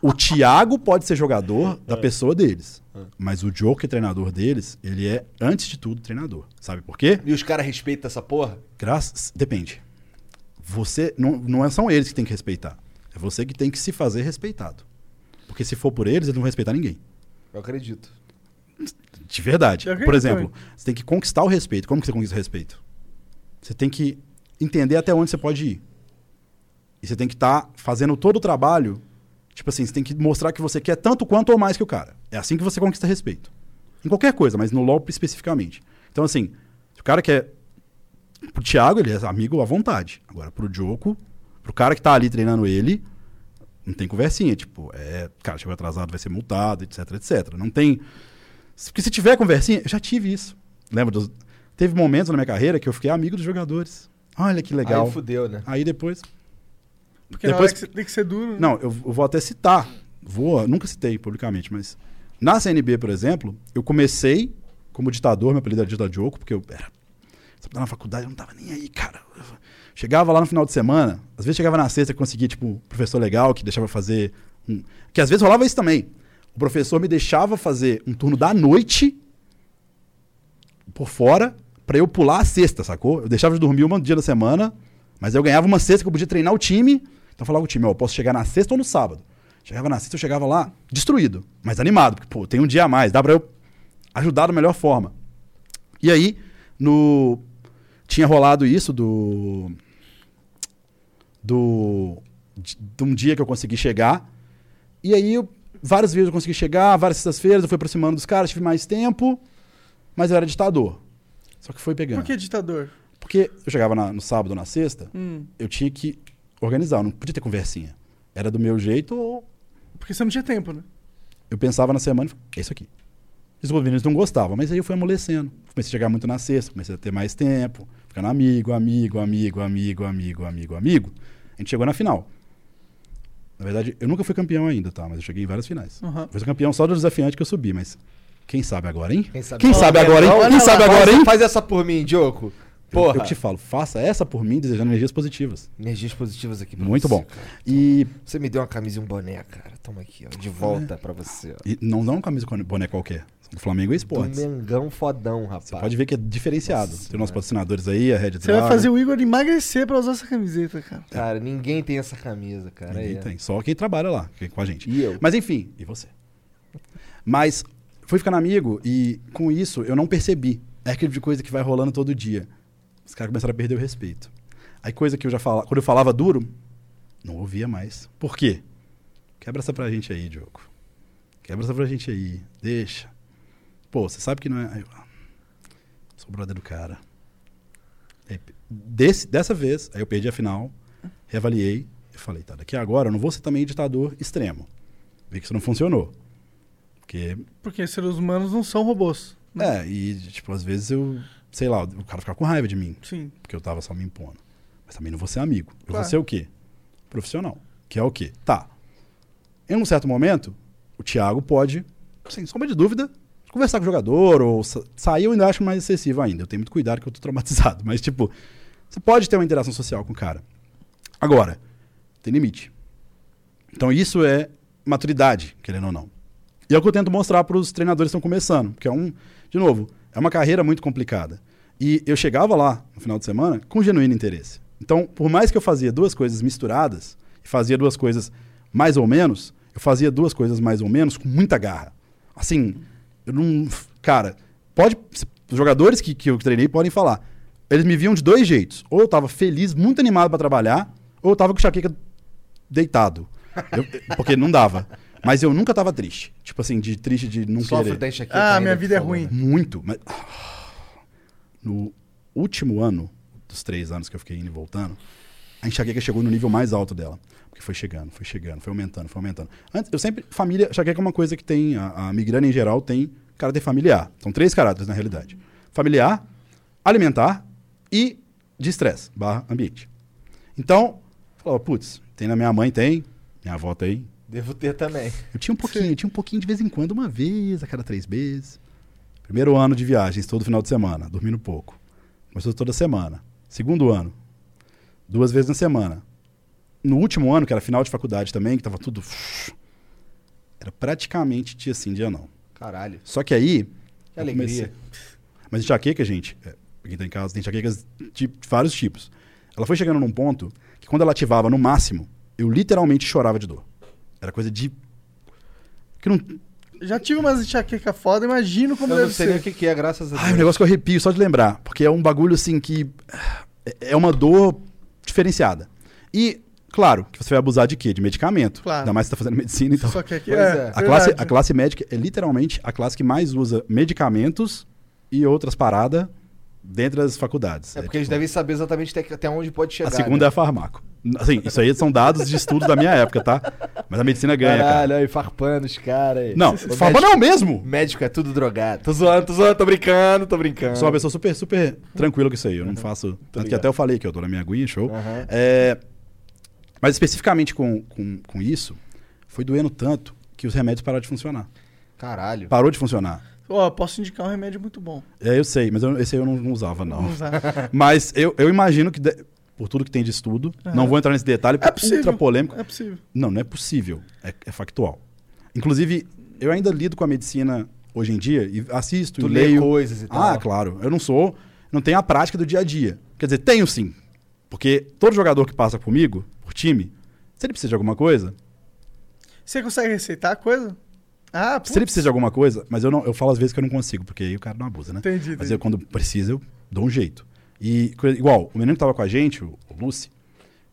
O Thiago pode ser jogador da pessoa deles. Mas o Joe, que é treinador deles, ele é, antes de tudo, treinador. Sabe por quê? E os caras respeitam essa porra? Graças. Depende. Você. Não, não são eles que tem que respeitar. É você que tem que se fazer respeitado. Porque se for por eles, eles não vão respeitar ninguém. Eu acredito. De verdade. Acredito Por exemplo, você tem que conquistar o respeito. Como que você conquista o respeito? Você tem que entender até onde você pode ir. E você tem que estar fazendo todo o trabalho. Tipo assim, você tem que mostrar que você quer tanto quanto ou mais que o cara. É assim que você conquista respeito. Em qualquer coisa, mas no LoL especificamente. Então, assim, se o cara quer. Pro Thiago, ele é amigo à vontade. Agora, pro Joko, pro cara que tá ali treinando ele, não tem conversinha. Tipo, é, cara, chegou atrasado, vai ser multado, etc, etc. Não tem. Porque se tiver conversinha, eu já tive isso. Lembra dos. Teve momentos na minha carreira que eu fiquei amigo dos jogadores. Olha que legal. Aí fudeu, né? Aí depois. Porque na Depois- hora que você tem que ser duro. né? Não, eu, eu vou até citar. Vou, nunca citei publicamente, mas. Na CNB, por exemplo, eu comecei como ditador, meu apelido era Dita Dioco, porque eu era. Sabe, na faculdade eu não tava nem aí, cara. Eu chegava lá no final de semana, às vezes chegava na sexta e conseguia, tipo, um professor legal que deixava fazer. Um, que às vezes rolava isso também. O professor me deixava fazer um turno da noite por fora pra eu pular a sexta, sacou? Eu deixava de dormir um dia da semana, mas eu ganhava uma sexta que eu podia treinar o time. Então eu falava com o time, ó, eu posso chegar na sexta ou no sábado. Chegava na sexta, eu chegava lá destruído, mas animado, porque, pô, tem um dia a mais, dá pra eu ajudar da melhor forma. E aí, no... Tinha rolado isso do... Do... De, de um dia que eu consegui chegar. E aí, eu, várias vezes eu consegui chegar, várias sextas-feiras, eu fui aproximando dos caras, tive mais tempo, mas eu era ditador. Só que foi pegando. Por que ditador? Porque eu chegava na- no sábado ou na sexta, Hum. eu tinha que organizar, eu não podia ter conversinha. Era do meu jeito ou Porque você não tinha tempo, né? eu pensava na semana, e é isso aqui. Os meninos não gostavam, mas aí eu fui amolecendo. Comecei a chegar muito na sexta, comecei a ter mais tempo, ficando amigo, amigo, amigo, amigo, amigo, amigo, amigo. A gente chegou na final. Na verdade, eu nunca fui campeão ainda, tá? Mas eu cheguei em várias finais. Uhum. Eu fui campeão só do desafiante que eu subi, mas quem sabe agora, hein? Quem sabe, Quem sabe agora, hein? Quem olha sabe lá, agora, hein? Faz essa por mim, Dioco. Eu- Porra. Eu te falo, faça essa por mim, desejando energias positivas. Energias positivas aqui pra Muito você, bom. cara. E, Você me deu uma camisa e um boné, cara. Toma aqui, ó. De volta pra você, ó. e não dá uma camisa com boné qualquer. Do Flamengo Do Esportes. Mengão fodão, rapaz. Você pode ver que é diferenciado. Nossa Tem nossos patrocinadores aí, a Red Você vai fazer o Igor emagrecer pra usar essa camiseta, cara. Cara, ninguém tem essa camisa, cara. Ninguém ó. tem. Só quem trabalha lá, é com a gente. E eu? Mas enfim, e você? Mas fui ficando amigo e com isso eu não percebi. É aquele tipo de coisa que vai rolando todo dia. Os caras começaram a perder o respeito. Aí coisa que eu já falava, quando eu falava duro, não ouvia mais. Por quê? Quebra essa pra gente aí, Diogo. Quebra essa pra gente aí. Deixa. Pô, você sabe que não é. Aí eu, ah, sou brother do cara. Aí, desse, dessa vez, aí eu perdi a final, reavaliei e falei, tá, daqui a agora eu não vou ser também ditador extremo. Vi que isso não funcionou. Porque, Porque seres humanos não são robôs. é, e tipo, às vezes eu, sei lá, o cara fica com raiva de mim, Sim. porque eu tava só me impondo. Mas também não vou ser amigo. Eu Claro. vou ser o quê? Profissional. Que é o quê? Tá. Em um certo momento, o Thiago pode, sem sombra de dúvida, conversar com o jogador, ou sa sair eu ainda acho mais excessivo ainda. Eu tenho muito cuidado que eu tô traumatizado. Mas, tipo, você pode ter uma interação social com o cara. Agora, tem limite. Então isso é maturidade, querendo ou não. E é o que eu tento mostrar para os treinadores que estão começando, porque é um, de novo, é uma carreira muito complicada. E eu chegava lá no final de semana com genuíno interesse. Então, por mais que eu fazia duas coisas misturadas e fazia duas coisas mais ou menos, eu fazia duas coisas mais ou menos com muita garra. Assim, eu não, cara, pode os jogadores que, que eu treinei podem falar. Eles me viam de dois jeitos. Ou eu tava feliz, muito animado para trabalhar, ou eu tava com enxaqueca deitado. Eu- porque não dava. Mas eu nunca tava triste. Tipo assim, de triste de não Sofre querer. da enxaqueca Ah, ainda, minha vida é ruim. Muito. Mas... No último ano, dos três anos que eu fiquei indo e voltando, a enxaqueca chegou no nível mais alto dela. Porque foi chegando, foi chegando, foi aumentando, foi aumentando. Antes, eu sempre. Família, enxaqueca é uma coisa que tem. A, a migrânia em geral tem caráter familiar. São três caráteres, na realidade: familiar, alimentar e de estresse, barra ambiente. Então, falava, putz, tem na minha mãe, tem, minha avó tem, Devo ter também. eu tinha um pouquinho, eu tinha um pouquinho de vez em quando, uma vez a cada três meses. Primeiro ano de viagens, todo final de semana, dormindo pouco. Começou toda semana. Segundo ano, duas vezes na semana. No último ano, que era final de faculdade também, que tava tudo. Era praticamente dia sim, dia não. Caralho. Só que aí. Que eu alegria. comecei- Mas enxaqueca, gente, é, quem tá em casa, tem enxaquecas de vários tipos. Ela foi chegando num ponto que quando ela ativava no máximo, eu literalmente chorava de dor. Era coisa de. Que não, Já tive umas enxaqueca foda, imagino como Eu não deve sei nem ser. o que, que é, graças a Deus. Ai, um negócio que eu arrepio só de lembrar. Porque é um bagulho assim que. é- É uma dor diferenciada. E, claro, que você vai abusar de quê? De medicamento. Claro. Ainda mais que você tá fazendo medicina, então. Só que aqui é, é. A classe, a classe médica é literalmente a classe que mais usa medicamentos e outras paradas dentro das faculdades. É porque eles devem saber exatamente até, onde pode chegar. A segunda é a farmaco. Assim, isso aí são dados de estudos da minha época, tá? Mas a medicina ganha, Caralho, cara. aí, farpando os caras. Não, farpa não é o mesmo. Médico é tudo drogado. Tô zoando, tô zoando, tô brincando, tô brincando. Sou uma pessoa super, super tranquila com isso aí. Eu não faço. Tanto que até eu falei que eu tô na minha aguinha, show. Aham. É, mas especificamente com, com, com isso, foi doendo tanto que os remédios pararam de funcionar. Caralho. Parou de funcionar. Ó, posso indicar um remédio muito bom. É, eu sei, mas eu- esse aí eu não, não usava, não. Vamos usar. Mas eu, eu imagino que, de- por tudo que tem de estudo, não vou entrar nesse detalhe, porque É é, possível. ultra polêmico. É possível. Não, não é possível. É, é factual. Inclusive, eu ainda lido com a medicina hoje em dia e assisto Tu e leio. coisas e tal. Ah, claro. Eu não sou. Não tenho a prática do dia a dia. Quer dizer, tenho sim. Porque todo jogador que passa comigo, time, se ele precisa de alguma coisa, Você consegue receitar a coisa? Ah, se ele precisa de alguma coisa, mas eu não, eu falo às vezes que eu não consigo, porque aí o cara não abusa, né? Entendi, Mas entendi. eu, quando precisa, eu dou um jeito. E, igual, o menino que tava com a gente, o, o Lucy,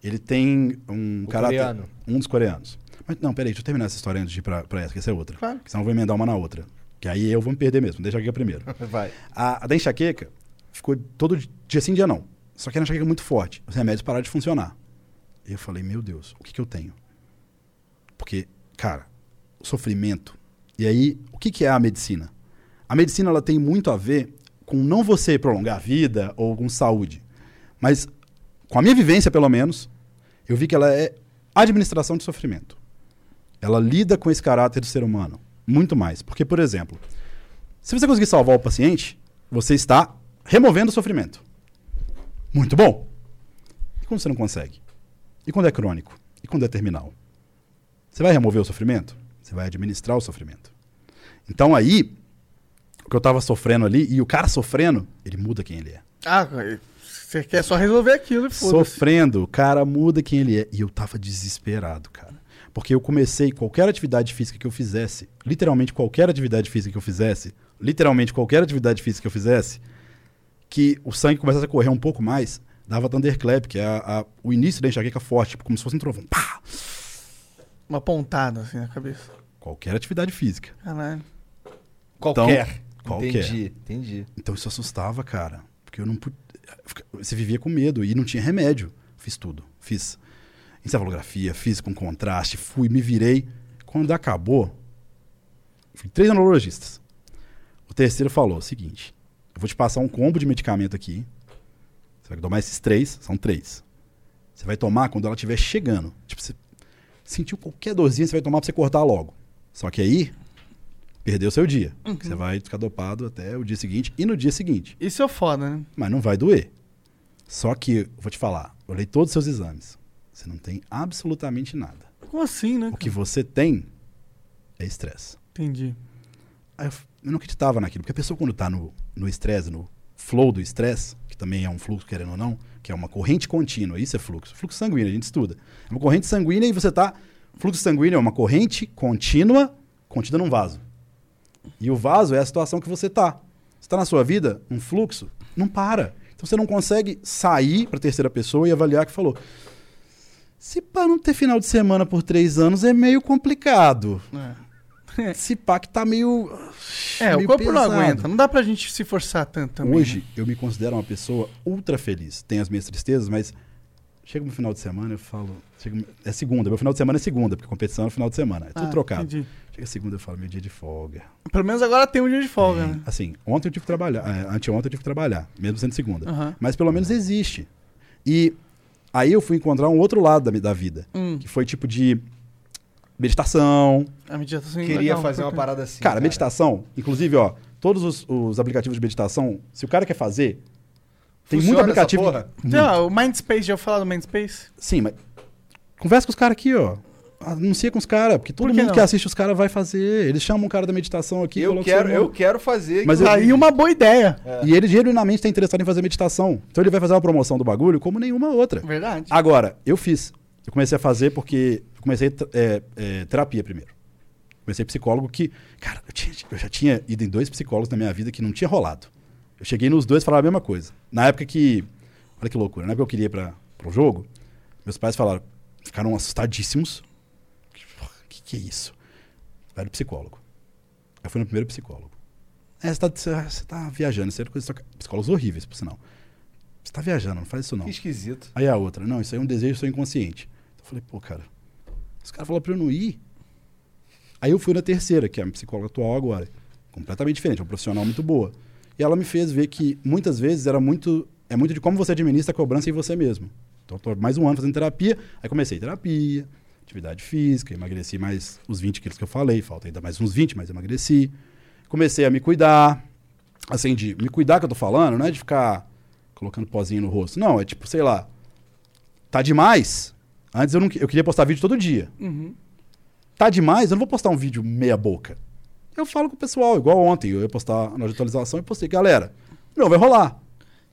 ele tem um O caráter. coreano. Um dos coreanos. Mas não, peraí, deixa eu terminar essa história antes de ir pra, pra essa, que essa é outra. Claro. Porque senão eu vou emendar uma na outra. Que aí eu vou me perder mesmo. Deixa aqui primeiro. Vai. A, a da enxaqueca ficou todo di- dia sim, dia não. Só que era uma enxaqueca muito forte. Os remédios pararam de funcionar. Eu falei, meu Deus, o que, que eu tenho? Porque, cara, sofrimento. E aí, o que, que é a medicina? A medicina ela tem muito a ver com não você prolongar a vida ou com saúde. Mas, com a minha vivência, pelo menos, eu vi que ela é administração de sofrimento. Ela lida com esse caráter do ser humano. Muito mais. Porque, por exemplo, se você conseguir salvar o paciente, você está removendo o sofrimento. Muito bom. E quando você não consegue? E quando é crônico? E quando é terminal? Você vai remover o sofrimento? Você vai administrar o sofrimento. Então aí, o que eu estava sofrendo ali, e o cara sofrendo, ele muda quem ele é. Ah, você quer só resolver aquilo e foda-se. Sofrendo, o cara muda quem ele é. E eu tava desesperado, cara. Porque eu comecei qualquer atividade física que eu fizesse, literalmente qualquer atividade física que eu fizesse, literalmente qualquer atividade física que eu fizesse, que o sangue começasse a correr um pouco mais, dava thunderclap, que é a- a- o início da enxaqueca forte, tipo, como se fosse um trovão. Pá! Uma pontada assim na cabeça. Qualquer atividade física. Caralho. Qualquer. qualquer. Entendi, entendi. Então isso assustava, cara. Porque eu não pude. Você vivia com medo e não tinha remédio. Fiz tudo. Fiz encefalografia, fiz com contraste, fui, me virei. Quando acabou, fui três neurologistas. O terceiro falou o seguinte: eu vou te passar um combo de medicamento aqui. Vai tomar esses três, são três. Você vai tomar quando ela estiver chegando. Tipo, você sentiu qualquer dorzinha, você vai tomar pra você cortar logo. Só que aí, perdeu seu dia. Porque Você vai ficar dopado até o dia seguinte e no dia seguinte. Isso é foda, né? Mas não vai doer. Só que, vou te falar, eu olhei todos os seus exames. Você não tem absolutamente nada. Como assim, né? O que você tem é estresse. Entendi. Aí eu, eu não acreditava naquilo, porque a pessoa quando tá no no estresse, no flow do estresse, que também é um fluxo, querendo ou não, que é uma corrente contínua, isso é fluxo. Fluxo sanguíneo, a gente estuda. É uma corrente sanguínea e você tá... Fluxo sanguíneo é uma corrente contínua contida num vaso. E o vaso é a situação que você tá. Você tá na sua vida, um fluxo, não para. Então você não consegue sair para terceira pessoa e avaliar que falou. Se pá não ter final de semana por três anos é meio complicado. Se pá que tá meio. É, o meio corpo não pesado. aguenta. Não dá pra gente se forçar tanto também. Hoje né? eu me considero uma pessoa ultra feliz. Tenho as minhas tristezas, mas chega no final de semana eu falo. chega- é segunda, meu final de semana é segunda, porque competição é no final de semana. É tudo Ah, trocado. entendi. Chega segunda eu falo, meu dia de folga. Pelo menos agora tem um dia de folga, É, né? Assim, ontem eu tive que trabalhar, é, anteontem eu tive que trabalhar, mesmo sendo segunda. Aham. Mas pelo menos existe. E aí eu fui encontrar um outro lado da, da vida, Hum, que foi tipo de meditação. a meditação é Queria legal, fazer uma porque- parada assim. cara, meditação, inclusive, ó, todos os, os aplicativos de meditação, se o cara quer fazer, tem muito aplicativo. essa porra? Muito. Então, o Mindspace, já ouviu falar do Mindspace? Sim, mas conversa com os caras aqui, ó. Anuncia com os caras, porque todo Por que mundo não? que assiste os caras vai fazer. Eles chamam um cara da meditação aqui. Eu quero, eu quero fazer. Mas que eu- Aí uma boa ideia. E ele genuinamente está interessado em fazer meditação. Então ele vai fazer uma promoção do bagulho como nenhuma outra. Verdade. Agora, eu fiz. Eu comecei a fazer porque. Comecei é, é, terapia primeiro. Comecei psicólogo que. Cara, eu, tinha- eu já tinha ido em dois psicólogos na minha vida que não tinha rolado. Eu cheguei nos dois e falava a mesma coisa. Na época que. Olha que loucura. Na época que eu queria ir para o jogo, meus pais falaram. Ficaram assustadíssimos. O que, que é isso? Era psicólogo. Eu fui no primeiro psicólogo. É, você tá, você- você tá viajando. Isso é coisa, psicólogos horríveis, por sinal. Você tá viajando, não faz isso não. Que esquisito. Aí a outra, não, isso aí é um desejo seu inconsciente. Eu falei, pô, cara, os caras falaram pra eu não ir. Aí eu fui na terceira, que é a psicóloga atual agora. Completamente diferente, é uma profissional muito boa. E ela me fez ver que muitas vezes era muito. É muito de como você administra a cobrança em você mesmo. Então, tô mais um ano fazendo terapia. Aí comecei terapia, atividade física, emagreci mais os 20 quilos que eu falei, falta ainda mais uns 20, mas emagreci. Comecei a me cuidar. Assim, de me cuidar que eu tô falando, não é de ficar colocando pozinho no rosto. Não, é tipo, sei lá, tá demais. Antes eu, não, que- eu queria postar vídeo todo dia. Uhum. Tá demais, eu não vou postar um vídeo meia boca. Eu falo com o pessoal, igual ontem, eu ia postar na atualização e postei, galera, não vai rolar.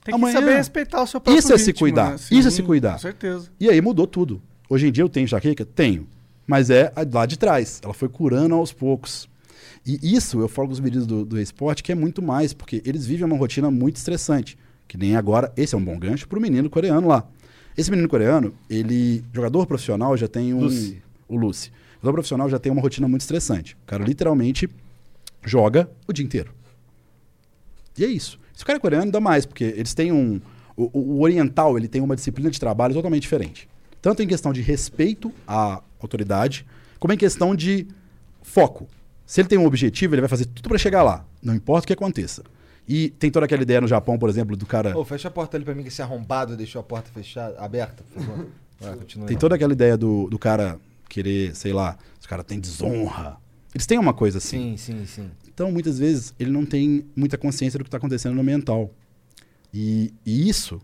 Tem que Amanhã- saber respeitar o seu próprio Isso é se cuidar, né? isso é se cuidar. Com certeza. E aí mudou tudo. Hoje em dia eu tenho enxaqueca? Tenho. Mas é lá de trás. Ela foi curando aos poucos. E isso eu falo com os meninos do, do esporte que é muito mais, porque eles vivem uma rotina muito estressante. Que nem agora, esse é um bom gancho pro menino coreano lá. Esse menino coreano, ele, jogador profissional, já tem um. Lucy. O Lucy. Jogador profissional já tem uma rotina muito estressante. O cara literalmente joga o dia inteiro. E é isso. Se o cara é coreano, dá mais, porque eles têm um. O, o- o oriental ele tem uma disciplina de trabalho totalmente diferente. Tanto em questão de respeito à autoridade, como em questão de foco. Se ele tem um objetivo, ele vai fazer tudo para chegar lá, não importa o que aconteça. E tem toda aquela ideia no Japão, por exemplo, do cara. Ô, fecha a porta ali pra mim, que esse arrombado deixou a porta fechada, aberta, por favor. Vai, continua. Tem toda aquela ideia do, do cara querer, sei lá, os caras têm desonra. Eles têm uma coisa assim. Sim, sim, sim. Então, muitas vezes, ele não tem muita consciência do que está acontecendo no mental. E, e isso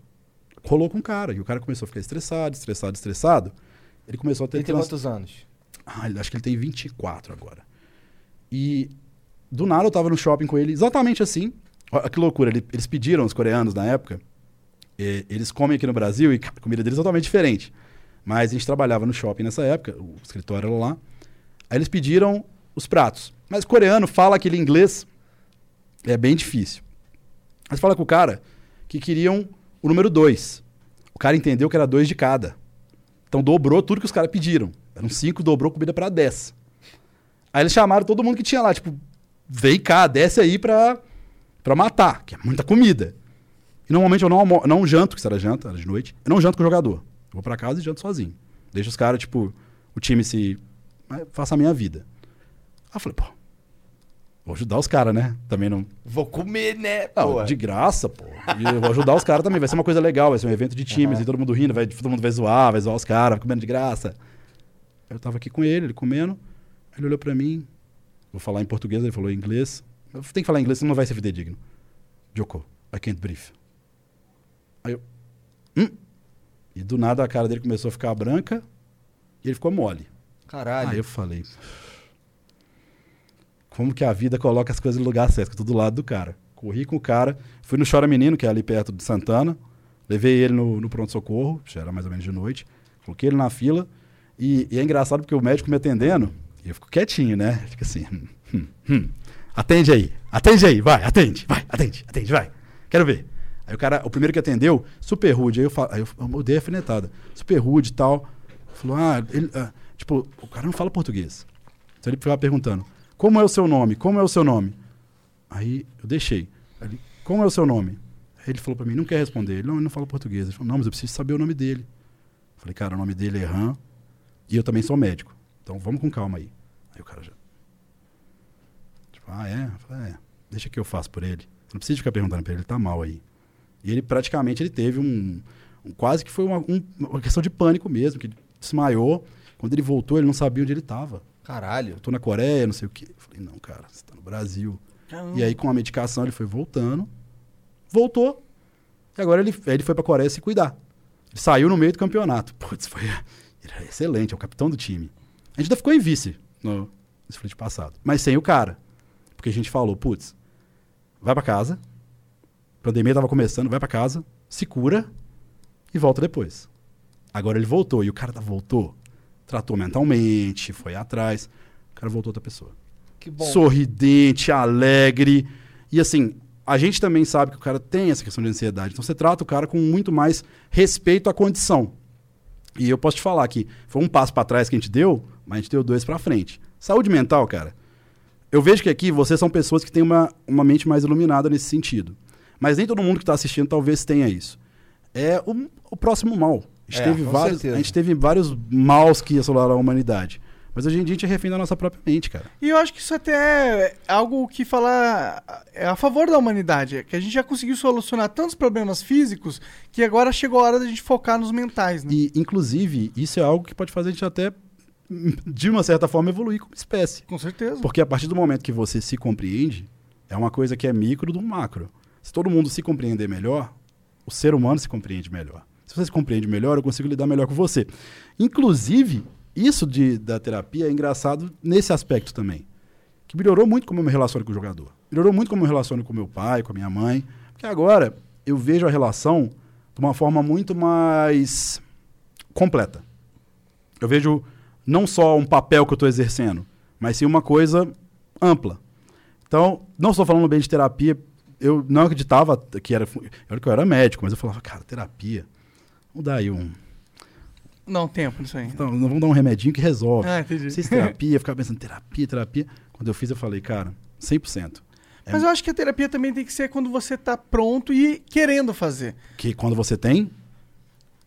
rolou com o cara. E o cara começou a ficar estressado, estressado, estressado. Ele começou a ter... Ele tem quantos anos? Ah, acho que ele tem 24 agora. E do nada eu tava no shopping com ele, exatamente assim. Olha que loucura. ele- eles pediram, os coreanos na época, eles comem aqui no Brasil e a comida deles é totalmente diferente. Mas a gente trabalhava no shopping nessa época, o escritório era lá. Aí eles pediram os pratos. Mas coreano fala aquele inglês, é bem difícil. Mas fala com o cara que queriam o número 2. O cara entendeu que era dois de cada. Então dobrou tudo que os caras pediram. Eram cinco, dobrou comida pra 10. Aí eles chamaram todo mundo que tinha lá, tipo, vem cá, desce aí pra, pra matar, que é muita comida. E normalmente eu não, não janto, que era janta, era de noite, eu não janto com o jogador. Eu vou pra casa e janto sozinho. Deixa os caras, tipo, o time se. mas Faça a minha vida. Aí eu falei, pô, vou ajudar os caras, né? Também não. Vou comer, né? Não, de graça, pô. E eu vou ajudar os caras também. Vai ser uma coisa legal, vai ser um evento de times, Aham. e todo mundo rindo, vai, todo mundo vai zoar, vai zoar os caras, comendo de graça. Eu tava aqui com ele, ele comendo. Ele olhou pra mim, vou falar em português, ele falou em inglês. Eu tenho que falar inglês, senão não vai ser fidedigno. Joko, I can't breathe. Aí eu. Hum? E do nada a cara dele começou a ficar branca e ele ficou mole. Caralho. Aí eu falei. Como que a vida coloca as coisas no lugar certo? tô do lado do cara. Corri com o cara, fui no Chora Menino, que é ali perto de Santana. Levei ele no, no pronto-socorro, já era mais ou menos de noite. Coloquei ele na fila. E, e é engraçado porque o médico me atendendo, eu fico quietinho, né? Fica assim. hum, hum, hum. Atende aí, atende aí, vai, atende, vai, atende, atende, vai. Quero ver. Aí o cara, o primeiro que atendeu, super rude. Aí eu, fa- aí eu, eu a alfinetada. Super rude e tal. Falou, ah, ele, ah, tipo, o cara não fala português. Então ele ficava perguntando, como é o seu nome? Como é o seu nome? Aí eu deixei. Ele, como é o seu nome? Aí ele falou pra mim, não quer responder. Ele, não, ele não fala português. Ele falou, não, mas eu preciso saber o nome dele. Eu falei, cara, o nome dele é Han e eu também sou médico. Então vamos com calma aí. Aí o cara já. Ah, é? Falei, é, deixa que eu faço por ele. Não precisa ficar perguntando pra ele, ele tá mal aí. E ele praticamente ele teve um. um- quase que foi uma, um- uma questão de pânico mesmo, que desmaiou. Quando ele voltou, ele não sabia onde ele estava. Caralho. Eu tô na Coreia, não sei o quê. Eu falei, não, cara, você tá no Brasil. Caramba. E aí, com a medicação, ele foi voltando. Voltou. E agora ele, ele foi pra Coreia se cuidar. Ele saiu no meio do campeonato. Putz, foi. Ele era excelente, é o capitão do time. A gente ainda ficou em vice no split passado. Mas sem o cara. Porque a gente falou, putz, vai pra casa. A pandemia tava começando, vai pra casa, se cura e volta depois. Agora ele voltou. E o cara tá, voltou. Tratou mentalmente, foi atrás. O cara voltou outra pessoa Que bom. sorridente, alegre. E assim, a gente também sabe que o cara tem essa questão de ansiedade. Então você trata o cara com muito mais respeito à condição. E eu posso te falar que foi um passo para trás que a gente deu, mas a gente deu dois para frente. Saúde mental, cara. Eu vejo que aqui vocês são pessoas que têm uma, uma mente mais iluminada nesse sentido. Mas nem todo mundo que está assistindo talvez tenha isso. É o, o próximo mal. A gente, É, teve com vários, certeza. a gente teve vários maus que assolaram a humanidade. Mas hoje em dia a gente é refém da nossa própria mente, cara. E eu acho que isso até é algo que fala é a favor da humanidade. É que a gente já conseguiu solucionar tantos problemas físicos que agora chegou a hora da gente focar nos mentais, né? E, inclusive, isso é algo que pode fazer a gente até, de uma certa forma, evoluir como espécie. Com certeza. Porque a partir do momento que você se compreende, é uma coisa que é micro do macro. Se todo mundo se compreender melhor, o ser humano se compreende melhor. Se você se compreende melhor, eu consigo lidar melhor com você. Inclusive, isso de, da terapia é engraçado nesse aspecto também. Que melhorou muito como eu me relaciono com o jogador. Melhorou muito como eu me relaciono com meu pai, com a minha mãe. Porque agora eu vejo a relação de uma forma muito mais completa. Eu vejo não só um papel que eu estou exercendo, mas sim uma coisa ampla. Então, não estou falando bem de terapia. Eu não acreditava que era. Eu, que eu era médico, mas eu falava, cara, terapia. Vamos dar aí um. Não, tempo nisso aí. Então, não vamos dar um remedinho que resolve. Ah, entendi. Terapia, ficava pensando, terapia, terapia. Quando eu fiz, eu falei, cara, 100%. É Mas eu acho que a terapia também tem que ser quando você tá pronto e querendo fazer. Que quando você tem.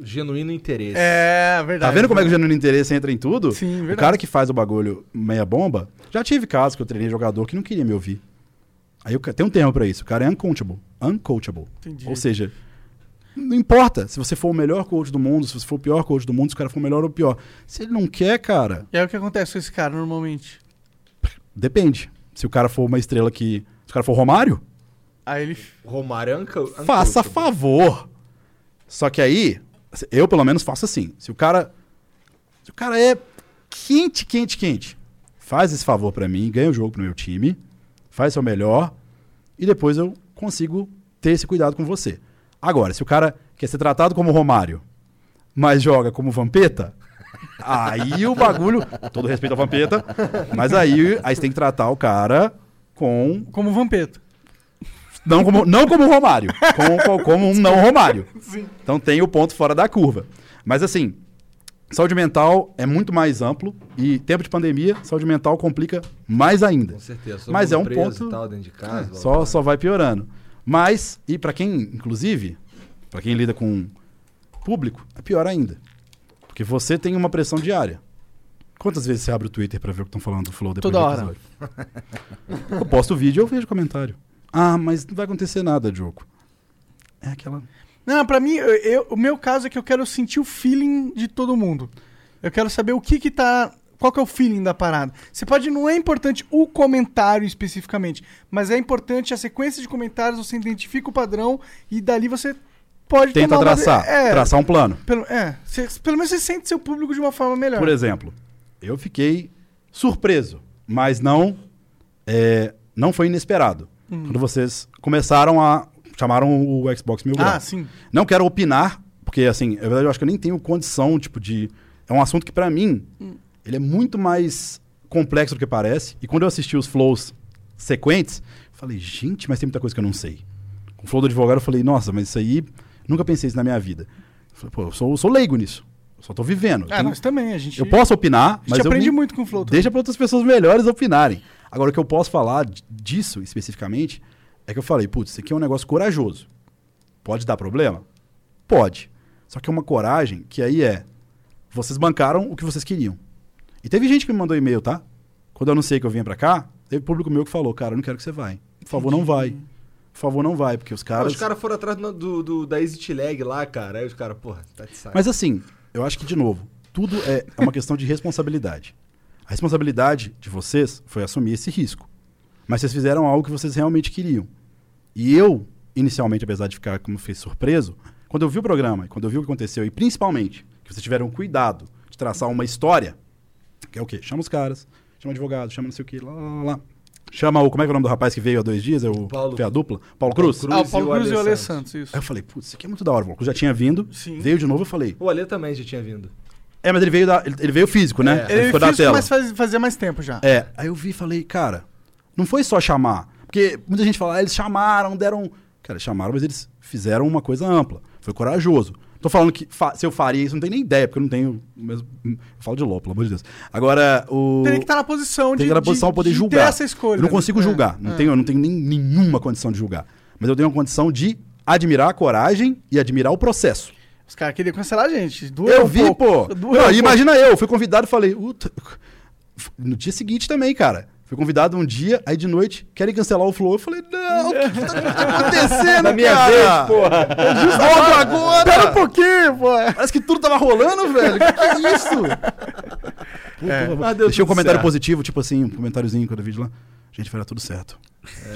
Genuíno interesse. É, Tá verdade. vendo como é que o genuíno interesse entra em tudo? Sim, O verdade. cara que faz o bagulho meia bomba, já tive casos que eu treinei jogador que não queria me ouvir. Aí eu, tem um termo pra isso, o cara é uncoachable. Uncoachable. Entendi. Ou seja, não importa se você for o melhor coach do mundo, se você for o pior coach do mundo, se o cara for o melhor ou o pior. Se ele não quer, cara, E aí o que acontece com esse cara normalmente? depende. Se o cara for uma estrela que. Se o cara for Romário, Aí ele. Romário Anca. faça favor. Só que aí, eu pelo menos faço assim. Se o cara. Se o cara é quente, quente, quente, faz esse favor pra mim, ganha o jogo pro meu time, faz seu melhor, e depois eu consigo ter esse cuidado com você. Agora, se o cara quer ser tratado como Romário, mas joga como Vampeta, aí o bagulho. Todo respeito ao Vampeta, mas aí, aí você tem que tratar o cara com Como vampeta. Não como, não como Romário, como, como um não Romário. Então tem o ponto fora da curva. Mas assim, saúde mental é muito mais amplo e tempo de pandemia, saúde mental complica mais ainda. Com certeza. Mas é um ponto- e tal, dentro de casa. blá, Só, só vai piorando. Mas, e pra quem, inclusive, pra quem lida com público, é pior ainda. Porque você tem uma pressão diária. Quantas vezes você abre o Twitter pra ver o que estão falando do Flow depois Toda do hora. episódio? eu posto o vídeo e eu vejo comentário. Ah, mas não vai acontecer nada, Diogo. É aquela... Não, pra mim, eu- eu- o meu caso é que eu quero sentir o feeling de todo mundo. Eu quero saber o que que tá. Qual que é o feeling da parada? Você pode. Não é importante o comentário especificamente, mas é importante a sequência de comentários, você identifica o padrão e dali você pode Tenta tomar uma- traçar, É, traçar um plano. Pelo, é você- pelo menos você sente seu público de uma forma melhor. Por exemplo, eu fiquei surpreso, mas não é, não foi inesperado. Quando vocês começaram a chamaram o Xbox Mil Grau. ah, sim. Não quero opinar, porque assim, na verdade eu acho que eu nem tenho condição, tipo de é um assunto que pra mim ele é muito mais complexo do que parece. E quando eu assisti os flows sequentes, eu falei, gente, mas tem muita coisa que eu não sei. Com o flow do advogado eu falei, nossa, mas isso aí nunca pensei isso na minha vida. Eu falei, pô, eu sou, eu sou leigo nisso. só tô vivendo. Ah, Tem- nós também, a gente, eu posso opinar, a gente mas eu aprende me- muito com o Flow. deixa para outras pessoas melhores opinarem. Agora, o que eu posso falar disso especificamente é que eu falei, putz, isso aqui é um negócio corajoso. Pode dar problema? Pode. Só que é uma coragem que aí é. Vocês bancaram o que vocês queriam. E teve gente que me mandou e-mail, tá? Quando eu anunciei que eu vinha pra cá, teve público meu que falou, cara, eu não quero que você vai. Por favor, não vai. Por favor, não vai, porque os caras. os caras foram atrás do, do- do- da Exit Lag lá, cara. Aí os caras, porra, tá de saco. Mas assim, eu acho que, de novo, tudo é é uma questão de responsabilidade. A responsabilidade de vocês foi assumir esse risco. Mas vocês fizeram algo que vocês realmente queriam. E eu, inicialmente, apesar de ficar, como fez, surpreso, quando eu vi o programa, e quando eu vi o que aconteceu, e principalmente que vocês tiveram cuidado de traçar uma história, que é o quê? Chama os caras, chama advogado, chama não sei o quê, lá, lá, lá. Chama o. Como é que é o nome do rapaz que veio há dois dias? É o, Paulo- Fez a dupla? Paulo Cruz? Cruz. Ah, o Paulo e o Cruz e o Ale Santos. Isso. Aí eu falei, putz, isso aqui é muito da hora. O Paulo Cruz já tinha vindo, Sim. veio de novo, eu falei. O Ale também já tinha vindo. É, mas ele veio, da, ele, ele veio físico, né? É. Ele ficou da fez, tela. mas faz- fazia mais tempo já. É, aí eu vi e falei, cara, não foi só chamar. Porque muita gente fala, ah, eles chamaram, deram. Cara, eles chamaram, mas eles fizeram uma coisa ampla. Foi corajoso. Tô falando que se eu faria isso, não tenho nem ideia, porque eu não tenho. Mesmo, eu falo de LOL, pelo amor de Deus. Agora, o. Teria que estar na posição de. Tem que estar na posição de- poder de julgar. Essa escolha. Eu não consigo É, julgar. Não é. tenho, eu não tenho nem, nenhuma condição de julgar. Mas eu tenho uma condição de admirar a coragem e admirar o processo. Os caras queriam cancelar a gente. Doeu Eu um vi, pouco. pô. Doeu Não, um pouco. imagina eu, fui convidado e falei. "Uta." No dia seguinte também, cara. Fui convidado um dia, aí de noite, querem cancelar o Flow. Eu falei, não, o que tá acontecendo, Na minha cara? vez, porra. Logo agora! Pera um pouquinho, pô. Parece que tudo tava rolando, velho. Que que é isso? É. Puta, deu Deixei um comentário certo. positivo, tipo assim, um comentáriozinho quando eu vídeo lá. Gente, vai dar tudo certo.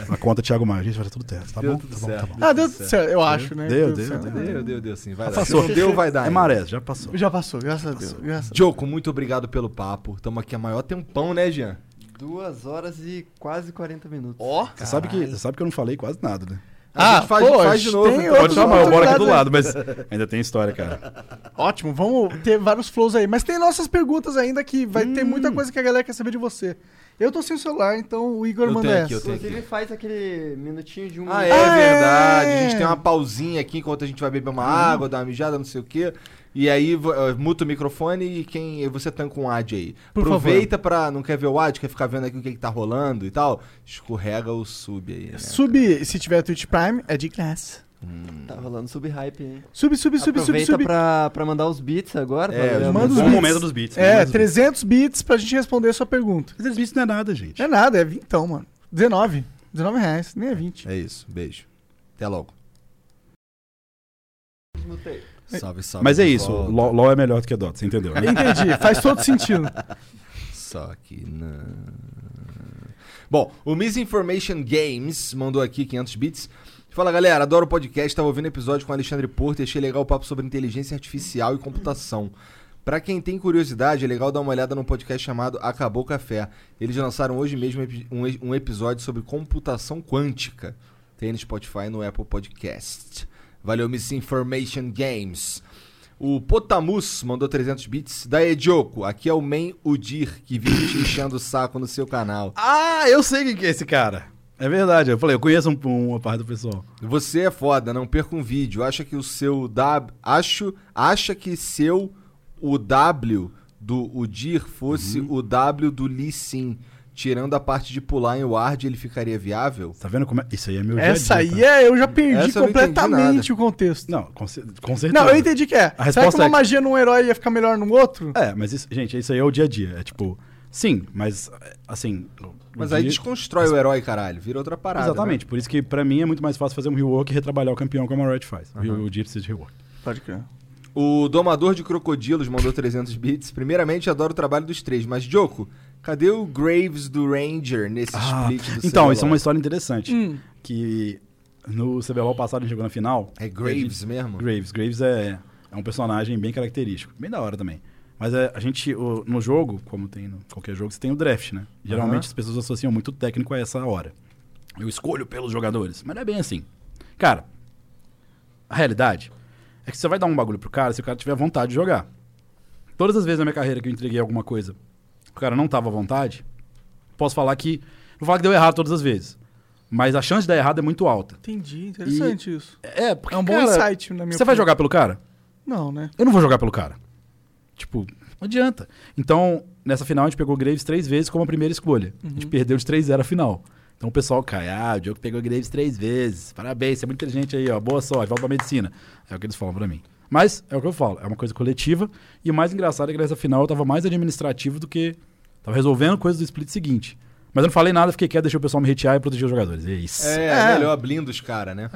A conta Thiago Maia, gente, vai dar tudo certo. Tá Deu bom? Tá bom, tá bom. Ah, deu tudo certo, eu acho, né? Deu, tudo deu, certo. deu. Deu, deu, deu sim. Vai Já dar. passou. Se não deu, vai dar. É ainda. maré, já passou. Já passou, graças a Deus. Graças a Deus. Joko, muito obrigado pelo papo. Tamo aqui há maior tempão, né, Jean? Duas horas e quase 40 minutos. Ó. Você sabe, que, você sabe que eu não falei quase nada, né? A Ah, gente faz, pô, faz de novo. tem então. Pode chamar, eu moro aqui do lado, mas ainda tem história, cara. Ótimo, vamos ter vários flows aí. Mas tem nossas perguntas ainda que vai ter muita coisa que a galera quer saber de você. Eu tô sem o celular, então o Igor Eu manda tenho essa. aqui, eu tenho Inclusive faz aquele minutinho de um Ah, é minuto. Ah, verdade. é. A gente tem uma pausinha aqui enquanto a gente vai beber uma água, dar uma mijada, não sei o quê. E aí eh, muta o microfone e quem você tanca um ad aí. Por Aproveita pra. Não quer ver o ad, quer ficar vendo aqui o que, que tá rolando e tal. Escorrega o sub aí. Né? Sub, se tiver Twitch Prime, é de graça. Tá rolando sub-hype, hein? Sub, sub, sub, sub, Aproveita sub. Pra, pra mandar os beats agora. É, pra- manda os beats. momento dos beats. É, momento dos 300 bits pra gente responder a sua pergunta. beats. 300 beats não é nada, gente. Não é nada, é 20 então, mano. 19. 19 reais, nem é 20. É isso. Beijo. Até logo. Mutei. Salve, salve. Mas é isso. LOL, LOL é melhor do que Dota, você entendeu? né? Entendi, faz todo sentido. Só que não. Bom, o Misinformation Games mandou aqui 500 bits. Fala galera, adoro o podcast. Tava ouvindo episódio com o Alexandre Porto e achei legal o papo sobre inteligência artificial e computação. Pra quem tem curiosidade, é legal dar uma olhada num podcast chamado Acabou o Café. Eles lançaram hoje mesmo um episódio sobre computação quântica. Tem no Spotify e no Apple Podcast. Valeu, Misinformation Games. O Potamus mandou 300 bits. Da Edioco, aqui é o Man Udir, que vive te enchendo o saco no seu canal. Ah, eu sei quem que é esse cara. É verdade, eu falei, eu conheço um, uma parte do pessoal. Você é foda, não perca um vídeo. Acha que o seu W. Acho, acha que seu o W do Udir fosse Uhum. o W do Lee Sin. Tirando a parte de pular em ward, ele ficaria viável? Tá vendo como é? Isso aí é meu Essa aí tá? é, eu já perdi Essa completamente o contexto. Não, com, com certeza. Não, eu entendi que é. A Será que uma é- magia num herói ia ficar melhor no outro? É, mas isso, gente, isso aí é o dia a dia. É tipo, sim, mas assim. Mas dia- aí desconstrói o herói, caralho. Vira outra parada. Exatamente, por isso que pra mim é muito mais fácil fazer um rework e retrabalhar o campeão como a Riot faz. O o dia precisa de rework. Pode crer. O Domador de Crocodilos mandou 300 bits. Primeiramente, adoro o trabalho dos três, mas, Joko, cadê o Graves do Ranger nesse split do então, CBLOL? isso é uma história interessante. Hum. Que no CBLOL passado a gente chegou na final. É Graves mesmo? Graves. Graves é, é um personagem bem característico. Bem da hora também. Mas é, a gente, o- no jogo, como tem no qualquer jogo, você tem o draft, né? Geralmente as pessoas associam muito o técnico a essa hora. Eu escolho pelos jogadores. Mas não é bem assim. Cara, a realidade é que você vai dar um bagulho pro cara se o cara tiver vontade de jogar. Todas as vezes na minha carreira que eu entreguei alguma coisa, o cara não tava à vontade, posso falar que. Não vou falar que deu errado todas as vezes. Mas a chance de dar errado é muito alta. Entendi, interessante isso. É, porque. É um bom cara, insight, na minha Você vai opinião. jogar pelo cara? Não, né? Eu não vou jogar pelo cara. Tipo, não adianta. Então, nessa final a gente pegou Graves três vezes como a primeira escolha. A Uhum. gente perdeu de 3-0 a final. Então o pessoal cai, ah, o Diogo pegou Graves três vezes. Parabéns, você é muito inteligente aí, ó. Boa sorte, volta pra medicina. É o que eles falam pra mim. Mas é o que eu falo, é uma coisa coletiva. E o mais engraçado é que nessa final eu tava mais administrativo do que. Tava resolvendo coisas do split seguinte. Mas eu não falei nada, fiquei quieto, deixei o pessoal me retear e proteger os jogadores. É isso. É, É. melhor blindo os caras, né?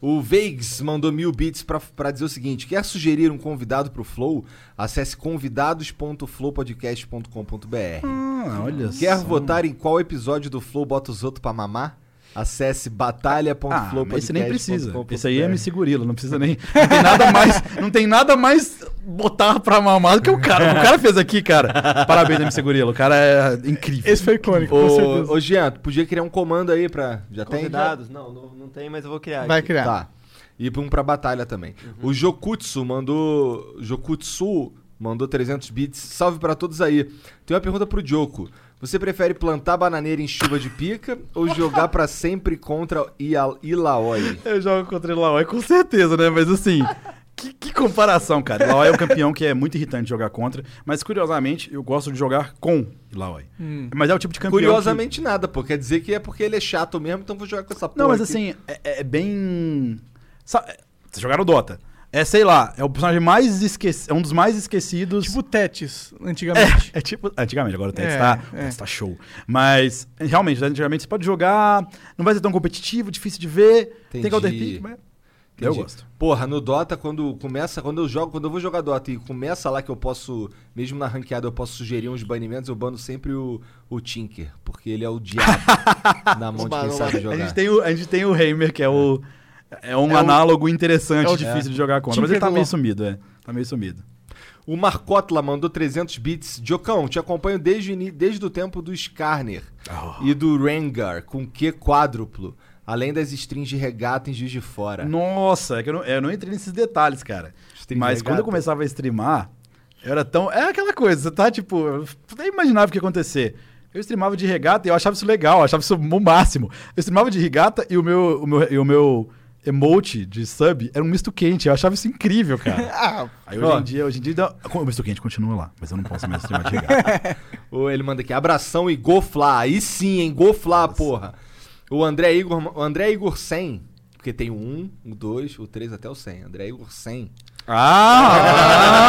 O Veigs mandou mil bits pra, pra dizer o seguinte: quer sugerir um convidado pro Flow? Acesse convidados.flowpodcast.com.br. Ah, olha Quer só. votar em qual episódio do Flow bota os outros pra mamar? Acesse Ah, batalha.flowpodcast.com.br. mas esse nem precisa. Esse aí é MC Gorila, não precisa nem. Não tem nada mais, não tem nada mais botar pra mamar do que o cara. O que o cara fez aqui, cara. Parabéns, MC Gorila. O cara é incrível. Esse foi icônico, com Ô, certeza. ô Jean, tu podia criar um comando aí pra. Já tem? Convidados? Não, não, não tem, mas eu vou criar. Vai aqui. criar. Tá. E um pra batalha também. O Jokutsu mandou. Jokutsu mandou 300 bits. Salve pra todos aí. Tem uma pergunta pro Joko. Você prefere plantar bananeira em chuva de pica ou jogar pra sempre contra Ilaoi? Eu jogo contra o Laoi com certeza, né? Mas assim. Que, que comparação, cara. Ilaoi é um campeão que é muito irritante jogar contra, mas curiosamente eu gosto de jogar com Ilaoi. Hum. Mas é o tipo de campeão. que- Curiosamente nada, pô. Quer dizer que é porque ele é chato mesmo, então vou jogar com essa porra. Não, mas aqui. assim, é, é bem. Sa- Vocês jogaram Dota. É, sei lá, é o personagem mais esquecido. É um dos mais esquecidos. Tipo Tetis, antigamente. É tipo. Antigamente, agora o Tetis É, tá, é. o Tetis tá show. Mas, realmente, antigamente você pode jogar, não vai ser tão competitivo, difícil de ver. Entendi. Tem counterpick, mas. Eu Entendi. gosto. Porra, no Dota, quando começa, quando eu jogo, quando eu vou jogar Dota e começa lá que eu posso, mesmo na ranqueada, eu posso sugerir uns banimentos, eu bano sempre o, o Tinker, porque ele é o diabo na mão de quem sabe A jogar. gente, tem o, a gente tem o Heimer, que é o. É um É o- análogo interessante, é o- difícil de jogar contra. Tinker Mas ele tá meio sumido, é. Tá meio sumido. O Marcotla mandou 300 bits. Diocão, te acompanho desde, desde o tempo do Skarner Oh. e do Rengar, com Q quádruplo, além das strings de regata em Juiz de Fora. Nossa, é que eu não, eu não entrei nesses detalhes, cara. Stream Mas de quando eu começava a streamar, eu era tão. É aquela coisa, você tá tipo. Eu nem imaginava o que ia acontecer. Eu streamava de regata e eu achava isso legal, eu achava isso o máximo. Eu streamava de regata e o meu, o meu, e o meu emote de sub era um misto quente. Eu achava isso incrível, cara. Ah, Aí hoje Ó. em dia, hoje em dia, dá- o misto quente continua lá, mas eu não posso mais regata. Ou ele manda aqui, abração e goflá. Aí sim, hein? Goflá, porra. O André Igor, o André Igor 100, porque tem o 1, o 2, o 3 até o 100. André Igor 100.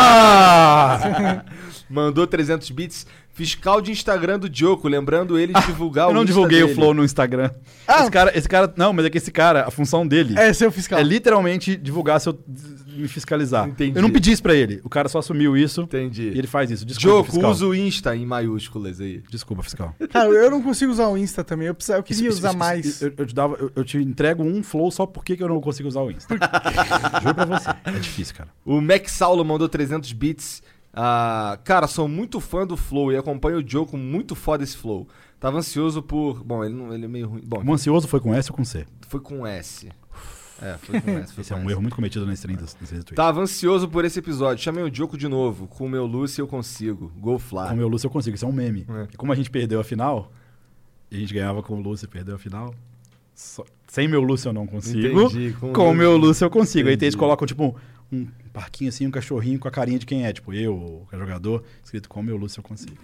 ah! Mandou 300 bits. Fiscal de Instagram do Dioco, lembrando ele de divulgar o eu não Insta divulguei o dele. Flow no Instagram. Ah. Esse cara, esse cara. Não, mas é que esse cara, a função dele. é seu fiscal. É literalmente divulgar se eu me fiscalizar. Entendi. Eu não pedi isso pra ele. O cara só assumiu isso Entendi. e ele faz isso. Desculpa, Dioco, fiscal. usa o Insta em maiúsculas aí. Desculpa, fiscal. Cara, eu não consigo usar o Insta também. Eu, precisava, eu queria Isso- isso- usar isso- mais. Eu, eu te dava, eu, eu te entrego um flow só porque que eu não consigo usar o Insta. Juro pra você. É difícil, cara. O Max Saulo mandou 300 bits. Ah, cara, sou muito fã do Flow e acompanho o Dioco muito foda esse Flow. Tava ansioso por. Bom, ele, não, ele é meio ruim. Bom, O ansioso foi com S ou com C? foi com S. É, foi com S. Foi Esse é com um S. erro muito cometido na stream Twitch. Tava ansioso por esse episódio. Chamei o Dioco de novo. Com o meu Lúcio eu consigo. Go Fly. Com o meu Lúcio eu consigo, isso é um meme. É. E como a gente perdeu a final, e a gente ganhava com o Lúcio e perdeu a final, só- sem meu Lúcio eu não consigo. Entendi, com Com, o meu Lúcio eu consigo. Aí Entendi. eles colocam, tipo, um parquinho assim, um cachorrinho com a carinha de quem é. Tipo, eu, o jogador, escrito com o meu Lúcio eu consigo.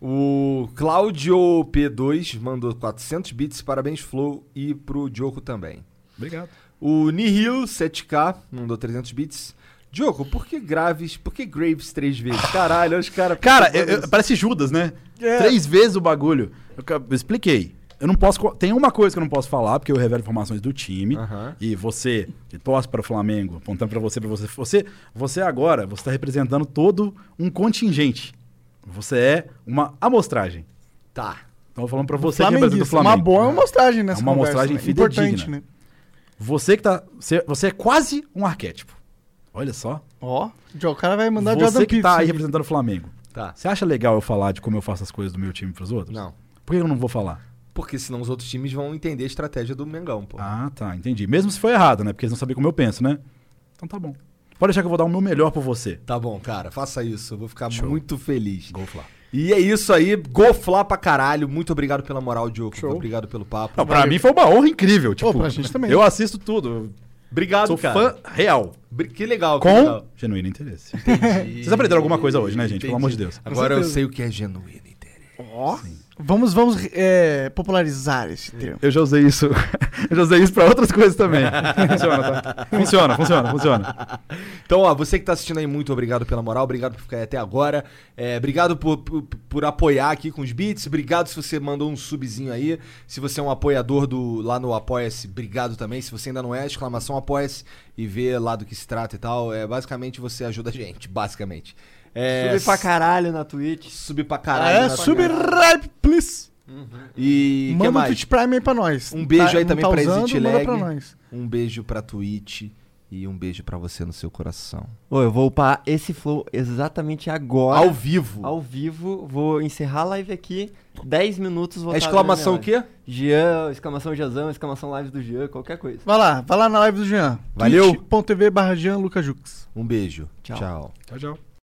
O Claudio P2 mandou 400 bits. Parabéns, Flow. E pro Dioco também. Obrigado. O Nihil 7K mandou 300 bits. Diogo, por que Graves, por que Graves três vezes? Caralho, olha os caras. Cara, eu- eu- parece Judas, né? É. Três vezes o bagulho. Eu, eu expliquei. Eu não posso. Tem uma coisa que eu não posso falar, porque eu revelo informações do time. Aham. E você, que torce para o Flamengo, apontando para você, para você. Você, você agora, você está representando todo um contingente. Você é uma amostragem. Tá. Então, eu falando para você que representa o. Flamengo. Uma boa amostragem nessa É uma conversa, amostragem né? Importante, fidedigna. né? Você que tá. Você, você é quase um arquétipo. Olha só. Ó, o cara vai mandar você Jordan que Peterson. tá aí representando o Flamengo. Tá. Você acha legal eu falar de como eu faço as coisas do meu time pros outros? Não. Por que eu não vou falar? Porque senão os outros times vão entender a estratégia do Mengão, pô. Ah, tá, entendi. Mesmo se for errado, né? Porque eles não sabem como eu penso, né? Então tá bom. Pode deixar que eu vou dar o meu melhor por você. Tá bom, cara, faça isso. Eu vou ficar Show. muito feliz. Gol Flá. E é isso aí. Goflá pra caralho. Muito obrigado pela moral, Diogo. Show. Obrigado pelo papo. Não, pra mim foi uma honra incrível. Tipo, pra gente também. Eu assisto tudo. Obrigado, Sou cara. fã real. Que legal, que Com legal. genuíno interesse. Entendi. Vocês aprenderam alguma coisa hoje, né, gente? Pelo amor de Deus. Agora eu sei o que é genuíno interesse. Ó. Vamos, vamos é, popularizar esse termo. Eu já usei isso. Eu já usei isso pra outras coisas também. funciona, tá? Funciona, funciona, funciona. Então, ó, você que tá assistindo aí, muito obrigado pela moral, obrigado por ficar aí até agora. É, obrigado por, por, por apoiar aqui com os beats. Obrigado se você mandou um subzinho aí. Se você é um apoiador do lá no Apoia-se, obrigado também. Se você ainda não é, exclamação Apoia-se e vê lá do que se trata e tal. É, basicamente você ajuda a gente, basicamente. É, Sube pra caralho na Twitch. Subir pra Ah, caralho. é? na- Sub-Ripe, please. E que Manda o mais? Twitch Prime aí pra nós. Um beijo Tá- aí também tá pra usando, Exit Lag. pra nós. Um beijo pra Twitch e um beijo pra você no seu coração. Ô, eu vou upar esse flow exatamente agora. Ao vivo. Ao vivo, vou encerrar a live aqui. 10 minutos vou É exclamação o quê? Jean, exclamação Jazão, exclamação live do Jean, qualquer coisa. Vai lá, vai lá na live do Jean. Valeu. twitch.tv barra Jean Lucas Jux. Um beijo. Tchau. Tchau. Tchau, tchau.